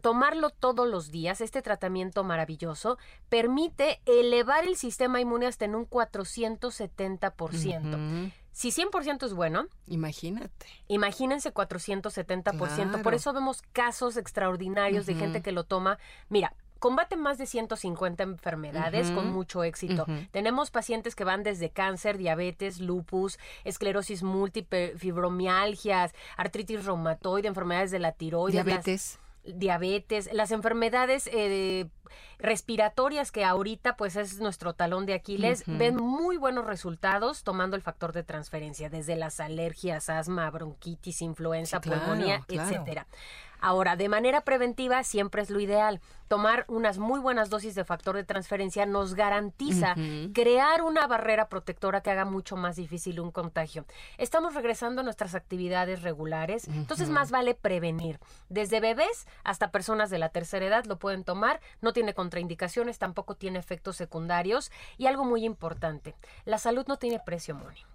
tomarlo todos los días, este tratamiento maravilloso, permite elevar el sistema inmune hasta en un 470%. Si 100% es bueno, imagínate. Imagínense 470%. Por eso vemos casos extraordinarios de gente que lo toma. Mira, combate más de 150 enfermedades con mucho éxito. Tenemos pacientes que van desde cáncer, diabetes, lupus, esclerosis múltiple, fibromialgias, artritis reumatoide, enfermedades de la tiroides. Diabetes diabetes, las enfermedades eh, respiratorias que ahorita pues es nuestro talón de Aquiles, ven muy buenos resultados tomando el factor de transferencia, desde las alergias, asma, bronquitis, influenza, pulmonía, etcétera. Ahora, de manera preventiva siempre es lo ideal. Tomar unas muy buenas dosis de factor de transferencia nos garantiza crear una barrera protectora que haga mucho más difícil un contagio. Estamos regresando a nuestras actividades regulares, entonces más vale prevenir. Desde bebés hasta personas de la tercera edad lo pueden tomar, no tiene contraindicaciones, tampoco tiene efectos secundarios y algo muy importante, la salud no tiene precio, Moni.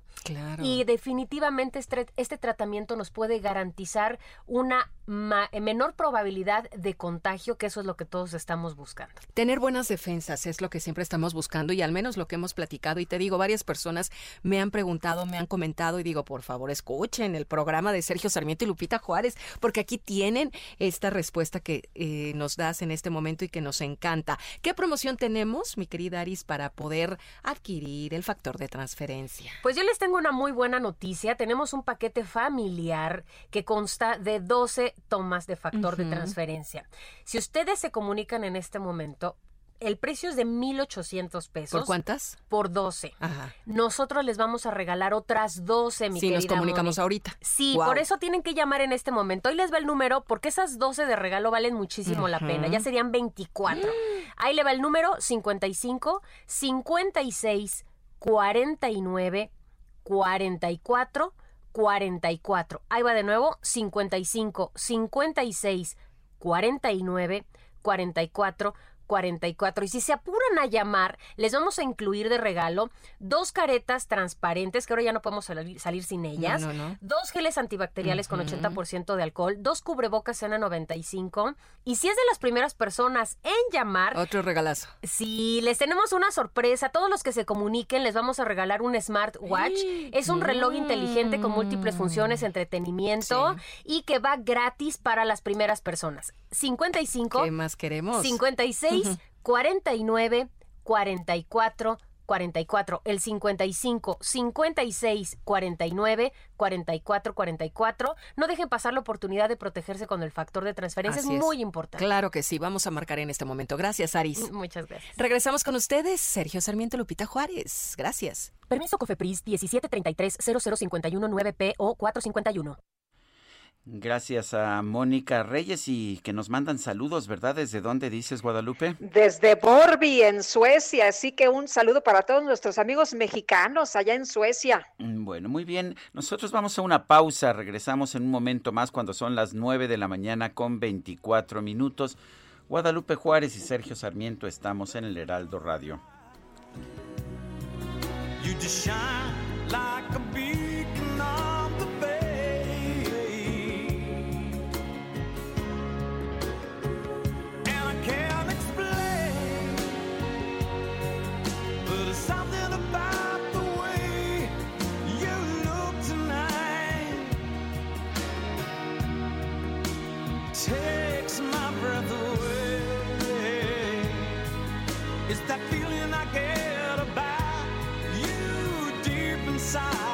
Y definitivamente este, este, tratamiento nos puede garantizar una menor probabilidad de contagio, que eso es lo que todos estamos buscando. Tener buenas defensas es lo que siempre estamos buscando y al menos lo que hemos platicado. Y te digo, varias personas me han preguntado, me han comentado y digo, por favor, escuchen el programa de Sergio Sarmiento y Lupita Juárez, porque aquí tienen esta respuesta que eh, nos das en este momento y que nos encanta. ¿Qué promoción tenemos, mi querida Aris, para poder adquirir el factor de transferencia? Pues yo les tengo una muy buena noticia. Tenemos un paquete familiar que consta de 12 tomas de factor de transferencia. Si ustedes se comunican en este momento, el precio es de 1,800 pesos. ¿Por cuántas? Por 12. Nosotros les vamos a regalar otras 12, mi Si nos comunicamos ahorita. Sí, por eso tienen que llamar en este momento. Hoy les va el número porque esas 12 de regalo valen muchísimo la pena. Ya serían 24. Ahí le va el número 55 56 49 44 44. Ahí va de nuevo 55 56 49 44 44. Y si se apuran a llamar, les vamos a incluir de regalo dos caretas transparentes, que ahora ya no podemos salir, sin ellas, dos geles antibacteriales con 80% de alcohol, dos cubrebocas en 95 Y si es de las primeras personas en llamar... Otro regalazo. Si les tenemos una sorpresa, todos los que se comuniquen les vamos a regalar un smartwatch. Es un reloj inteligente con múltiples funciones, entretenimiento y que va gratis para las primeras personas. 55. ¿Qué más queremos? 56 49 44 44, el 55 56 49 44 44. No dejen pasar la oportunidad de protegerse con el factor de transferencia, es, muy importante. Claro que sí, vamos a marcar en este momento. Gracias, Aris. Muchas gracias. Regresamos con ustedes, Sergio Sarmiento Lupita Juárez. Gracias. Permiso Cofepris 1733 0051 9P o 451. Gracias a Mónica Reyes y que nos mandan saludos, ¿verdad? ¿Desde dónde dices, Guadalupe? Desde Borby, en Suecia. Así que un saludo para todos nuestros amigos mexicanos allá en Suecia. Mm, bueno, muy bien. Nosotros vamos a una pausa. Regresamos en un momento más cuando son las 9 de la mañana con 24 minutos. Guadalupe Juárez y Sergio Sarmiento estamos en el Heraldo Radio. takes my breath away. It's that feeling I get about you deep inside.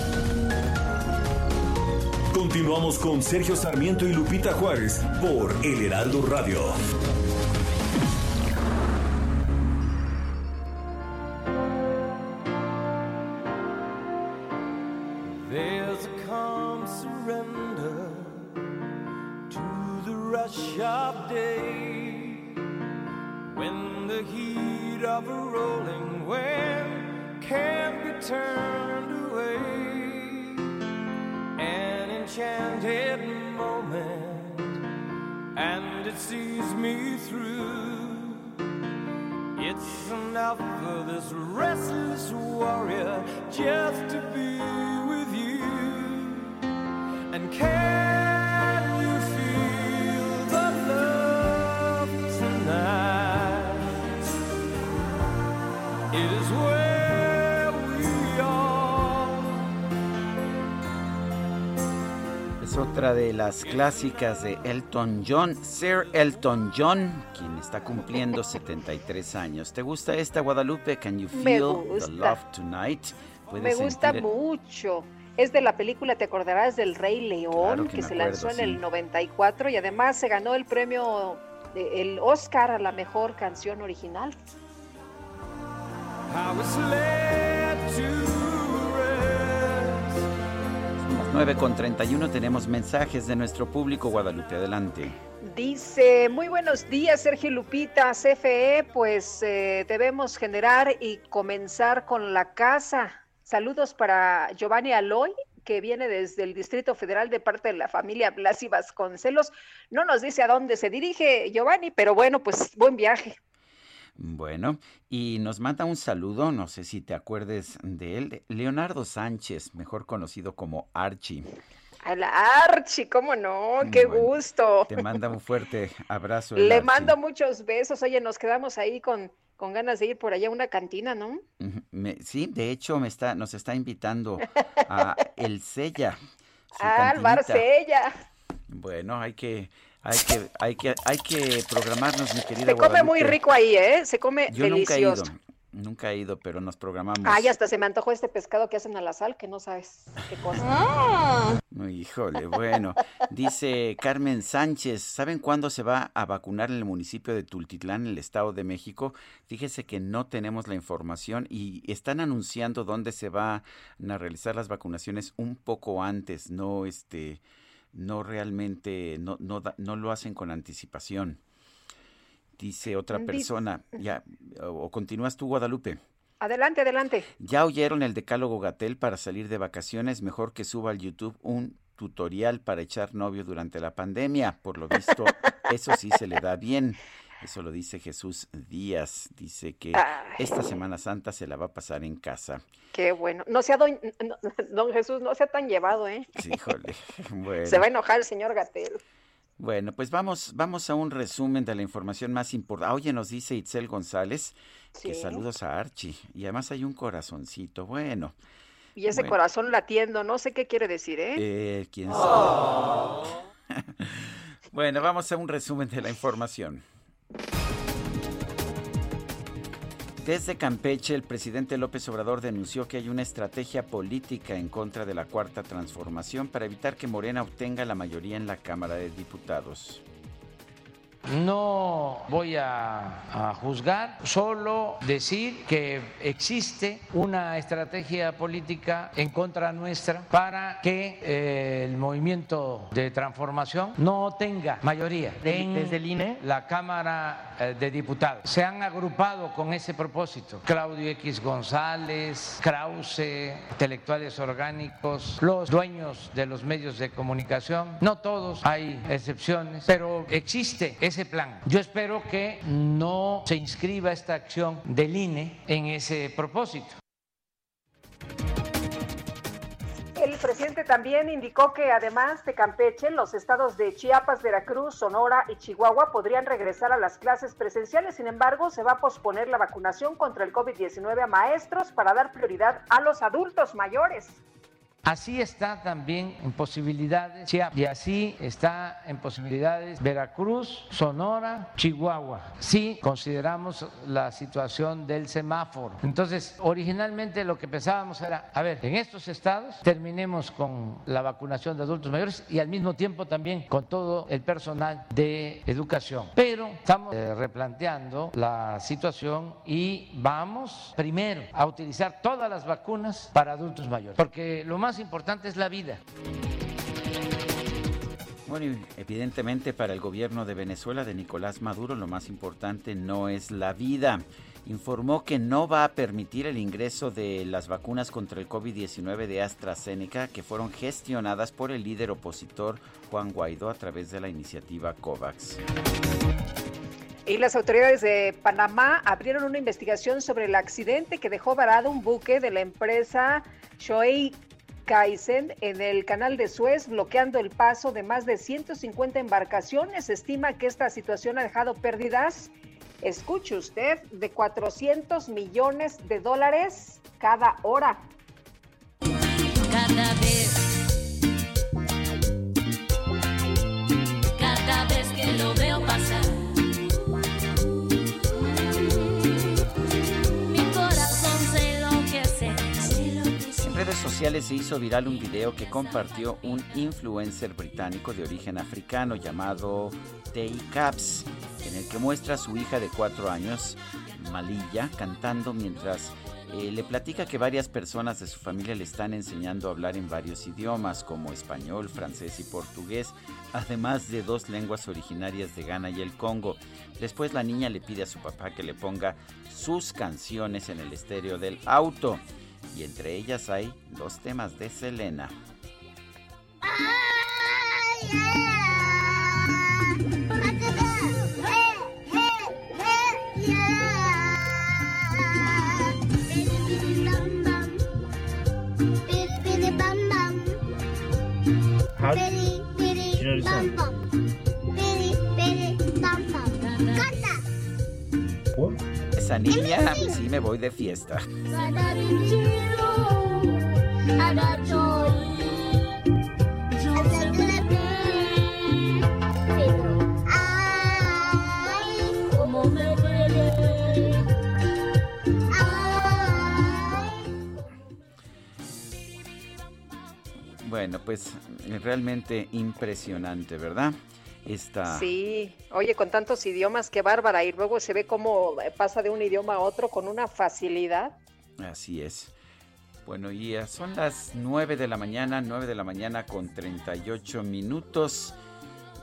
Continuamos con Sergio Sarmiento y Lupita Juárez por El Heraldo Radio. There's a calm surrender to the rush of day when the heat of a rolling wind can't be turned away. Enchanted moment, and it sees me through. It's enough for this restless warrior just to be with you. And can otra de las clásicas de Elton John, Sir Elton John, quien está cumpliendo 73 años. ¿Te gusta esta Guadalupe? Can you feel the love tonight? Me gusta mucho. Es de la película, te acordarás del Rey León, que, se lanzó en el 94 y además se ganó el premio el Oscar a la mejor canción original. 9 con 31 tenemos mensajes de nuestro público Guadalupe. Adelante. Dice, muy buenos días Sergio Lupita, CFE, pues eh, debemos generar y comenzar con la casa. Saludos para Giovanni Aloy, que viene desde el Distrito Federal de parte de la familia Blasi Vasconcelos. No nos dice a dónde se dirige Giovanni, pero bueno, pues buen viaje. Bueno, y nos manda un saludo, no sé si te acuerdes de él, Leonardo Sánchez, mejor conocido como Archie. A Archie, cómo no, qué gusto. Te manda un fuerte abrazo. Le mando muchos besos. Oye, nos quedamos ahí con, con ganas de ir por allá a una cantina, ¿no? sí, de hecho me está, nos está invitando a El Sella. Al Bar Sella. Bueno, hay que hay que, hay que, hay que programarnos, mi querida. Se come muy rico ahí, ¿eh? Se come Yo delicioso. Nunca he ido, nunca he ido, pero nos programamos. Ay, hasta se me antojó este pescado que hacen a la sal, que no sabes qué cosa. Ah. Híjole, bueno. Dice Carmen Sánchez, ¿saben cuándo se va a vacunar en el municipio de Tultitlán, en el Estado de México? Fíjese que no tenemos la información y están anunciando dónde se van a realizar las vacunaciones un poco antes, no este no realmente, no, no, no lo hacen con anticipación. Dice otra persona, ya, o continúas tú, Guadalupe. Adelante, adelante. Ya oyeron el decálogo Gatel para salir de vacaciones, mejor que suba al YouTube un tutorial para echar novio durante la pandemia. Por lo visto, eso sí se le da bien. Eso lo dice Jesús Díaz. Dice que esta Semana Santa se la va a pasar en casa. Qué bueno. No sea don, don Jesús, no sea tan llevado, ¿eh? Sí, híjole. Bueno. Se va a enojar el señor Gatel. Bueno, pues vamos, vamos a un resumen de la información más importante. Oye, nos dice Itzel González que saludos a Archie. Y además hay un corazoncito. Bueno. Y ese corazón latiendo, no sé qué quiere decir, ¿eh? eh quién sabe. bueno, vamos a un resumen de la información. Desde Campeche, el presidente López Obrador denunció que hay una estrategia política en contra de la cuarta transformación para evitar que Morena obtenga la mayoría en la Cámara de Diputados. No voy a, juzgar, solo decir que existe una estrategia política en contra nuestra para que eh, el movimiento de transformación no tenga mayoría en desde el INE la Cámara eh, de Diputados. Se han agrupado con ese propósito. Claudio X González, Krause, intelectuales orgánicos, los dueños de los medios de comunicación, no todos, hay excepciones, pero existe Yo espero que no se inscriba esta acción del INE en ese propósito. El presidente también indicó que además de Campeche, los estados de Chiapas, Veracruz, Sonora y Chihuahua podrían regresar a las clases presenciales. Sin embargo, se va a posponer la vacunación contra el COVID-19 a maestros para dar prioridad a los adultos mayores. Así está también en posibilidades y así está en posibilidades Veracruz, Sonora, Chihuahua. Si consideramos la situación del semáforo. Entonces, originalmente lo que pensábamos era, a ver, en estos estados terminemos con la vacunación de adultos mayores y al mismo tiempo también con todo el personal de educación. Pero estamos eh, replanteando la situación y vamos primero a utilizar todas las vacunas para adultos mayores, porque lo más más importante es la vida. Bueno, evidentemente para el gobierno de Venezuela de Nicolás Maduro lo más importante no es la vida. Informó que no va a permitir el ingreso de las vacunas contra el COVID-19 de AstraZeneca que fueron gestionadas por el líder opositor Juan Guaidó a través de la iniciativa COVAX. Y las autoridades de Panamá abrieron una investigación sobre el accidente que dejó varado un buque de la empresa Shoei Kaizen en el canal de Suez, bloqueando el paso de más de 150 embarcaciones. Estima que esta situación ha dejado pérdidas, escuche usted, de 400 millones de dólares cada hora. Cada vez, cada vez que lo veo pasar redes sociales se hizo viral un video que compartió un influencer británico de origen africano llamado Tay Caps. en el que muestra a su hija de cuatro años, Malilla, cantando mientras eh, le platica que varias personas de su familia le están enseñando a hablar en varios idiomas, como español, francés y portugués, además de dos lenguas originarias de Ghana y el Congo. Después la niña le pide a su papá que le ponga sus canciones en el estéreo del auto, y entre ellas hay dos temas de Selena. Esa niña, sí me voy de fiesta. Bueno, pues realmente impresionante, ¿verdad? Esta... Sí, oye, con tantos idiomas, qué bárbara. Y luego se ve cómo pasa de un idioma a otro con una facilidad. Así es. Bueno, y son las 9 de la mañana, 9 de la mañana con 38 minutos.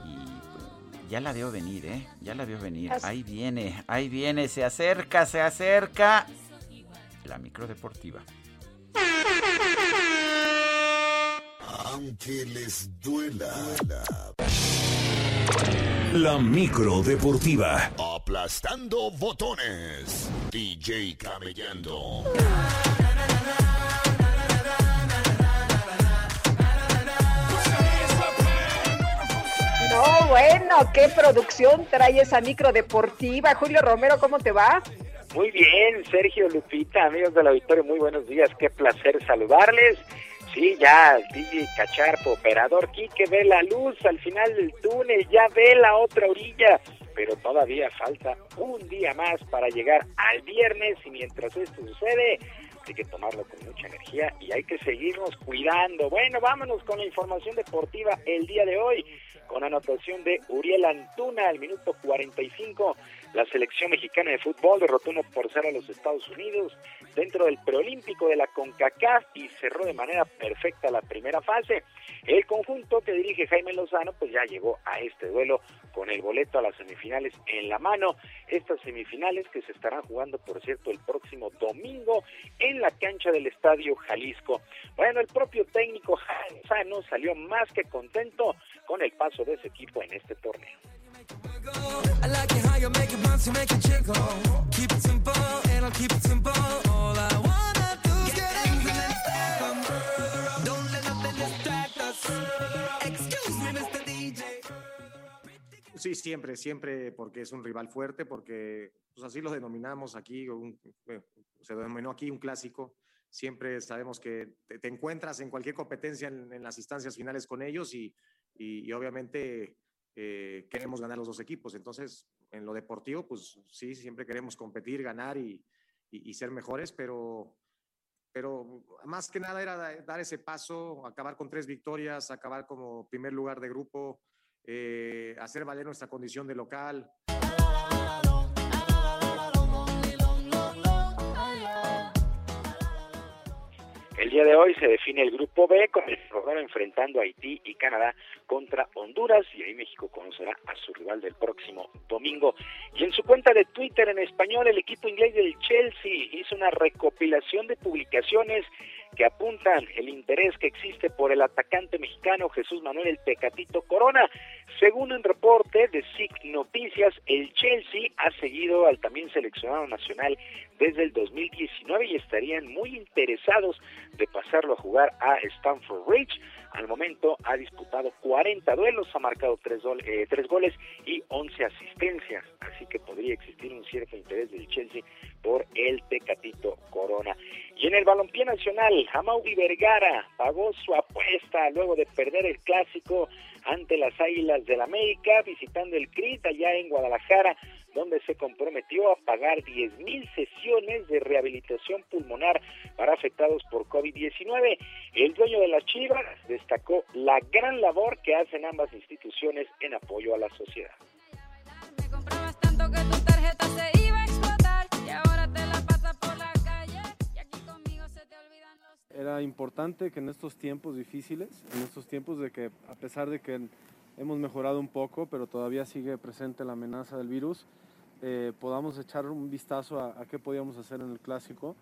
Y ya la veo venir, ¿eh? Ya la veo venir. Ahí viene, ahí viene, se acerca, se acerca. La microdeportiva. Aunque les duela. La micro deportiva. Aplastando botones. DJ Camellando. No, bueno, qué producción trae esa micro deportiva. Julio Romero, ¿cómo te va? Muy bien, Sergio Lupita, amigos de la Victoria, muy buenos días, qué placer saludarles. Sí, ya, DJ Cacharpo, operador Quique ve la luz al final del túnel, ya ve la otra orilla, pero todavía falta un día más para llegar al viernes y mientras esto sucede, hay que tomarlo con mucha energía y hay que seguirnos cuidando. Bueno, vámonos con la información deportiva el día de hoy, con anotación de Uriel Antuna al minuto 45 la selección mexicana de fútbol derrotó uno por cero a los Estados Unidos dentro del preolímpico de la CONCACAF y cerró de manera perfecta la primera fase. El conjunto que dirige Jaime Lozano pues ya llegó a este duelo con el boleto a las semifinales en la mano. Estas semifinales que se estarán jugando, por cierto, el próximo domingo en la cancha del Estadio Jalisco. Bueno, el propio técnico Jaime Lozano salió más que contento con el paso de ese equipo en este torneo. Sí, siempre, siempre, porque es un rival fuerte, porque pues así lo denominamos aquí, eh, se denominó aquí un clásico. Siempre sabemos que te, encuentras en cualquier competencia en, las instancias finales con ellos y, y obviamente eh, queremos ganar los dos equipos. Entonces, en lo deportivo, pues sí, siempre queremos competir, ganar y, ser mejores, pero, pero más que nada era dar ese paso, acabar con tres victorias, acabar como primer lugar de grupo, eh, hacer valer nuestra condición de local. El día de hoy se define el grupo B con el programa enfrentando a Haití y Canadá contra Honduras y ahí México conocerá a su rival del próximo domingo. Y en su cuenta de Twitter en español, el equipo inglés del Chelsea hizo una recopilación de publicaciones que apuntan el interés que existe por el atacante mexicano Jesús Manuel El Tecatito Corona. Según un reporte de SIC Noticias, el Chelsea ha seguido al también seleccionado nacional desde el 2019 y estarían muy interesados de pasarlo a jugar a Stamford Bridge. Al momento ha disputado 40 duelos, ha marcado 3, eh, goles y 11 asistencias, así que podría existir un cierto interés del Chelsea por el Tecatito Corona. Y en el balompié nacional, Amaury Vergara pagó su apuesta luego de perder el clásico ante las Águilas del América, visitando el CRIT allá en Guadalajara donde se comprometió a pagar 10.000 sesiones de rehabilitación pulmonar para afectados por COVID-19. El dueño de las Chivas destacó la gran labor que hacen ambas instituciones en apoyo a la sociedad. Era importante que en estos tiempos difíciles, en estos tiempos de que a pesar de que hemos mejorado un poco, pero todavía sigue presente la amenaza del virus, eh, podamos echar un vistazo a, qué podíamos hacer en el clásico.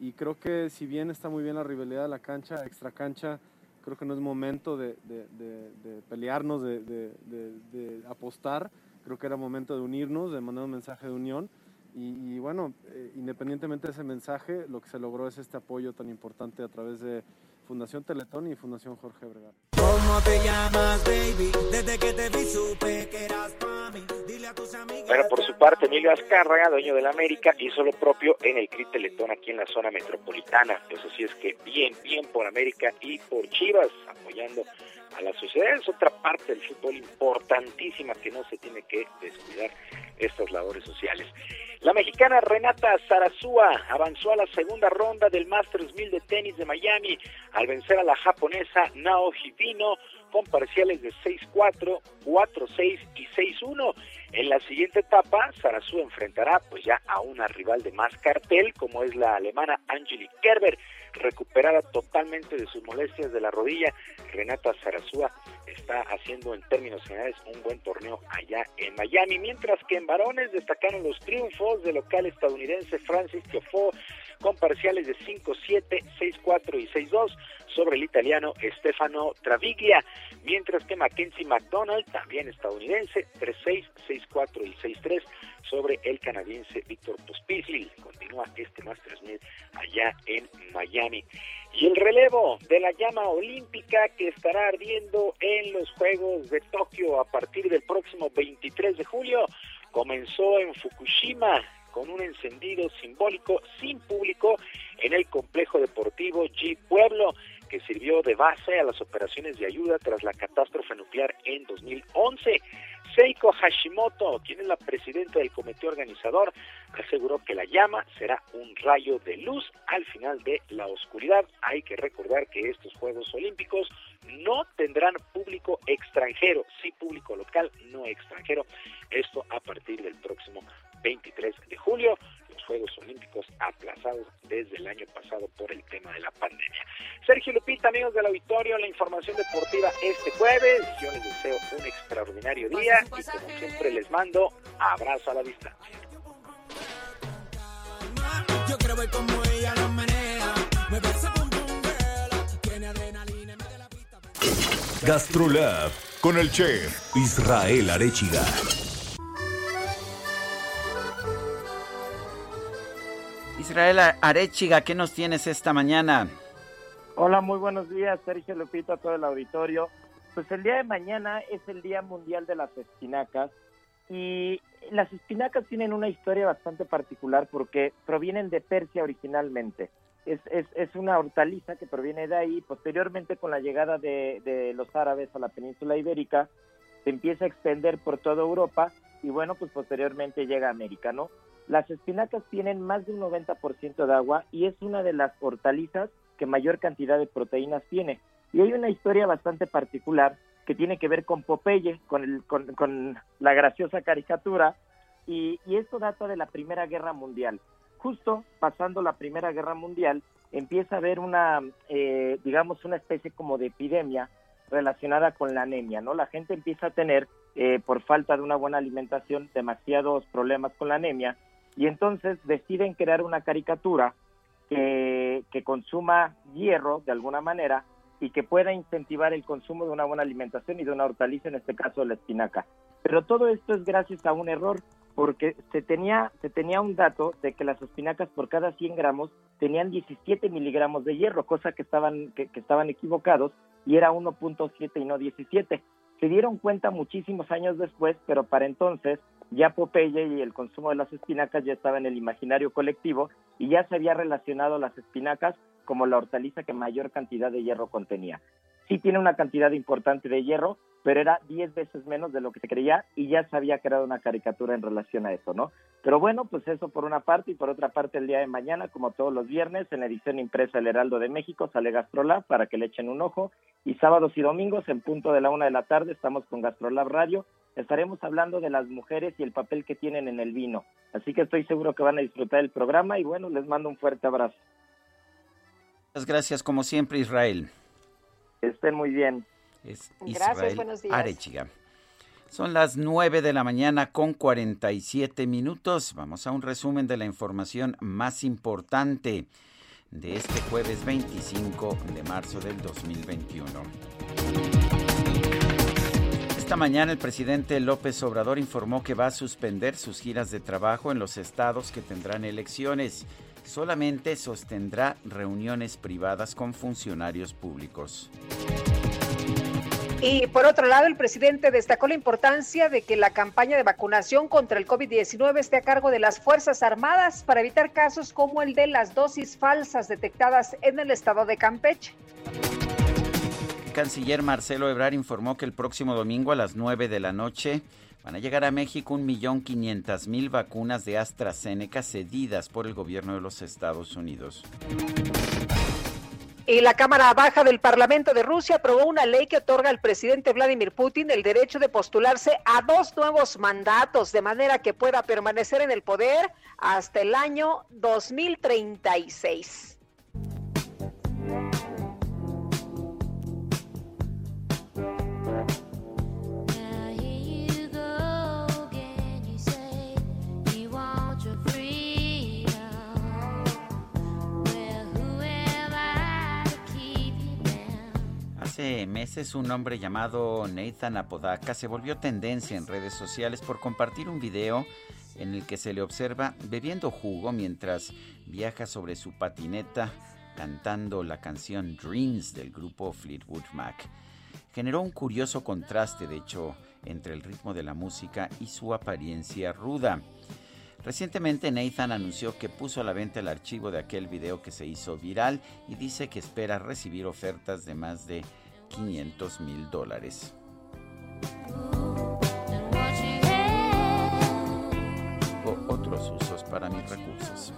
Y creo que si bien está muy bien la rivalidad de la cancha, extra cancha, creo que no es momento de, de pelearnos, de, apostar. Creo que era momento de unirnos, de mandar un mensaje de unión. Y, y bueno, eh, independientemente de ese mensaje, lo que se logró es este apoyo tan importante a través de Fundación Teletón y Fundación Jorge Bregar. ¿Cómo te llamas, baby? Desde que te vi supe que eras mí. Dile a tus amigas. Bueno, por su parte, Emilio Azcárraga, dueño de la América, hizo lo propio en el CRI Teletón aquí en la zona metropolitana. Eso sí es que bien, bien por América y por Chivas, apoyando a la sociedad. Es otra parte del fútbol importantísima que no se tiene que descuidar estas labores sociales. La mexicana Renata Zarazúa avanzó a la segunda ronda del Masters 1000 de tenis de Miami al vencer a la japonesa Nao Hibino con parciales de 6-4, 4-6 y 6-1. En la siguiente etapa, Zarazúa enfrentará pues ya a una rival de más cartel como es la alemana Angelique Kerber, recuperada totalmente de sus molestias de la rodilla. Renata Zarazúa está haciendo en términos generales un buen torneo allá en Miami, mientras que en varones destacaron los triunfos del local estadounidense Francis Tiafoe con parciales de 5-7, 6-4 y 6-2 sobre el italiano Stefano Travaglia, mientras que Mackenzie McDonald, también estadounidense, 3-6, 6-4 y 6-3 sobre el canadiense Víctor Pospisil. Continúa este Masters 1000 allá en Miami. Y el relevo de la llama olímpica que estará ardiendo en los Juegos de Tokio a partir del próximo 23 de julio comenzó en Fukushima con un encendido simbólico sin público en el complejo deportivo G Pueblo que sirvió de base a las operaciones de ayuda tras la catástrofe nuclear en 2011. Seiko Hashimoto, quien es la presidenta del comité organizador, aseguró que la llama será un rayo de luz al final de la oscuridad. Hay que recordar que estos Juegos Olímpicos no tendrán público extranjero, sí público local, no extranjero. Esto a partir del próximo 23 de julio. Los Juegos Olímpicos aplazados desde el año pasado por el tema de la pandemia. Sergio Lupita, amigos del auditorio, la información deportiva este jueves. Yo les deseo un extraordinario día y como siempre les mando abrazo a la distancia. Yo quiero ver cómo ella lo menea. Me parece pum pum girl. Tiene adrenalina, mete la pista. Gastrolab con el chef Israel Arechiga. Israel Arechiga, ¿qué nos tienes esta mañana? Hola, muy buenos días, Sergio Lupita, todo el auditorio. Pues el día de mañana es el Día Mundial de las Espinacas y las espinacas tienen una historia bastante particular porque provienen de Persia originalmente. Es, es, es una hortaliza que proviene de ahí. Posteriormente, con la llegada de, de los árabes a la península ibérica, se empieza a extender por toda Europa y bueno, pues posteriormente llega a América, ¿no? Las espinacas tienen más de un 90% de agua y es una de las hortalizas que mayor cantidad de proteínas tiene. Y hay una historia bastante particular que tiene que ver con Popeye, con, el, con, la graciosa caricatura, y, y esto data de la Primera Guerra Mundial. Justo pasando la Primera Guerra Mundial, empieza a haber una, eh, digamos, una especie como de epidemia relacionada con la anemia, ¿no? La gente empieza a tener, eh, por falta de una buena alimentación, demasiados problemas con la anemia, y entonces deciden crear una caricatura que, consuma hierro de alguna manera y que pueda incentivar el consumo de una buena alimentación y de una hortaliza, en este caso la espinaca. Pero todo esto es gracias a un error, porque se tenía, se tenía un dato de que las espinacas por cada 100 gramos tenían 17 miligramos de hierro, cosa que estaban, que estaban equivocados, y era 1.7 y no 17. Se dieron cuenta muchísimos años después, pero para entonces ya Popeye y el consumo de las espinacas ya estaba en el imaginario colectivo y ya se había relacionado las espinacas como la hortaliza que mayor cantidad de hierro contenía. Sí tiene una cantidad importante de hierro, pero era 10 veces menos de lo que se creía y ya se había creado una caricatura en relación a eso, ¿no? Pero bueno, pues eso por una parte y por otra parte el día de mañana, como todos los viernes, en edición impresa El Heraldo de México sale Gastrolab para que le echen un ojo y sábados y domingos en punto de la una de la tarde estamos con Gastrolab Radio estaremos hablando de las mujeres y el papel que tienen en el vino. Así que estoy seguro que van a disfrutar el programa y bueno, les mando un fuerte abrazo. Muchas gracias como siempre Israel. Estén muy bien. Es Gracias, Israel buenos días. Arechiga. Son las 9 de la mañana con 47 minutos. Vamos a un resumen de la información más importante de este jueves 25 de marzo del 2021. Esta mañana el presidente López Obrador informó que va a suspender sus giras de trabajo en los estados que tendrán elecciones. Solamente sostendrá reuniones privadas con funcionarios públicos. Y por otro lado, el presidente destacó la importancia de que la campaña de vacunación contra el COVID-19 esté a cargo de las Fuerzas Armadas para evitar casos como el de las dosis falsas detectadas en el estado de Campeche. El canciller Marcelo Ebrard informó que el próximo domingo a las 9 de la noche van a llegar a México 1.500.000 vacunas de AstraZeneca cedidas por el gobierno de los Estados Unidos. Y la Cámara Baja del Parlamento de Rusia aprobó una ley que otorga al presidente Vladimir Putin el derecho de postularse a dos nuevos mandatos, de manera que pueda permanecer en el poder hasta el año 2036. Hace meses un hombre llamado Nathan Apodaca se volvió tendencia en redes sociales por compartir un video en el que se le observa bebiendo jugo mientras viaja sobre su patineta cantando la canción Dreams del grupo Fleetwood Mac. Generó un curioso contraste, de hecho, entre el ritmo de la música y su apariencia ruda. Recientemente Nathan anunció que puso a la venta el archivo de aquel video que se hizo viral y dice que espera recibir ofertas de más de 500 mil dólares. Otros usos para mis recursos.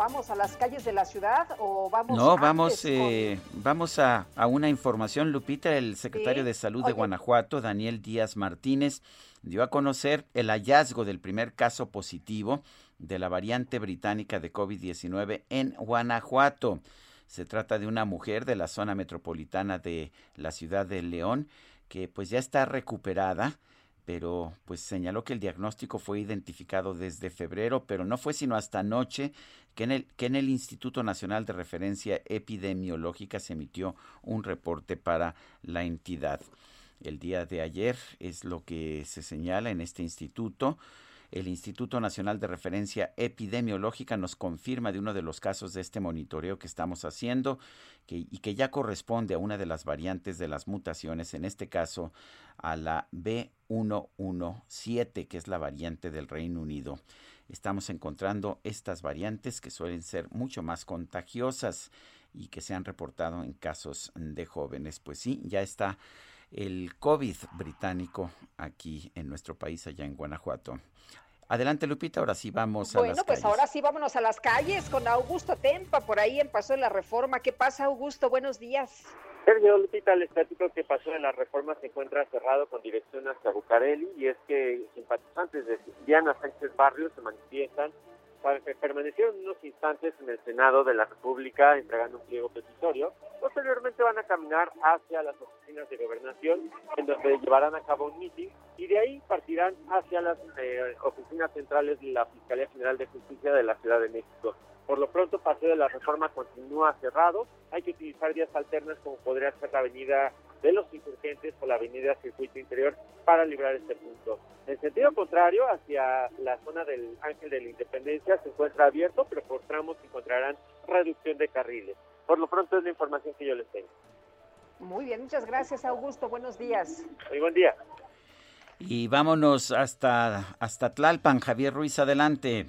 ¿Vamos a las calles de la ciudad o vamos No, vamos, con- eh, vamos a, a una información. Lupita, el secretario Sí, de Salud de. Guanajuato, Daniel Díaz Martínez, dio a conocer el hallazgo del primer caso positivo de la variante británica de COVID-19 en Guanajuato. Se trata de una mujer de la zona metropolitana de la ciudad de León que pues ya está recuperada pero pues señaló que el diagnóstico fue identificado desde febrero, pero no fue sino hasta anoche que en el, Instituto Nacional de Referencia Epidemiológica se emitió un reporte para la entidad. El día de ayer es lo que se señala en este instituto. El Instituto Nacional de Referencia Epidemiológica nos confirma de uno de los casos de este monitoreo que estamos haciendo y que ya corresponde a una de las variantes de las mutaciones, en este caso a la B117, que es la variante del Reino Unido. Estamos encontrando estas variantes que suelen ser mucho más contagiosas y que se han reportado en casos de jóvenes. Pues sí, ya está el COVID británico aquí en nuestro país, allá en Guanajuato. Adelante, Lupita, ahora sí vamos a Bueno, las pues calles. ahora sí vámonos a las calles con Augusto Tempa, por ahí en Paso de la Reforma. ¿Qué pasa, Augusto? Buenos días. Sergio Lupita, el estático que pasó en la reforma se encuentra cerrado con dirección hacia Bucareli y es que simpatizantes de Diana Sánchez Barrios se manifiestan para que permanecieron unos instantes en el Senado de la República entregando un pliego petitorio. Posteriormente van a caminar hacia las oficinas de gobernación en donde llevarán a cabo un meeting y de ahí partirán hacia las eh, oficinas centrales de la Fiscalía General de Justicia de la Ciudad de México. Por lo pronto, Paseo de la Reforma continúa cerrado. Hay que utilizar vías alternas como podría ser la avenida de los insurgentes o la avenida Circuito Interior para librar este punto. En sentido contrario, hacia la zona del Ángel de la Independencia se encuentra abierto, pero por tramos encontrarán reducción de carriles. Por lo pronto es la información que yo les tengo. Muy bien, muchas gracias, Augusto. Buenos días. Muy buen día. Y vámonos hasta, hasta Tlalpan. Javier Ruiz, adelante.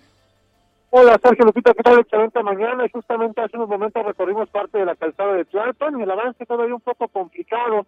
Hola Sergio Lupita, ¿qué tal? Excelente mañana. Y justamente hace unos momentos recorrimos parte de la calzada de Tlalpan y el avance todavía un poco complicado,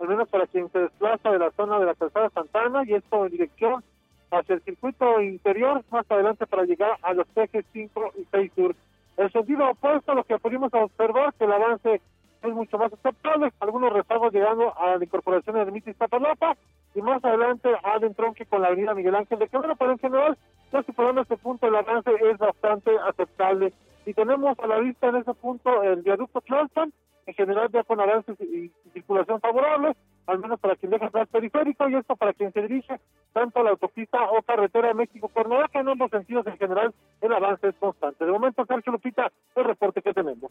al menos para quien se desplaza de la zona de la calzada Santana y esto en dirección hacia el circuito interior, más adelante para llegar a los ejes 5 y 6 sur. El sentido opuesto, lo que pudimos observar, que el avance es mucho más aceptable, algunos rezagos llegando a la incorporación de Ermita Iztapalapa, y más adelante al entronque con la avenida Miguel Ángel de Quevedo, pero en general, ya superando este punto, el avance es bastante aceptable. Y tenemos a la vista en ese punto el viaducto Tlalpan, en general ya con avances y circulación favorable, al menos para quien deja atrás periférico, y esto para quien se dirige tanto a la autopista o carretera de México Cuernavaca, en ambos sentidos en general el avance es constante. De momento, Sergio Lupita, el reporte que tenemos.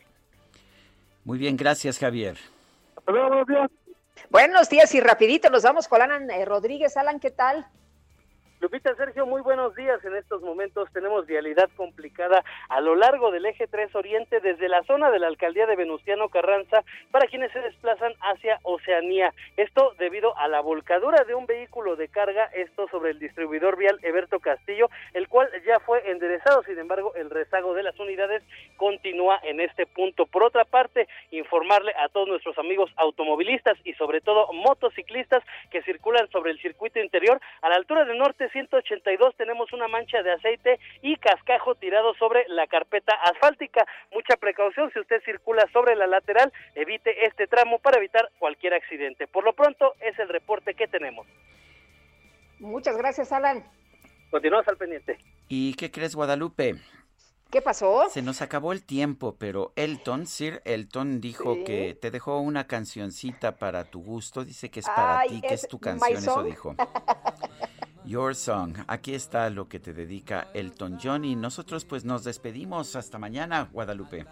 Muy bien, gracias Javier. Buenos días. Buenos días y rapidito nos vamos con Alan eh, Rodríguez. Alan, ¿qué tal? Lupita, Sergio, muy buenos días. En estos momentos tenemos vialidad complicada a lo largo del eje 3 Oriente desde la zona de la alcaldía de Venustiano Carranza para quienes se desplazan hacia Oceanía. Esto debido a la volcadura de un vehículo de carga, esto sobre el distribuidor vial Eberto Castillo, el cual ya fue enderezado. Sin embargo, el rezago de las unidades continúa en este punto. Por otra parte, informarle a todos nuestros amigos automovilistas y sobre todo motociclistas que circulan sobre el circuito interior a la altura del norte 182 tenemos una mancha de aceite y cascajo tirado sobre la carpeta asfáltica. Mucha precaución si usted circula sobre la lateral, evite este tramo para evitar cualquier accidente. Por lo pronto es el reporte que tenemos. Muchas gracias, Alan. Continuamos al pendiente. ¿Y qué crees, Guadalupe? ¿Qué pasó? Se nos acabó el tiempo, pero Elton, Sir Elton dijo Sí. que te dejó una cancioncita para tu gusto. Dice que es para Ay, ti, que es, es tu canción, eso dijo. Your Song. Aquí está lo que te dedica Elton John y nosotros pues nos despedimos. Hasta mañana, Guadalupe.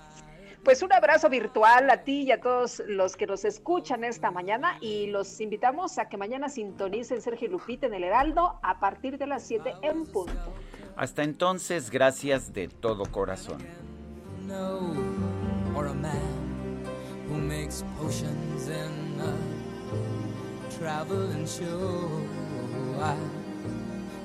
Pues un abrazo virtual a ti y a todos los que nos escuchan esta mañana y los invitamos a que mañana sintonicen Sergio Lupita en el Heraldo a partir de las 7 en punto. Hasta entonces, gracias de todo corazón. know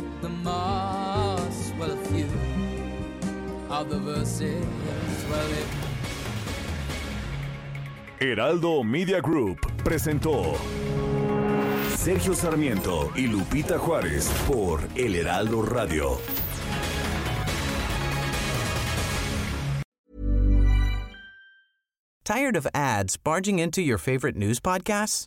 out the moss. Well, a few of the verses, well, it Heraldo Media Group presentó Sergio Sarmiento y Lupita Juárez por El Heraldo Radio. Tired of ads barging into your favorite news podcasts?